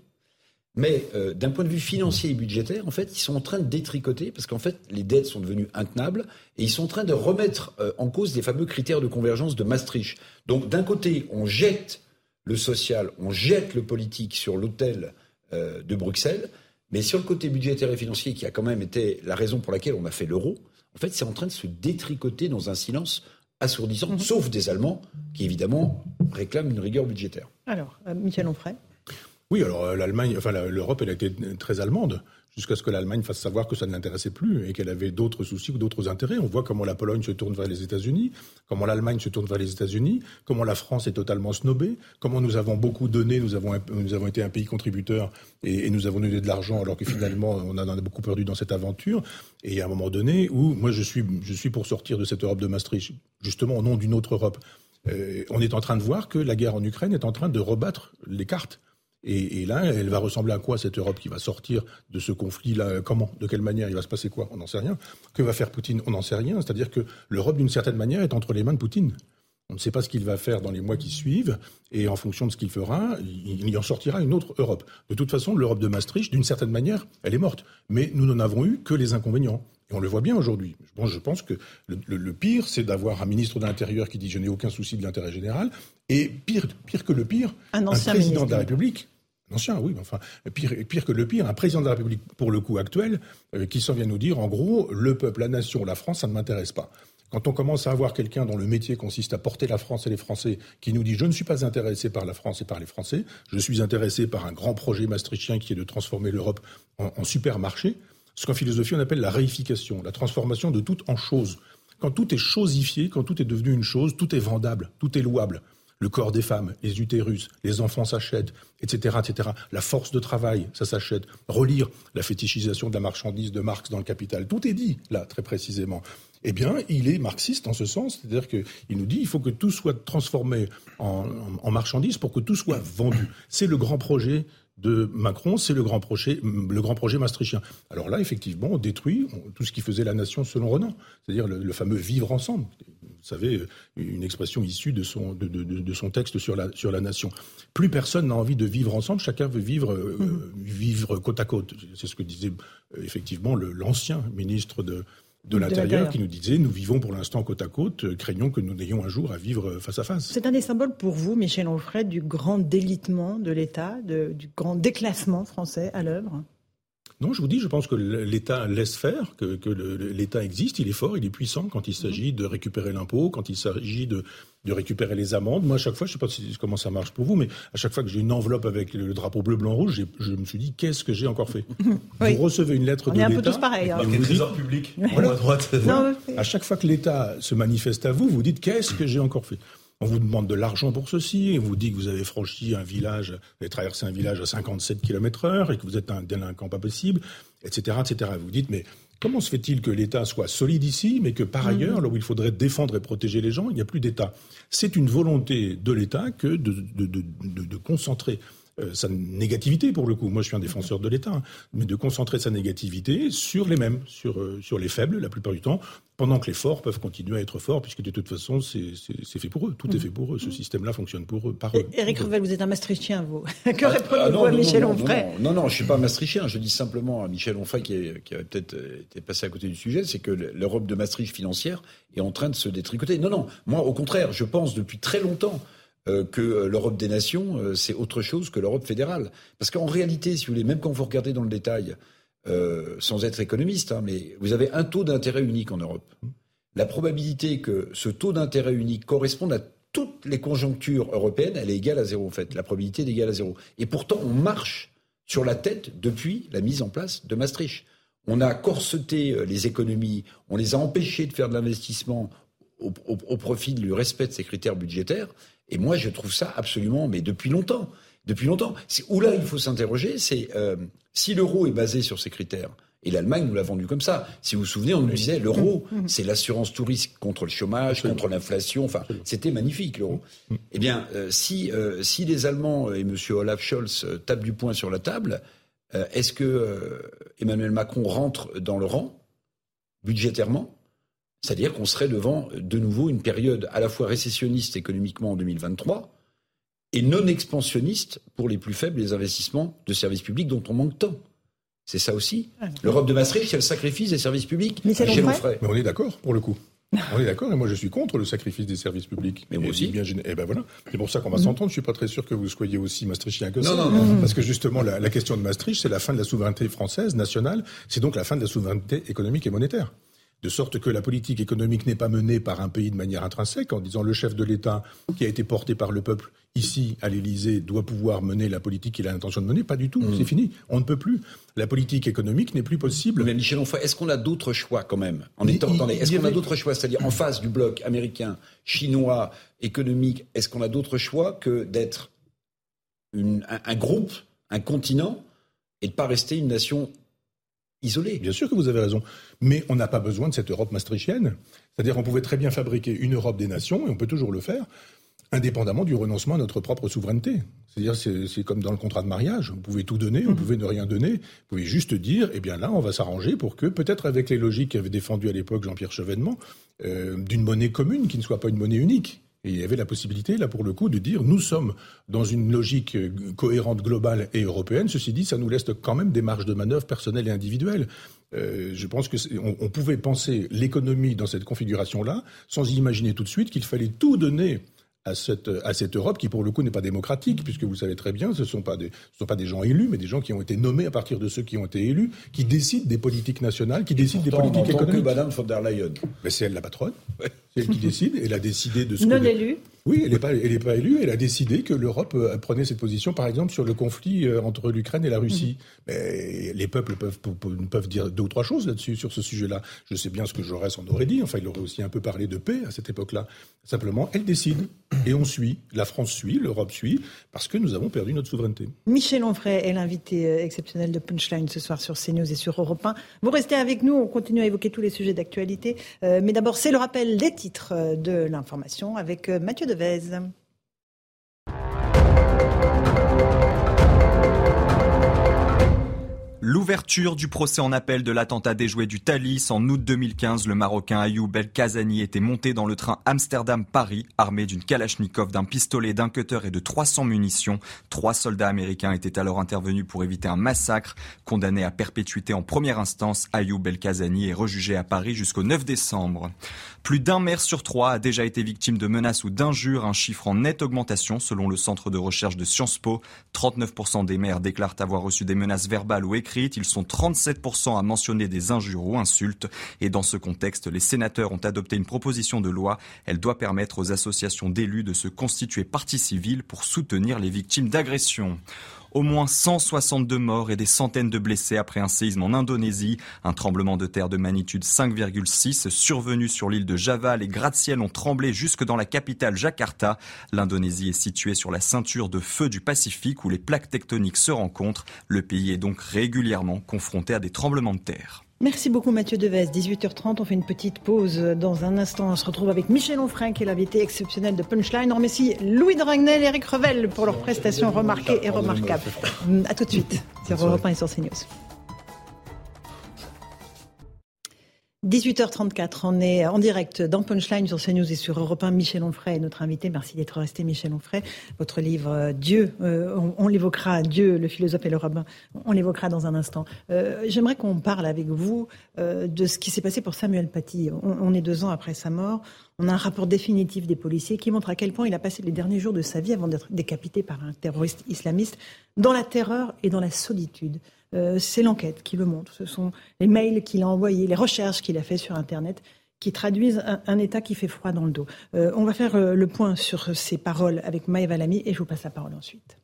mais euh, d'un point de vue financier et budgétaire, en fait, ils sont en train de détricoter parce qu'en fait, les dettes sont devenues intenables et ils sont en train de remettre euh, en cause des fameux critères de convergence de Maastricht. Donc, d'un côté, on jette le social, on jette le politique sur l'autel euh, de Bruxelles, mais sur le côté budgétaire et financier, qui a quand même été la raison pour laquelle on a fait l'euro, en fait, c'est en train de se détricoter dans un silence assourdissant, mhm. sauf des Allemands qui, évidemment, réclament une rigueur budgétaire. Alors, Michel Onfray oui, alors euh, l'Allemagne, enfin l'Europe, elle a été très allemande jusqu'à ce que l'Allemagne fasse savoir que ça ne l'intéressait plus et qu'elle avait d'autres soucis ou d'autres intérêts. On voit comment la Pologne se tourne vers les États-Unis, comment l'Allemagne se tourne vers les États-Unis, comment la France est totalement snobée, comment nous avons beaucoup donné, nous avons, nous avons été un pays contributeur et, nous avons donné de l'argent alors que finalement on en a beaucoup perdu dans cette aventure. Et à un moment donné où moi je suis, je suis pour sortir de cette Europe de Maastricht, justement au nom d'une autre Europe. Euh, on est en train de voir que la guerre en Ukraine est en train de rebattre les cartes. Et, là, elle va ressembler à quoi cette Europe qui va sortir de ce conflit-là? Comment? De quelle manière? Il va se passer quoi? On n'en sait rien. Que va faire Poutine? On n'en sait rien. C'est-à-dire que l'Europe, d'une certaine manière, est entre les mains de Poutine. On ne sait pas ce qu'il va faire dans les mois qui suivent, et en fonction de ce qu'il fera, il y en sortira une autre Europe. De toute façon, l'Europe de Maastricht, d'une certaine manière, elle est morte. Mais nous n'en avons eu que les inconvénients. Et on le voit bien aujourd'hui. Bon, je pense que le, pire, c'est d'avoir un ministre de l'Intérieur qui dit je n'ai aucun souci de l'intérêt général, et pire, pire que le pire, un, président de la République Ancien, oui, enfin, pire, pire, que le pire, un président de la République, pour le coup actuel, euh, qui s'en vient nous dire, en gros, le peuple, la nation, la France, ça ne m'intéresse pas. Quand on commence à avoir quelqu'un dont le métier consiste à porter la France et les Français, qui nous dit je ne suis pas intéressé par la France et par les Français, je suis intéressé par un grand projet maastrichtien qui est de transformer l'Europe en, en supermarché, ce qu'en philosophie on appelle la réification, la transformation de tout en chose. Quand tout est chosifié, quand tout est devenu une chose, tout est vendable, tout est louable le corps des femmes, les utérus, les enfants s'achètent, etc., etc. La force de travail, ça s'achète. Relire la fétichisation de la marchandise de Marx dans le Capital, tout est dit là très précisément. Eh bien, il est marxiste en ce sens, c'est-à-dire qu'il nous dit il faut que tout soit transformé en, marchandise pour que tout soit vendu. C'est le grand projet de Macron, c'est le grand projet, le grand projet maastrichtien. Alors là, effectivement, on détruit tout ce qui faisait la nation selon Renan, c'est-à-dire le, fameux vivre ensemble. Vous savez, une expression issue de son, de, son texte sur la, sur la nation. Plus personne n'a envie de vivre ensemble, chacun veut vivre, euh, mmh. vivre côte à côte. C'est ce que disait euh, effectivement l'ancien ministre de, de l'Intérieur qui nous disait nous vivons pour l'instant côte à côte, euh, craignons que nous n'ayons un jour à vivre euh, face à face. C'est un des symboles pour vous, Michel Onfray, du grand délitement de l'État, du grand déclassement français à l'œuvre? Non, je vous dis, je pense que l'État laisse faire, que, l'État existe, il est fort, il est puissant quand il s'agit de récupérer l'impôt, quand il s'agit de, récupérer les amendes. Moi, à chaque fois, je ne sais pas comment ça marche pour vous, mais à chaque fois que j'ai une enveloppe avec le, drapeau bleu, blanc, rouge, je me suis dit, qu'est-ce que j'ai encore fait Vous recevez une lettre de l'État. On est un peu tous pareils. Hein. Le trésor public, à droite. à chaque fois que l'État se manifeste à vous, vous dites, qu'est-ce que j'ai encore fait on vous demande de l'argent pour ceci, et on vous dit que vous avez franchi un village, vous avez traversé un village à 57 km heure et que vous êtes un délinquant pas possible, etc., etc. vous dites, mais comment se fait-il que l'État soit solide ici, mais que par mmh. ailleurs, là où il faudrait défendre et protéger les gens, il n'y a plus d'État? C'est une volonté de l'État que de, de concentrer euh, sa négativité pour le coup. Moi, je suis un défenseur de l'État, hein. mais de concentrer sa négativité sur les mêmes, sur, euh, sur les faibles la plupart du temps, pendant que les forts peuvent continuer à être forts, puisque de toute façon, c'est fait pour eux. Tout est mm. fait pour eux. Ce système-là fonctionne pour eux, par eux. Éric Revel, vous êtes un Maastrichtien, vous. que ah, répondez-vous ah, à Michel Onfray non, non, je ne suis pas Maastrichtien. Je dis simplement à Michel Onfray, qui, qui avait peut-être euh, été passé à côté du sujet, c'est que l'Europe de Maastricht financière est en train de se détricoter. Non, non, moi, au contraire, je pense depuis très longtemps que euh, l'Europe des nations, euh, c'est autre chose que l'Europe fédérale. Parce qu'en réalité, si vous voulez, même quand vous regardez dans le détail, sans être économiste, hein, mais vous avez un taux d'intérêt unique en Europe. La probabilité que ce taux d'intérêt unique corresponde à toutes les conjonctures européennes, elle est égale à zéro en fait. La probabilité est égale à zéro. Et pourtant, on marche sur la tête depuis la mise en place de Maastricht. On a corseté les économies, on les a empêchés de faire de l'investissement au, profit du respect de ces critères budgétaires. Et moi, je trouve ça absolument, mais depuis longtemps, depuis longtemps. Où là, il faut s'interroger, c'est euh, si l'euro est basé sur ces critères. Et l'Allemagne nous l'a vendu comme ça. Si vous vous souvenez, on nous disait l'euro, mmh, mmh. c'est l'assurance tout risque contre le chômage, contre l'inflation. Enfin, c'était magnifique l'euro. Mmh, eh bien, euh, si euh, si les Allemands et M. Olaf Scholz tapent du poing sur la table, est-ce que Emmanuel Macron rentre dans le rang budgétairement? C'est-à-dire qu'on serait devant de nouveau une période à la fois récessionniste économiquement en 2023 et non expansionniste pour les plus faibles des investissements de services publics dont on manque tant. C'est ça aussi. Ah, L'Europe de Maastricht, c'est le sacrifice des services publics. Mais, Mais on est d'accord pour le coup. On est d'accord, et moi je suis contre le sacrifice des services publics. Mais moi aussi. Bien, et eh ben voilà. C'est pour ça qu'on va s'entendre. Je suis pas très sûr que vous soyez aussi maastrichtien que ça. Non, non, Parce que justement, la, la question de Maastricht, c'est la fin de la souveraineté française, nationale. C'est donc la fin de la souveraineté économique et monétaire de sorte que la politique économique n'est pas menée par un pays de manière intrinsèque, en disant le chef de l'État qui a été porté par le peuple ici à l'Élysée doit pouvoir mener la politique qu'il a l'intention de mener. Pas du tout, mm. c'est fini. On ne peut plus. La politique économique n'est plus possible. Mais Michel Onfray, est-ce qu'on a d'autres choix quand même? En étant, est-ce qu'on a d'autres choix? C'est-à-dire en face du bloc américain, chinois, économique, est-ce qu'on a d'autres choix que d'être un, groupe, un continent, et de pas rester une nation isolée Bien sûr que vous avez raison. Mais on n'a pas besoin de cette Europe maastrichtienne. C'est-à-dire qu'on pouvait très bien fabriquer une Europe des nations, et on peut toujours le faire, indépendamment du renoncement à notre propre souveraineté. C'est-à-dire, c'est comme dans le contrat de mariage. Vous pouvez tout donner, vous mmh. pouvez ne rien donner. Vous pouvez juste dire, eh bien là, on va s'arranger pour que, peut-être avec les logiques qu'avait défendu à l'époque Jean-Pierre Chevènement, euh, d'une monnaie commune qui ne soit pas une monnaie unique. Et il y avait la possibilité, là, pour le coup, de dire nous sommes dans une logique euh, cohérente, globale et européenne. Ceci dit, ça nous laisse quand même des marges de manœuvre personnelles et individuelles. Euh, je pense que on, pouvait penser l'économie dans cette configuration-là, sans imaginer tout de suite qu'il fallait tout donner à cette, à cette Europe qui, pour le coup, n'est pas démocratique, puisque vous savez très bien, ce ne sont, pas des, ce sont pas des gens élus, mais des gens qui ont été nommés à partir de ceux qui ont été élus, qui décident des politiques nationales, qui décident des politiques économiques. que Madame von der Leyen. Mais c'est elle la patronne. C'est elle qui décide. Elle a décidé de ce Non élue. Oui, elle n'est pas, elle est pas élue. Elle a décidé que l'Europe euh, prenait cette position, par exemple, sur le conflit euh, entre l'Ukraine et la Russie. Mhm. Mais les peuples peuvent, peuvent, dire deux ou trois choses là-dessus, sur ce sujet-là. Je sais bien ce que Jaurès en aurait dit. Enfin, il aurait aussi un peu parlé de paix à cette époque-là. Simplement, elle décide et on suit. La France suit, l'Europe suit, parce que nous avons perdu notre souveraineté. Michel Onfray est l'invité euh, exceptionnel de Punchline ce soir sur CNews et sur Europe 1. Vous restez avec nous. On continue à évoquer tous les sujets d'actualité. mais d'abord, c'est le rappel des titres de l'information avec Mathieu Deveza. L'ouverture du procès en appel de l'attentat déjoué du Thalys en août 2015, le Marocain Ayoub El Kazani était monté dans le train Amsterdam-Paris, armé d'une Kalachnikov, d'un pistolet, d'un cutter et de 300 munitions. Trois soldats américains étaient alors intervenus pour éviter un massacre. Condamné à perpétuité en première instance, Ayoub El Kazani est rejugé à Paris jusqu'au 9 décembre. Plus d'un maire sur trois a déjà été victime de menaces ou d'injures, un chiffre en nette augmentation selon le centre de recherche de Sciences Po. 39% des maires déclarent avoir reçu des menaces verbales ou écrites. Ils sont 37% à mentionner des injures ou insultes. Et dans ce contexte, les sénateurs ont adopté une proposition de loi. Elle doit permettre aux associations d'élus de se constituer partie civile pour soutenir les victimes d'agressions. Au moins 162 morts et des centaines de blessés après un séisme en Indonésie. Un tremblement de terre de magnitude 5,6 survenu sur l'île de Java. Les gratte-ciels ont tremblé jusque dans la capitale Jakarta. L'Indonésie est située sur la ceinture de feu du Pacifique où les plaques tectoniques se rencontrent. Le pays est donc régulièrement confronté à des tremblements de terre. Merci beaucoup Mathieu Deves. 18h30, on fait une petite pause. Dans un instant, on se retrouve avec Michel Onfray, qui est l'invité exceptionnel de Punchline. On remercie Louis Dragnel et Eric Revel pour leurs prestations remarquées et remarquables. A tout de suite sur Europe 1 et sur CNews. 18h34, on est en direct dans Punchline sur CNews et sur Europe 1. Michel Onfray est notre invité. Merci d'être resté, Michel Onfray. Votre livre euh, Dieu, euh, on, l'évoquera, Dieu, le philosophe et le rabbin, on l'évoquera dans un instant. Euh, j'aimerais qu'on parle avec vous de ce qui s'est passé pour Samuel Paty. On, est deux ans après sa mort. On a un rapport définitif des policiers qui montre à quel point il a passé les derniers jours de sa vie avant d'être décapité par un terroriste islamiste dans la terreur et dans la solitude. Euh, c'est l'enquête qui le montre. Ce sont les mails qu'il a envoyés, les recherches qu'il a fait sur Internet qui traduisent un, état qui fait froid dans le dos. Euh, on va faire euh, le point sur ces paroles avec Maëva Lamy et je vous passe la parole ensuite.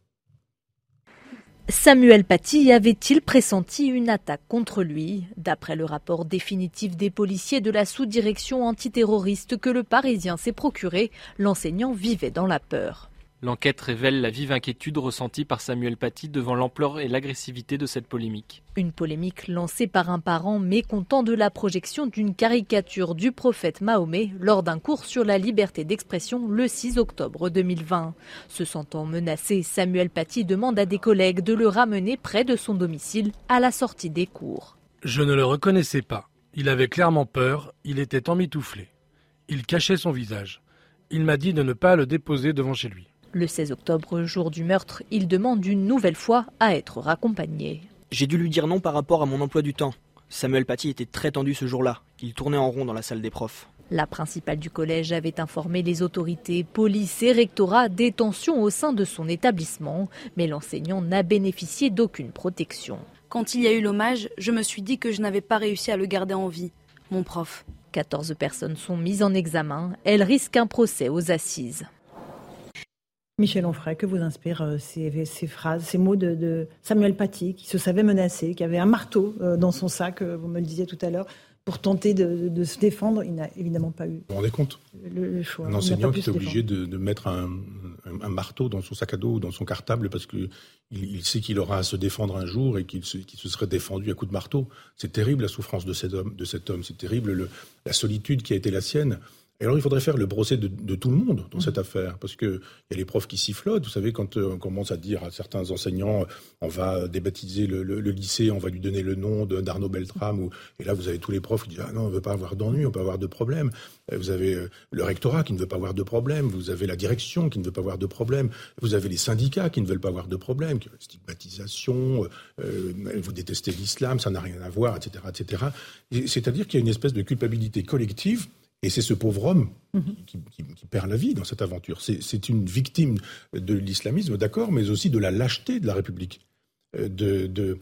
Samuel Paty avait-il pressenti une attaque contre lui? D'après le rapport définitif des policiers de la sous-direction antiterroriste que le Parisien s'est procuré, l'enseignant vivait dans la peur. L'enquête révèle la vive inquiétude ressentie par Samuel Paty devant l'ampleur et l'agressivité de cette polémique. Une polémique lancée par un parent mécontent de la projection d'une caricature du prophète Mahomet lors d'un cours sur la liberté d'expression le 6 octobre 2020. Se sentant menacé, Samuel Paty demande à des collègues de le ramener près de son domicile à la sortie des cours. Je ne le reconnaissais pas. Il avait clairement peur, il était emmitouflé. Il cachait son visage. Il m'a dit de ne pas le déposer devant chez lui. Le 16 octobre, jour du meurtre, il demande une nouvelle fois à être raccompagné. J'ai dû lui dire non par rapport à mon emploi du temps. Samuel Paty était très tendu ce jour-là. Il tournait en rond dans la salle des profs. La principale du collège avait informé les autorités, police et rectorat des tensions au sein de son établissement, mais l'enseignant n'a bénéficié d'aucune protection. Quand il y a eu l'hommage, je me suis dit que je n'avais pas réussi à le garder en vie, mon prof. 14 personnes sont mises en examen. Elles risquent un procès aux assises. Michel Onfray, que vous inspirent euh, ces, phrases, ces mots de, Samuel Paty, qui se savait menacé, qui avait un marteau euh, dans son sac, euh, vous me le disiez tout à l'heure, pour tenter de, se défendre. Il n'a évidemment pas eu. Vous vous rendez compte? le, choix. Un enseignant qui est obligé de, mettre un, marteau dans son sac à dos ou dans son cartable parce qu'il il sait qu'il aura à se défendre un jour et qu'il se, serait défendu à coups de marteau. C'est terrible la souffrance de cet homme. De cet homme. C'est terrible la solitude qui a été la sienne. Alors, il faudrait faire le procès de, tout le monde dans cette affaire, parce qu'il y a les profs qui sifflotent. Vous savez, quand euh, on commence à dire à certains enseignants, on va débaptiser le, lycée, on va lui donner le nom d'Arnaud Beltrame, ou, et là, vous avez tous les profs qui disent Ah non, on ne veut pas avoir d'ennui, on peut avoir de problème. Vous avez euh, le rectorat qui ne veut pas avoir de problème, vous avez la direction qui ne veut pas avoir de problème, vous avez les syndicats qui ne veulent pas avoir de problème, stigmatisation, euh, vous détestez l'islam, ça n'a rien à voir, etc. etc. C'est-à-dire qu'il y a une espèce de culpabilité collective et c'est ce pauvre homme mhm. qui, perd la vie dans cette aventure. C'est une victime de l'islamisme, d'accord, mais aussi de la lâcheté de la République, euh, de,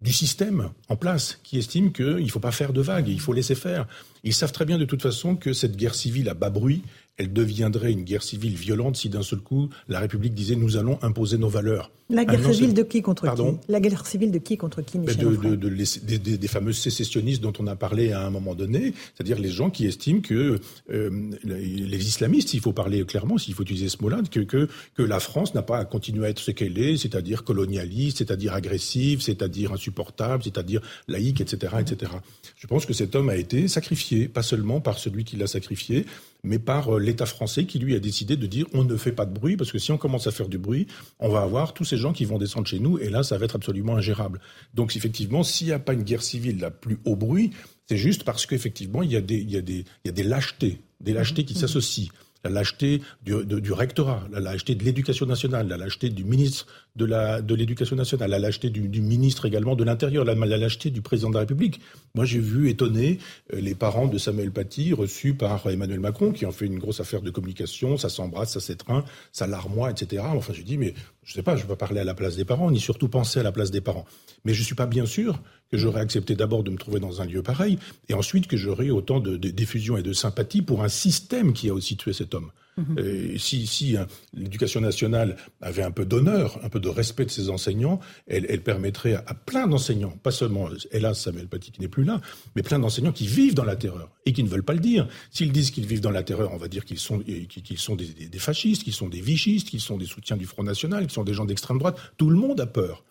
du système en place, qui estime qu'il ne faut pas faire de vagues, il faut laisser faire. Ils savent très bien de toute façon que cette guerre civile à bas bruit, elle deviendrait une guerre civile violente si d'un seul coup la République disait nous allons imposer nos valeurs. La guerre civile de qui contre qui La guerre civile de qui contre qui, Michel de, de, des, fameux sécessionnistes dont on a parlé à un moment donné, c'est-à-dire les gens qui estiment que euh, les islamistes, s'il faut parler clairement, s'il faut utiliser ce mot-là, que, que, que la France n'a pas à continuer à être ce qu'elle est, c'est-à-dire colonialiste, c'est-à-dire agressive, c'est-à-dire insupportable, c'est-à-dire laïque, etc., etc. Je pense que cet homme a été sacrifié, pas seulement par celui qui l'a sacrifié, mais par euh, l'État français qui lui a décidé de dire on ne fait pas de bruit parce que si on commence à faire du bruit, on va avoir tous ces gens qui vont descendre chez nous et là ça va être absolument ingérable. Donc effectivement, s'il n'y a pas une guerre civile la plus haut bruit, c'est juste parce qu'effectivement il y a des il il y a des lâchetés, des lâchetés qui s'associent la lâcheté du, du, rectorat, la lâcheté de l'éducation nationale, la lâcheté du ministre de, la, de l'éducation nationale, la lâcheté du, ministre également de l'Intérieur, la, la, lâcheté du président de la République. Moi, j'ai vu étonner euh, les parents de Samuel Paty reçus par Emmanuel Macron, qui ont fait une grosse affaire de communication, ça s'embrasse, ça s'étreint, ça larmoie, etc. Enfin, j'ai dit, mais je ne sais pas, je ne vais pas parler à la place des parents, ni surtout penser à la place des parents. Mais je ne suis pas bien sûr que j'aurais accepté d'abord de me trouver dans un lieu pareil, et ensuite que j'aurais autant de, de diffusion et de sympathie pour un système qui a aussi tué cet homme. Mmh. si, si hein, l'éducation nationale avait un peu d'honneur, un peu de respect de ses enseignants, elle, permettrait à, plein d'enseignants, pas seulement, hélas, Samuel Paty qui n'est plus là, mais plein d'enseignants qui vivent dans la terreur et qui ne veulent pas le dire. S'ils disent qu'ils vivent dans la terreur, on va dire qu'ils sont, des, des fascistes, qu'ils sont des vichistes, qu'ils sont des soutiens du Front National, qu'ils sont des gens d'extrême droite. Tout le monde a peur.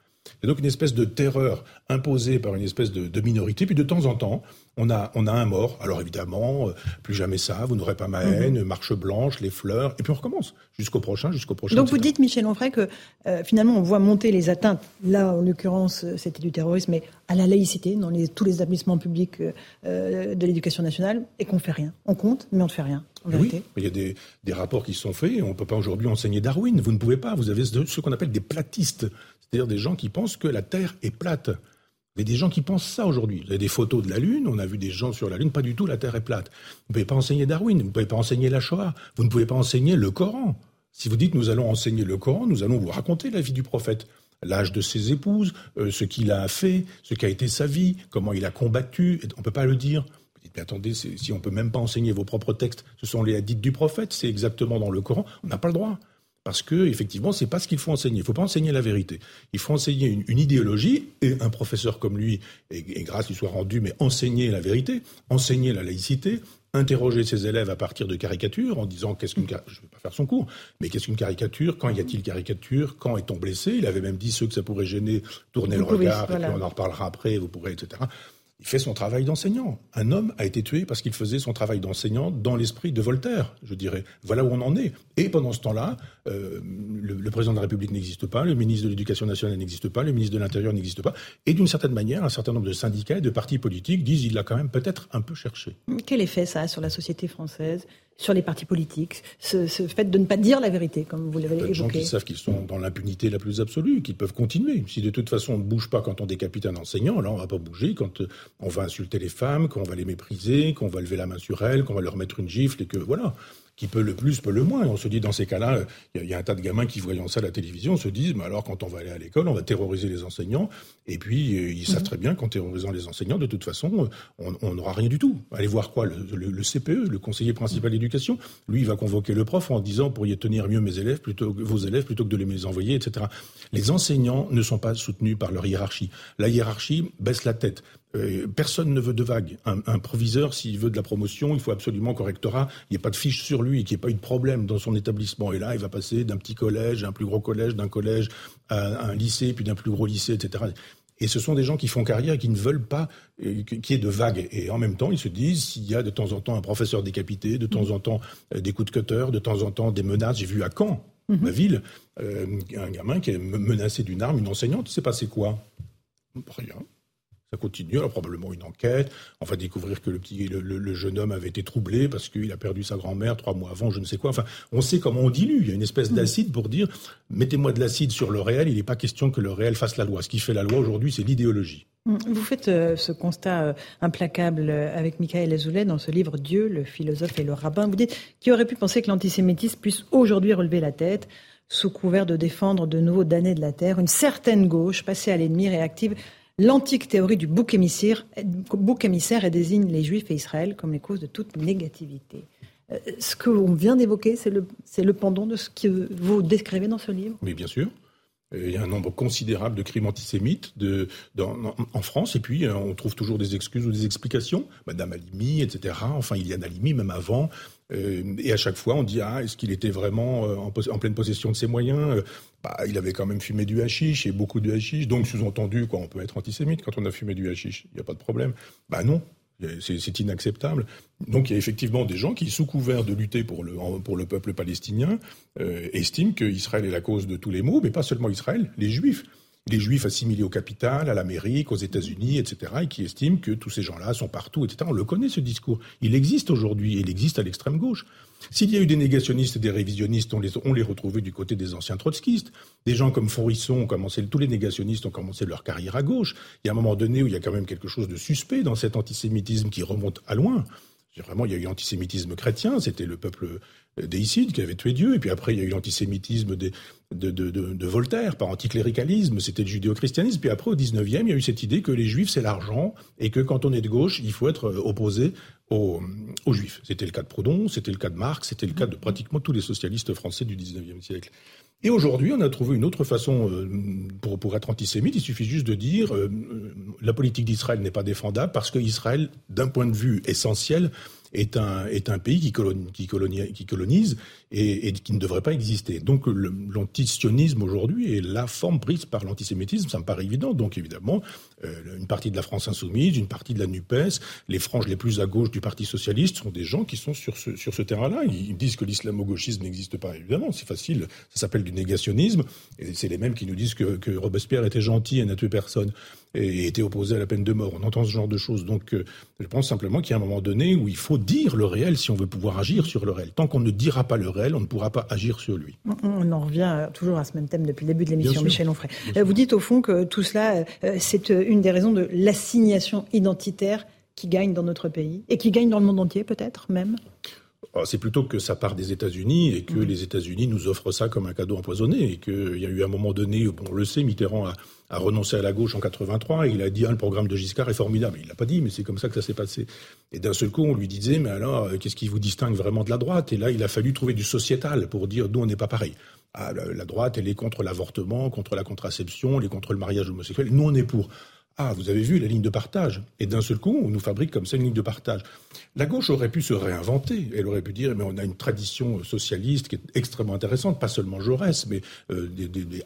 Et donc une espèce de terreur imposée par une espèce de, de, minorité. Puis de temps en temps, on a, on a un mort. Alors évidemment, euh, plus jamais ça, vous n'aurez pas ma haine, mmh. marche blanche, les fleurs, et puis on recommence jusqu'au prochain, jusqu'au prochain. Donc etc. vous dites, Michel Onfray, que euh, finalement on voit monter les atteintes, là en l'occurrence c'était du terrorisme, mais à la laïcité dans les, tous les établissements publics euh, de l'éducation nationale, et qu'on ne fait rien. On compte, mais on ne fait rien. Oui, mais il y a des, des, rapports qui sont faits. On ne peut pas aujourd'hui enseigner Darwin. Vous ne pouvez pas. Vous avez ce qu'on appelle des platistes, c'est-à-dire des gens qui pensent que la Terre est plate. Il y a des gens qui pensent ça aujourd'hui. Vous avez des photos de la Lune, on a vu des gens sur la Lune, pas du tout, la Terre est plate. Vous ne pouvez pas enseigner Darwin, vous ne pouvez pas enseigner la Shoah, vous ne pouvez pas enseigner le Coran. Si vous dites nous allons enseigner le Coran, nous allons vous raconter la vie du prophète l'âge de ses épouses, euh, ce qu'il a fait, ce qu'a été sa vie, comment il a combattu. On ne peut pas le dire. Mais attendez, si on peut même pas enseigner vos propres textes, ce sont les hadiths du prophète, c'est exactement dans le Coran, on n'a pas le droit. Parce que, effectivement, c'est pas ce qu'il faut enseigner. Il faut pas enseigner la vérité. Il faut enseigner une, une idéologie, et un professeur comme lui, et, et grâce qu'il soit rendu, mais enseigner la vérité, enseigner la laïcité, interroger ses élèves à partir de caricatures en disant qu'est-ce qu'une je ne vais pas faire son cours, mais qu'est-ce qu'une caricature Quand y a-t-il caricature Quand est-on blessé? Il avait même dit ceux que ça pourrait gêner, tournez le regard, voilà. et puis on en reparlera après, vous pourrez, etc. Il fait son travail d'enseignant. Un homme a été tué parce qu'il faisait son travail d'enseignant dans l'esprit de Voltaire, je dirais. Voilà où on en est. Et pendant ce temps-là, euh, le, le, président de la République n'existe pas, le ministre de l'Éducation nationale n'existe pas, le ministre de l'Intérieur n'existe pas. Et d'une certaine manière, un certain nombre de syndicats et de partis politiques disent qu'il l'a quand même peut-être un peu cherché. Quel effet ça a sur la société française? Sur les partis politiques, ce, ce, fait de ne pas dire la vérité, comme vous l'avez évoqué. Des gens qui savent qu'ils sont dans l'impunité la plus absolue, qu'ils peuvent continuer. Si de toute façon on ne bouge pas quand on décapite un enseignant, là on va pas bouger quand on va insulter les femmes, qu'on va les mépriser, qu'on va lever la main sur elles, qu'on va leur mettre une gifle et que voilà qui peut le plus, peut le moins. Et on se dit, dans ces cas-là, il y, y, a un tas de gamins qui, voyant ça à la télévision, se disent, mais alors, quand on va aller à l'école, on va terroriser les enseignants. Et puis, euh, ils mmh. savent très bien qu'en terrorisant les enseignants, de toute façon, on n'aura rien du tout. Allez voir quoi le, le, le, CPE, le conseiller principal lui, il va convoquer le prof en disant, pourriez tenir mieux mes élèves, plutôt que vos élèves, plutôt que de les envoyer, etc. Les enseignants ne sont pas soutenus par leur hiérarchie. La hiérarchie baisse la tête. Euh, personne ne veut de vagues. Un, proviseur, s'il veut de la promotion, il faut absolument qu'au il n'y ait pas de fiche sur lui, qu'il n'y ait pas eu de problème dans son établissement. Et là, il va passer d'un petit collège à un plus gros collège, d'un collège à un lycée, puis d'un plus gros lycée, etc. Et ce sont des gens qui font carrière et qui ne veulent pas qu'il y ait de vagues. Et en même temps, ils se disent, s'il y a de temps en temps un professeur décapité, de temps en temps euh, des coups de cutter, de temps en temps des menaces, j'ai vu à Caen, mm -hmm. ma ville, euh, un gamin qui est menacé d'une arme, une enseignante, c'est passé quoi? Rien. Ça continue, alors probablement une enquête. On va découvrir que le, petit, le, le, le jeune homme avait été troublé parce qu'il a perdu sa grand-mère trois mois avant, je ne sais quoi. Enfin, on sait comment on dilue. Il y a une espèce d'acide pour dire mettez-moi de l'acide sur le réel. Il n'est pas question que le réel fasse la loi. Ce qui fait la loi aujourd'hui, c'est l'idéologie. Vous faites euh, ce constat euh, implacable avec Michael Azoulay dans ce livre Dieu, le philosophe et le rabbin. Vous dites qui aurait pu penser que l'antisémitisme puisse aujourd'hui relever la tête sous couvert de défendre de nouveaux damnés de la terre, une certaine gauche passée à l'ennemi réactive l'antique théorie du bouc émissaire, bouc émissaire désigne les Juifs et Israël comme les causes de toute négativité. Euh, ce que l'on vient d'évoquer, c'est le, le pendant de ce que vous décrivez dans ce livre Oui, bien sûr. Il y a un nombre considérable de crimes antisémites dans, en France, et puis euh, on trouve toujours des excuses ou des explications. Madame Halimi, etc. Enfin, il y a Halimi, même avant. Euh, et à chaque fois, on dit ah, est-ce qu'il était vraiment euh, en, pleine possession de ses moyens bah, Il avait quand même fumé du hashish et beaucoup de hashish. Donc, sous-entendu, quoi, on peut être antisémite quand on a fumé du hashish. Il n'y a pas de problème. Bah non, C'est inacceptable. Donc il y a effectivement des gens qui, sous couvert de lutter pour le, pour le peuple palestinien, euh, estiment qu'Israël est la cause de tous les maux, mais pas seulement Israël, les Juifs. Les Juifs assimilés au capital, à l'Amérique, aux États-Unis, etc., et qui estiment que tous ces gens-là sont partout, etc. On le connaît ce discours. Il existe aujourd'hui, il existe à l'extrême gauche. S'il y a eu des négationnistes et des révisionnistes, on les, on retrouvait du côté des anciens trotskistes. Des gens comme Forisson ont commencé, tous les négationnistes ont commencé leur carrière à gauche. Il y a un moment donné où il y a quand même quelque chose de suspect dans cet antisémitisme qui remonte à loin. Vraiment, il y a eu l'antisémitisme chrétien, c'était le peuple déicide qui avait tué Dieu, et puis après il y a eu l'antisémitisme de, Voltaire, par anticléricalisme, c'était le judéo-christianisme, puis après au 19e, il y a eu cette idée que les juifs c'est l'argent, et que quand on est de gauche, il faut être opposé aux, aux juifs. C'était le cas de Proudhon, c'était le cas de Marx, c'était le cas de pratiquement tous les socialistes français du 19e siècle. Et aujourd'hui, on a trouvé une autre façon euh, pour, pour être antisémite. Il suffit juste de dire euh, la politique d'Israël n'est pas défendable parce que Israël, d'un point de vue essentiel, est un, est un pays qui, qui, qui colonise et, et, qui ne devrait pas exister. Donc l'antisionisme aujourd'hui est la forme prise par l'antisémitisme, ça me paraît évident. Donc évidemment, euh, une partie de la France insoumise, une partie de la NUPES, les franges les plus à gauche du Parti socialiste sont des gens qui sont sur ce, sur ce terrain-là. Ils disent que l'islamo-gauchisme n'existe pas, évidemment, c'est facile, ça s'appelle du négationnisme, et c'est les mêmes qui nous disent que, que Robespierre était gentil et n'a tué personne et était opposé à la peine de mort. On entend ce genre de choses. Donc euh, je pense simplement qu'il y a un moment donné où il faut dire le réel si on veut pouvoir agir sur le réel. Tant qu'on ne dira pas le réel, on ne pourra pas agir sur lui. On en revient toujours à ce même thème depuis le début de l'émission, Michel Onfray. Euh, vous dites au fond que tout cela, c'est une des raisons de l'assignation identitaire qui gagne dans notre pays et qui gagne dans le monde entier peut-être même ah, c'est plutôt que ça part des États-Unis et que mmh. les États-Unis nous offrent ça comme un cadeau empoisonné et qu'il y a eu un moment donné, on le sait, Mitterrand a, a renoncé à la gauche en 83 et il a dit ah, le programme de Giscard est formidable. Il l'a pas dit, mais c'est comme ça que ça s'est passé. Et d'un seul coup, on lui disait mais alors euh, qu'est-ce qui vous distingue vraiment de la droite? Et là, il a fallu trouver du sociétal pour dire nous on n'est pas pareil. Ah, la, droite, elle est contre l'avortement, contre la contraception, elle est contre le mariage homosexuel. Nous on est pour. Ah, vous avez vu la ligne de partage. Et d'un seul coup, on nous fabrique comme ça une ligne de partage. La gauche aurait pu se réinventer. Elle aurait pu dire, mais on a une tradition socialiste qui est extrêmement intéressante, pas seulement Jaurès, mais euh, des, des,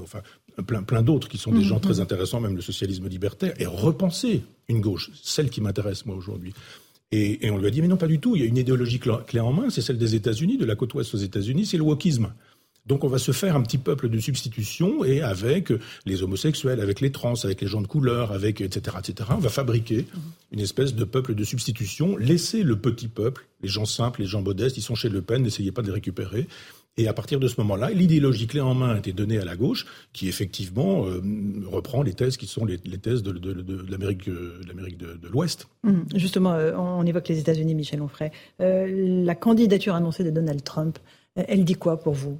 enfin plein, plein d'autres qui sont des mmh, gens très mmh. intéressants, même le socialisme libertaire, et repenser une gauche, celle qui m'intéresse moi aujourd'hui. Et, et, on lui a dit, mais non, pas du tout, il y a une idéologie clé en main, c'est celle des États-Unis, de la côte ouest aux États-Unis, c'est le wokisme. Donc on va se faire un petit peuple de substitution et avec les homosexuels, avec les trans, avec les gens de couleur, avec etc. etc. On va fabriquer une espèce de peuple de substitution. Laissez le petit peuple, les gens simples, les gens modestes, ils sont chez Le Pen, n'essayez pas de les récupérer. Et à partir de ce moment-là, l'idéologie clé en main a été donnée à la gauche, qui effectivement euh, reprend les thèses qui sont les, thèses de, de, l'Amérique, de, l'Ouest. Hum, justement, euh, on évoque les États-Unis, Michel Onfray. Euh, la candidature annoncée de Donald Trump, elle dit quoi pour vous?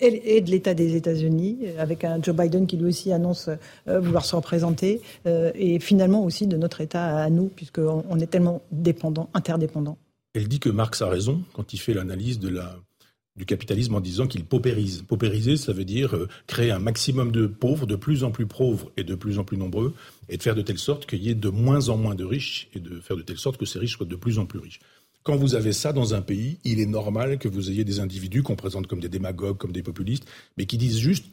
Et de l'État des États-Unis, avec un Joe Biden qui lui aussi annonce vouloir se représenter, et finalement aussi de notre État à nous, puisqu'on on est tellement dépendants, interdépendants. Elle dit que Marx a raison quand il fait l'analyse du capitalisme en disant qu'il paupérise. Paupériser, ça veut dire euh, créer un maximum de pauvres, de plus en plus pauvres et de plus en plus nombreux, et de faire de telle sorte qu'il y ait de moins en moins de riches, et de faire de telle sorte que ces riches soient de plus en plus riches. Quand vous avez ça dans un pays, il est normal que vous ayez des individus qu'on présente comme des démagogues, comme des populistes, mais qui disent juste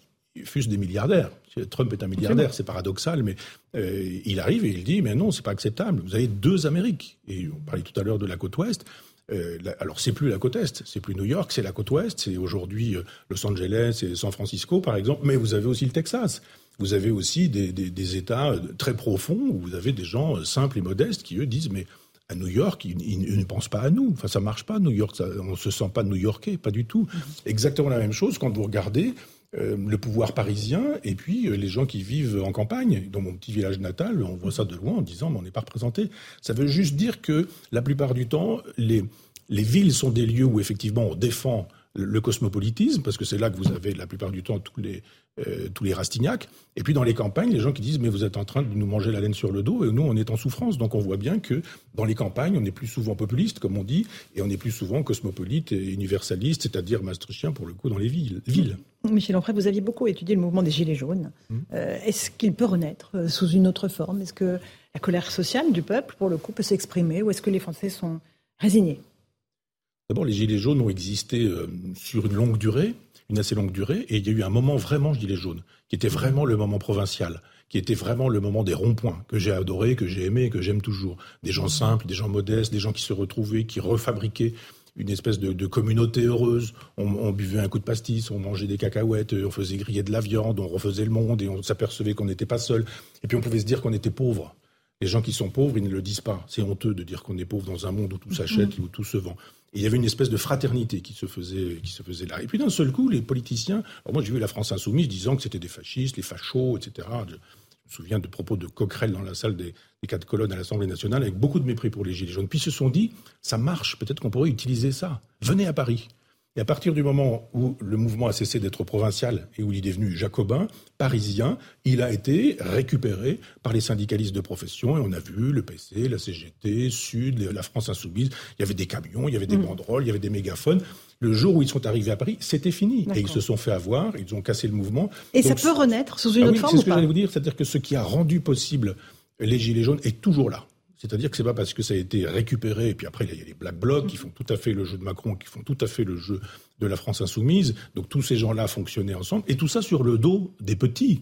fût des milliardaires. Trump est un milliardaire, c'est paradoxal, mais euh, il arrive et il dit mais non, c'est pas acceptable. Vous avez deux Amériques. Et on parlait tout à l'heure de la côte ouest. Euh, alors c'est plus la côte est, c'est plus New York, c'est la côte ouest, c'est aujourd'hui euh, Los Angeles et San Francisco par exemple, mais vous avez aussi le Texas. Vous avez aussi des, des, États euh, très profonds où vous avez des gens simples et modestes qui eux disent mais à New York, ils, ne pensent pas à nous. Enfin, ça marche pas, New York. Ça, on se sent pas new-yorkais, pas du tout. Mm-hmm. Exactement la même chose quand vous regardez euh, le pouvoir parisien et puis euh, les gens qui vivent en campagne. Dans mon petit village natal, on voit ça de loin en disant mais on n'est pas représenté. Ça veut juste dire que la plupart du temps, les, les villes sont des lieux où effectivement on défend le cosmopolitisme, parce que c'est là que vous avez la plupart du temps tous les, euh, tous les rastignacs. Et puis dans les campagnes, les gens qui disent mais vous êtes en train de nous manger la laine sur le dos et nous on est en souffrance. Donc on voit bien que dans les campagnes, on est plus souvent populiste, comme on dit, et on est plus souvent cosmopolite et universaliste, c'est-à-dire maastrichtien pour le coup dans les villes. villes. Michel Onfray, vous aviez beaucoup étudié le mouvement des Gilets jaunes. Mmh. Euh, est-ce qu'il peut renaître euh, sous une autre forme? Est-ce que la colère sociale du peuple, pour le coup, peut s'exprimer? Ou est-ce que les Français sont résignés? D'abord, les Gilets jaunes ont existé euh, sur une longue durée, une assez longue durée, et il y a eu un moment vraiment Gilets jaunes, qui était vraiment le moment provincial, qui était vraiment le moment des ronds-points, que j'ai adoré, que j'ai aimé, que j'aime toujours. Des gens simples, des gens modestes, des gens qui se retrouvaient, qui refabriquaient une espèce de, communauté heureuse. On, buvait un coup de pastis, on mangeait des cacahuètes, on faisait griller de la viande, on refaisait le monde et on s'apercevait qu'on n'était pas seul. Et puis on pouvait se dire qu'on était pauvre. Les gens qui sont pauvres, ils ne le disent pas. C'est honteux de dire qu'on est pauvre dans un monde où tout s'achète, où tout se vend. Il y avait une espèce de fraternité qui se faisait, qui se faisait là. Et puis d'un seul coup, les politiciens. Alors moi, j'ai vu la France insoumise disant que c'était des fascistes, les fachos, etc. Je, me souviens de propos de Coquerel dans la salle des, des quatre colonnes à l'Assemblée nationale avec beaucoup de mépris pour les gilets jaunes. Puis ils se sont dit, ça marche, peut-être qu'on pourrait utiliser ça. Venez à Paris. Et à partir du moment où le mouvement a cessé d'être provincial et où il est devenu jacobin, parisien, il a été récupéré par les syndicalistes de profession. Et on a vu le PC, la CGT, Sud, la France Insoumise. Il y avait des camions, il y avait des mm. banderoles, il y avait des mégaphones. Le jour où ils sont arrivés à Paris, c'était fini. Et ils se sont fait avoir, ils ont cassé le mouvement. Et ça peut renaître sous une ah autre forme C'est ce que j'allais vous dire, c'est-à-dire que ce qui a rendu possible les Gilets jaunes est toujours là. C'est-à-dire que c'est pas parce que ça a été récupéré, et puis après, il y a les Black Blocs qui font tout à fait le jeu de Macron, qui font tout à fait le jeu de la France insoumise. Donc tous ces gens-là fonctionnaient ensemble, et tout ça sur le dos des petits.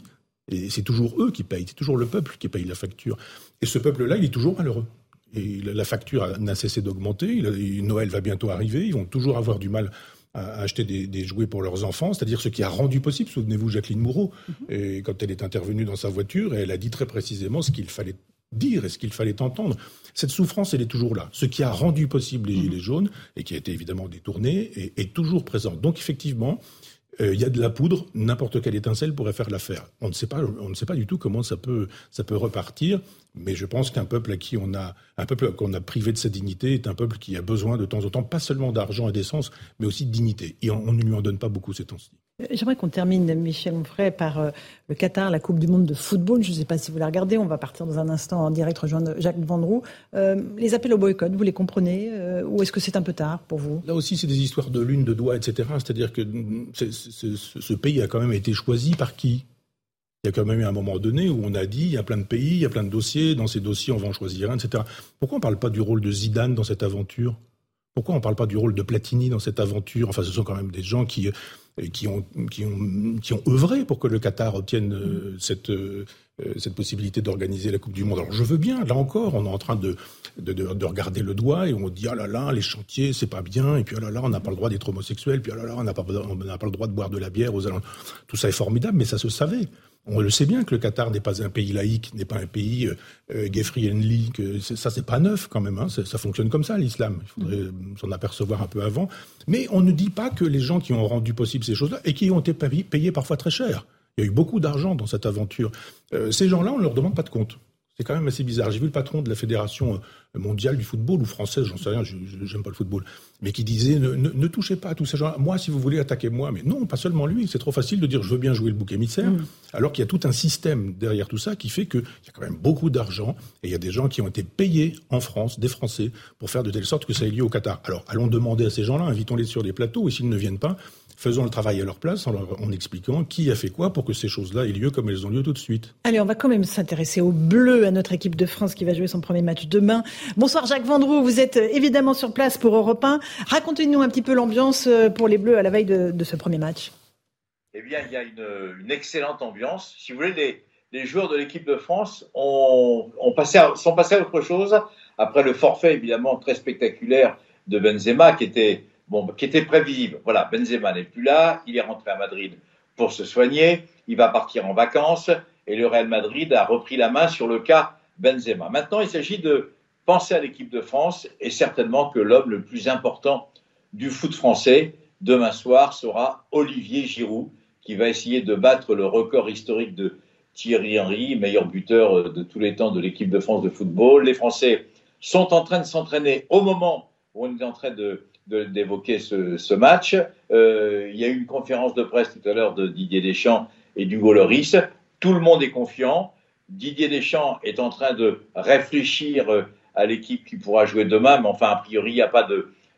Et c'est toujours eux qui payent, c'est toujours le peuple qui paye la facture. Et ce peuple-là, il est toujours malheureux. Et la facture n'a cessé d'augmenter. Noël va bientôt arriver. Ils vont toujours avoir du mal à acheter des, jouets pour leurs enfants, c'est-à-dire ce qui a rendu possible. Souvenez-vous Jacqueline Moureau, mm-hmm. et quand elle est intervenue dans sa voiture, elle a dit très précisément ce qu'il fallait dire et ce qu'il fallait entendre. Cette souffrance, elle est toujours là. Ce qui a rendu possible les Gilets jaunes, et qui a été évidemment détourné, est, toujours présent. Donc effectivement, euh, il y a de la poudre, n'importe quelle étincelle pourrait faire l'affaire. On ne sait pas, on ne sait pas du tout comment ça peut, ça peut repartir, mais je pense qu'un peuple à qui on a, un peuple qu'on a privé de sa dignité est un peuple qui a besoin de temps en temps, pas seulement d'argent et d'essence, mais aussi de dignité. Et on, ne lui en donne pas beaucoup ces temps-ci. J'aimerais qu'on termine, Michel Onfray, par euh, le Qatar, la Coupe du Monde de football. Je ne sais pas si vous la regardez. On va partir dans un instant en direct rejoindre Jacques Vendroux. Euh, les appels au boycott, vous les comprenez euh, Ou est-ce que c'est un peu tard pour vous? Là aussi, c'est des histoires de lune, de doigts, etc. C'est-à-dire que ce pays a quand même été choisi par qui? Il y a quand même eu un moment donné où on a dit il y a plein de pays, il y a plein de dossiers, dans ces dossiers on va en choisir un, etc. Pourquoi on ne parle pas du rôle de Zidane dans cette aventure? Pourquoi on ne parle pas du rôle de Platini dans cette aventure? Enfin, ce sont quand même des gens qui, qui ont, qui ont, qui ont œuvré pour que le Qatar obtienne euh, cette, euh, cette possibilité d'organiser la Coupe du Monde. Alors je veux bien, là encore, on est en train de, de, de, regarder le doigt et on dit ah là là, les chantiers, c'est pas bien, et puis ah là là, on n'a pas le droit d'être homosexuel, puis ah là là, on n'a pas, on pas le droit de boire de la bière aux alentours. Tout ça est formidable, mais ça se savait. On le sait bien que le Qatar n'est pas un pays laïque, n'est pas un pays euh, euh gay friendly, que ça c'est pas neuf quand même. Hein, ça fonctionne comme ça l'islam. Il faudrait s'en apercevoir un peu avant. Mais on ne dit pas que les gens qui ont rendu possible ces choses-là et qui ont été payés parfois très cher. Il y a eu beaucoup d'argent dans cette aventure. Euh, ces gens-là, on ne leur demande pas de compte. C'est quand même assez bizarre. J'ai vu le patron de la fédération euh, mondiale du football ou française, j'en sais rien, je n'aime pas le football, mais qui disait ne, touchez pas à tous ces gens. Moi, si vous voulez attaquer moi, mais non, pas seulement lui. C'est trop facile de dire je veux bien jouer le bouc émissaire, mm. alors qu'il y a tout un système derrière tout ça qui fait qu'il y a quand même beaucoup d'argent et il y a des gens qui ont été payés en France, des Français, pour faire de telle sorte que ça ait lieu au Qatar. Alors allons demander à ces gens-là, invitons-les sur des plateaux et s'ils ne viennent pas, faisons le travail à leur place en, en, expliquant qui a fait quoi pour que ces choses-là aient lieu comme elles ont lieu tout de suite. Allez, on va quand même s'intéresser au bleu, à notre équipe de France qui va jouer son premier match demain. Bonsoir Jacques Vendroux, vous êtes évidemment sur place pour Europe 1. Racontez-nous un petit peu l'ambiance euh, pour les bleus à la veille de, ce premier match. Eh bien, il y a une, excellente ambiance. Si vous voulez, les, joueurs de l'équipe de France ont, passé sont passés à autre chose après le forfait évidemment très spectaculaire de Benzema qui était bon, qui était prévisible. Voilà, Benzema n'est plus là, il est rentré à Madrid pour se soigner, il va partir en vacances et le Real Madrid a repris la main sur le cas Benzema. Maintenant, il s'agit de penser à l'équipe de France et certainement que l'homme le plus important du foot français demain soir sera Olivier Giroud qui va essayer de battre le record historique de Thierry Henry, meilleur buteur de tous les temps de l'équipe de France de football. Les Français sont en train de s'entraîner au moment où on est en train de d'évoquer ce, match. Euh, il y a eu une conférence de presse tout à l'heure de Didier Deschamps et d'Hugo Loris. Tout le monde est confiant. Didier Deschamps est en train de réfléchir euh, à l'équipe qui pourra jouer demain, mais enfin, a priori, il n'y a pas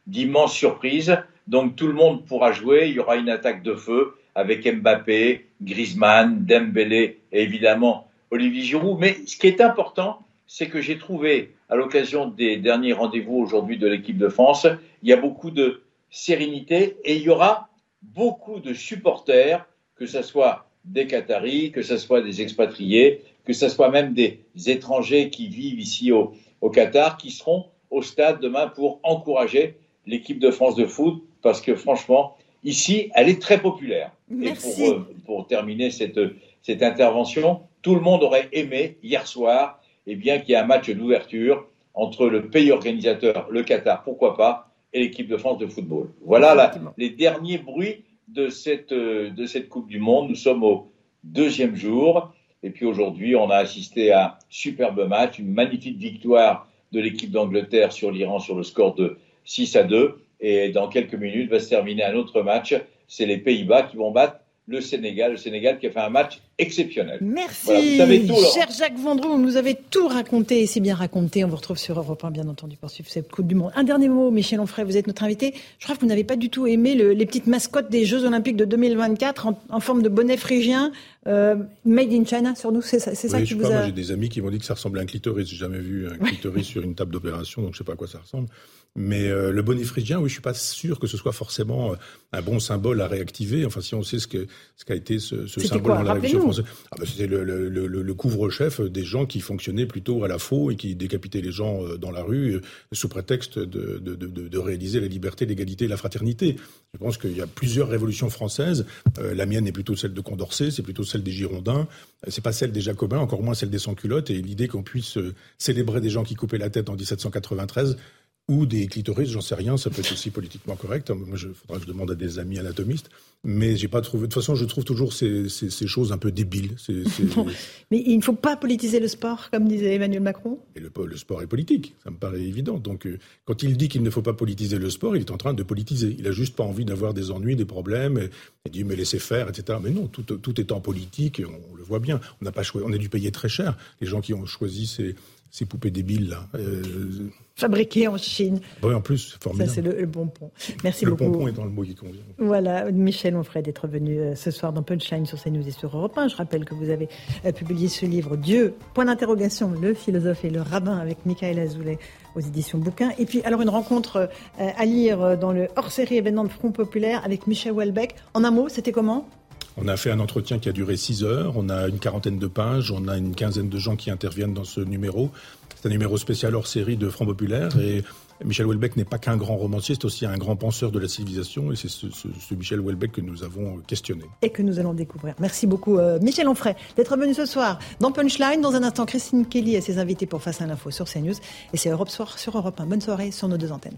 d'immense surprise. Donc tout le monde pourra jouer. Il y aura une attaque de feu avec Mbappé, Griezmann, Dembélé et évidemment Olivier Giroud. Mais ce qui est important, c'est que j'ai trouvé, à l'occasion des derniers rendez-vous aujourd'hui de l'équipe de France, il y a beaucoup de sérénité et il y aura beaucoup de supporters, que ce soit des Qataris, que ce soit des expatriés, que ce soit même des étrangers qui vivent ici au, au Qatar, qui seront au stade demain pour encourager l'équipe de France de foot, parce que franchement, ici, elle est très populaire. Merci. Et pour, euh, pour terminer cette, cette intervention, tout le monde aurait aimé hier soir eh bien, qu'il y ait un match d'ouverture entre le pays organisateur, le Qatar, pourquoi pas, et l'équipe de France de football. Voilà la, les derniers bruits de cette, euh, de cette Coupe du Monde. Nous sommes au deuxième jour. Et puis aujourd'hui, on a assisté à un superbe match, une magnifique victoire de l'équipe d'Angleterre sur l'Iran sur le score de 6 à 2. Et dans quelques minutes va se terminer un autre match. C'est les Pays-Bas qui vont battre le Sénégal, le Sénégal qui a fait un match exceptionnel. Merci, Voilà, vous savez tout, cher Jacques Vendroux, vous nous avez tout raconté et c'est bien raconté. On vous retrouve sur Europe 1, bien entendu, pour suivre cette Coupe du Monde. Un dernier mot, Michel Onfray, vous êtes notre invité. Je crois que vous n'avez pas du tout aimé le- les petites mascottes des Jeux Olympiques de 2024 en, en forme de bonnet phrygien, euh, made in China sur nous. C'est ça, c'est ça qui je sais vous pas, a. moi j'ai des amis qui m'ont dit que ça ressemblait à un clitoris. J'ai jamais vu un clitoris sur une table d'opération, donc je sais pas à quoi ça ressemble. Mais euh, le bonnet phrygien, oui, je suis pas sûr que ce soit forcément euh, un bon symbole à réactiver. Enfin, si on sait ce que ce qu'a été ce, ce symbole dans la Révolution française, ah ben, c'était le, le, le, le- couvre-chef des gens qui fonctionnaient plutôt à la faux et qui décapitaient les gens euh, dans la rue euh, sous prétexte de, de, de, de- réaliser la liberté, l'égalité et la fraternité. Je pense qu'il y a plusieurs révolutions françaises. Euh, la mienne est plutôt celle de Condorcet, c'est plutôt celle des Girondins. C'est pas celle des Jacobins, encore moins celle des sans-culottes. Et l'idée qu'on puisse célébrer des gens qui coupaient la tête en 1793 ou des clitoris, j'en sais rien, ça peut être aussi politiquement correct. Moi, il faudra que je demande à des amis anatomistes. Mais j'ai pas trouvé. De toute façon, je trouve toujours ces, ces, ces choses un peu débiles. Mais il ne faut pas politiser le sport, comme disait Emmanuel Macron. Et le, le sport est politique, ça me paraît évident. Donc, euh, quand il dit qu'il ne faut pas politiser le sport, il est en train de politiser. Il a juste pas envie d'avoir des ennuis, des problèmes. Et, il dit mais laissez faire, etc. Mais non, tout, tout étant politique, on, le voit bien. On n'a pas choisi, on a dû payer très cher. Les gens qui ont choisi ces, ces poupées débiles là. Euh, Fabriqué en Chine. oui, en plus, formidable. Ça, c'est le, le bon pont. Merci le beaucoup. pompon est dans le mot qui convient. Voilà, Michel Onfray d'être venu euh, ce soir dans Punchline sur CNews et sur Europe 1. Je rappelle que vous avez euh, publié ce livre Dieu, point d'interrogation, le philosophe et le rabbin avec Michael Azoulay aux éditions Bouquin. Et puis alors une rencontre euh, à lire dans le hors-série événement de Front Populaire avec Michel Houellebecq. En un mot, c'était comment? On a fait un entretien qui a duré 6 heures. On a une quarantaine de pages. On a une quinzaine de gens qui interviennent dans ce numéro. C'est un numéro spécial hors série de Front Populaire. Et Michel Houellebecq n'est pas qu'un grand romancier, c'est aussi un grand penseur de la civilisation. Et c'est ce, ce- ce Michel Houellebecq que nous avons questionné. et que nous allons découvrir. Merci beaucoup euh, Michel Onfray d'être venu ce soir dans Punchline. Dans un instant, Christine Kelly et ses invités pour Face à l'info sur CNews. Et c'est Europe Soir sur Europe 1. Bonne soirée sur nos deux antennes.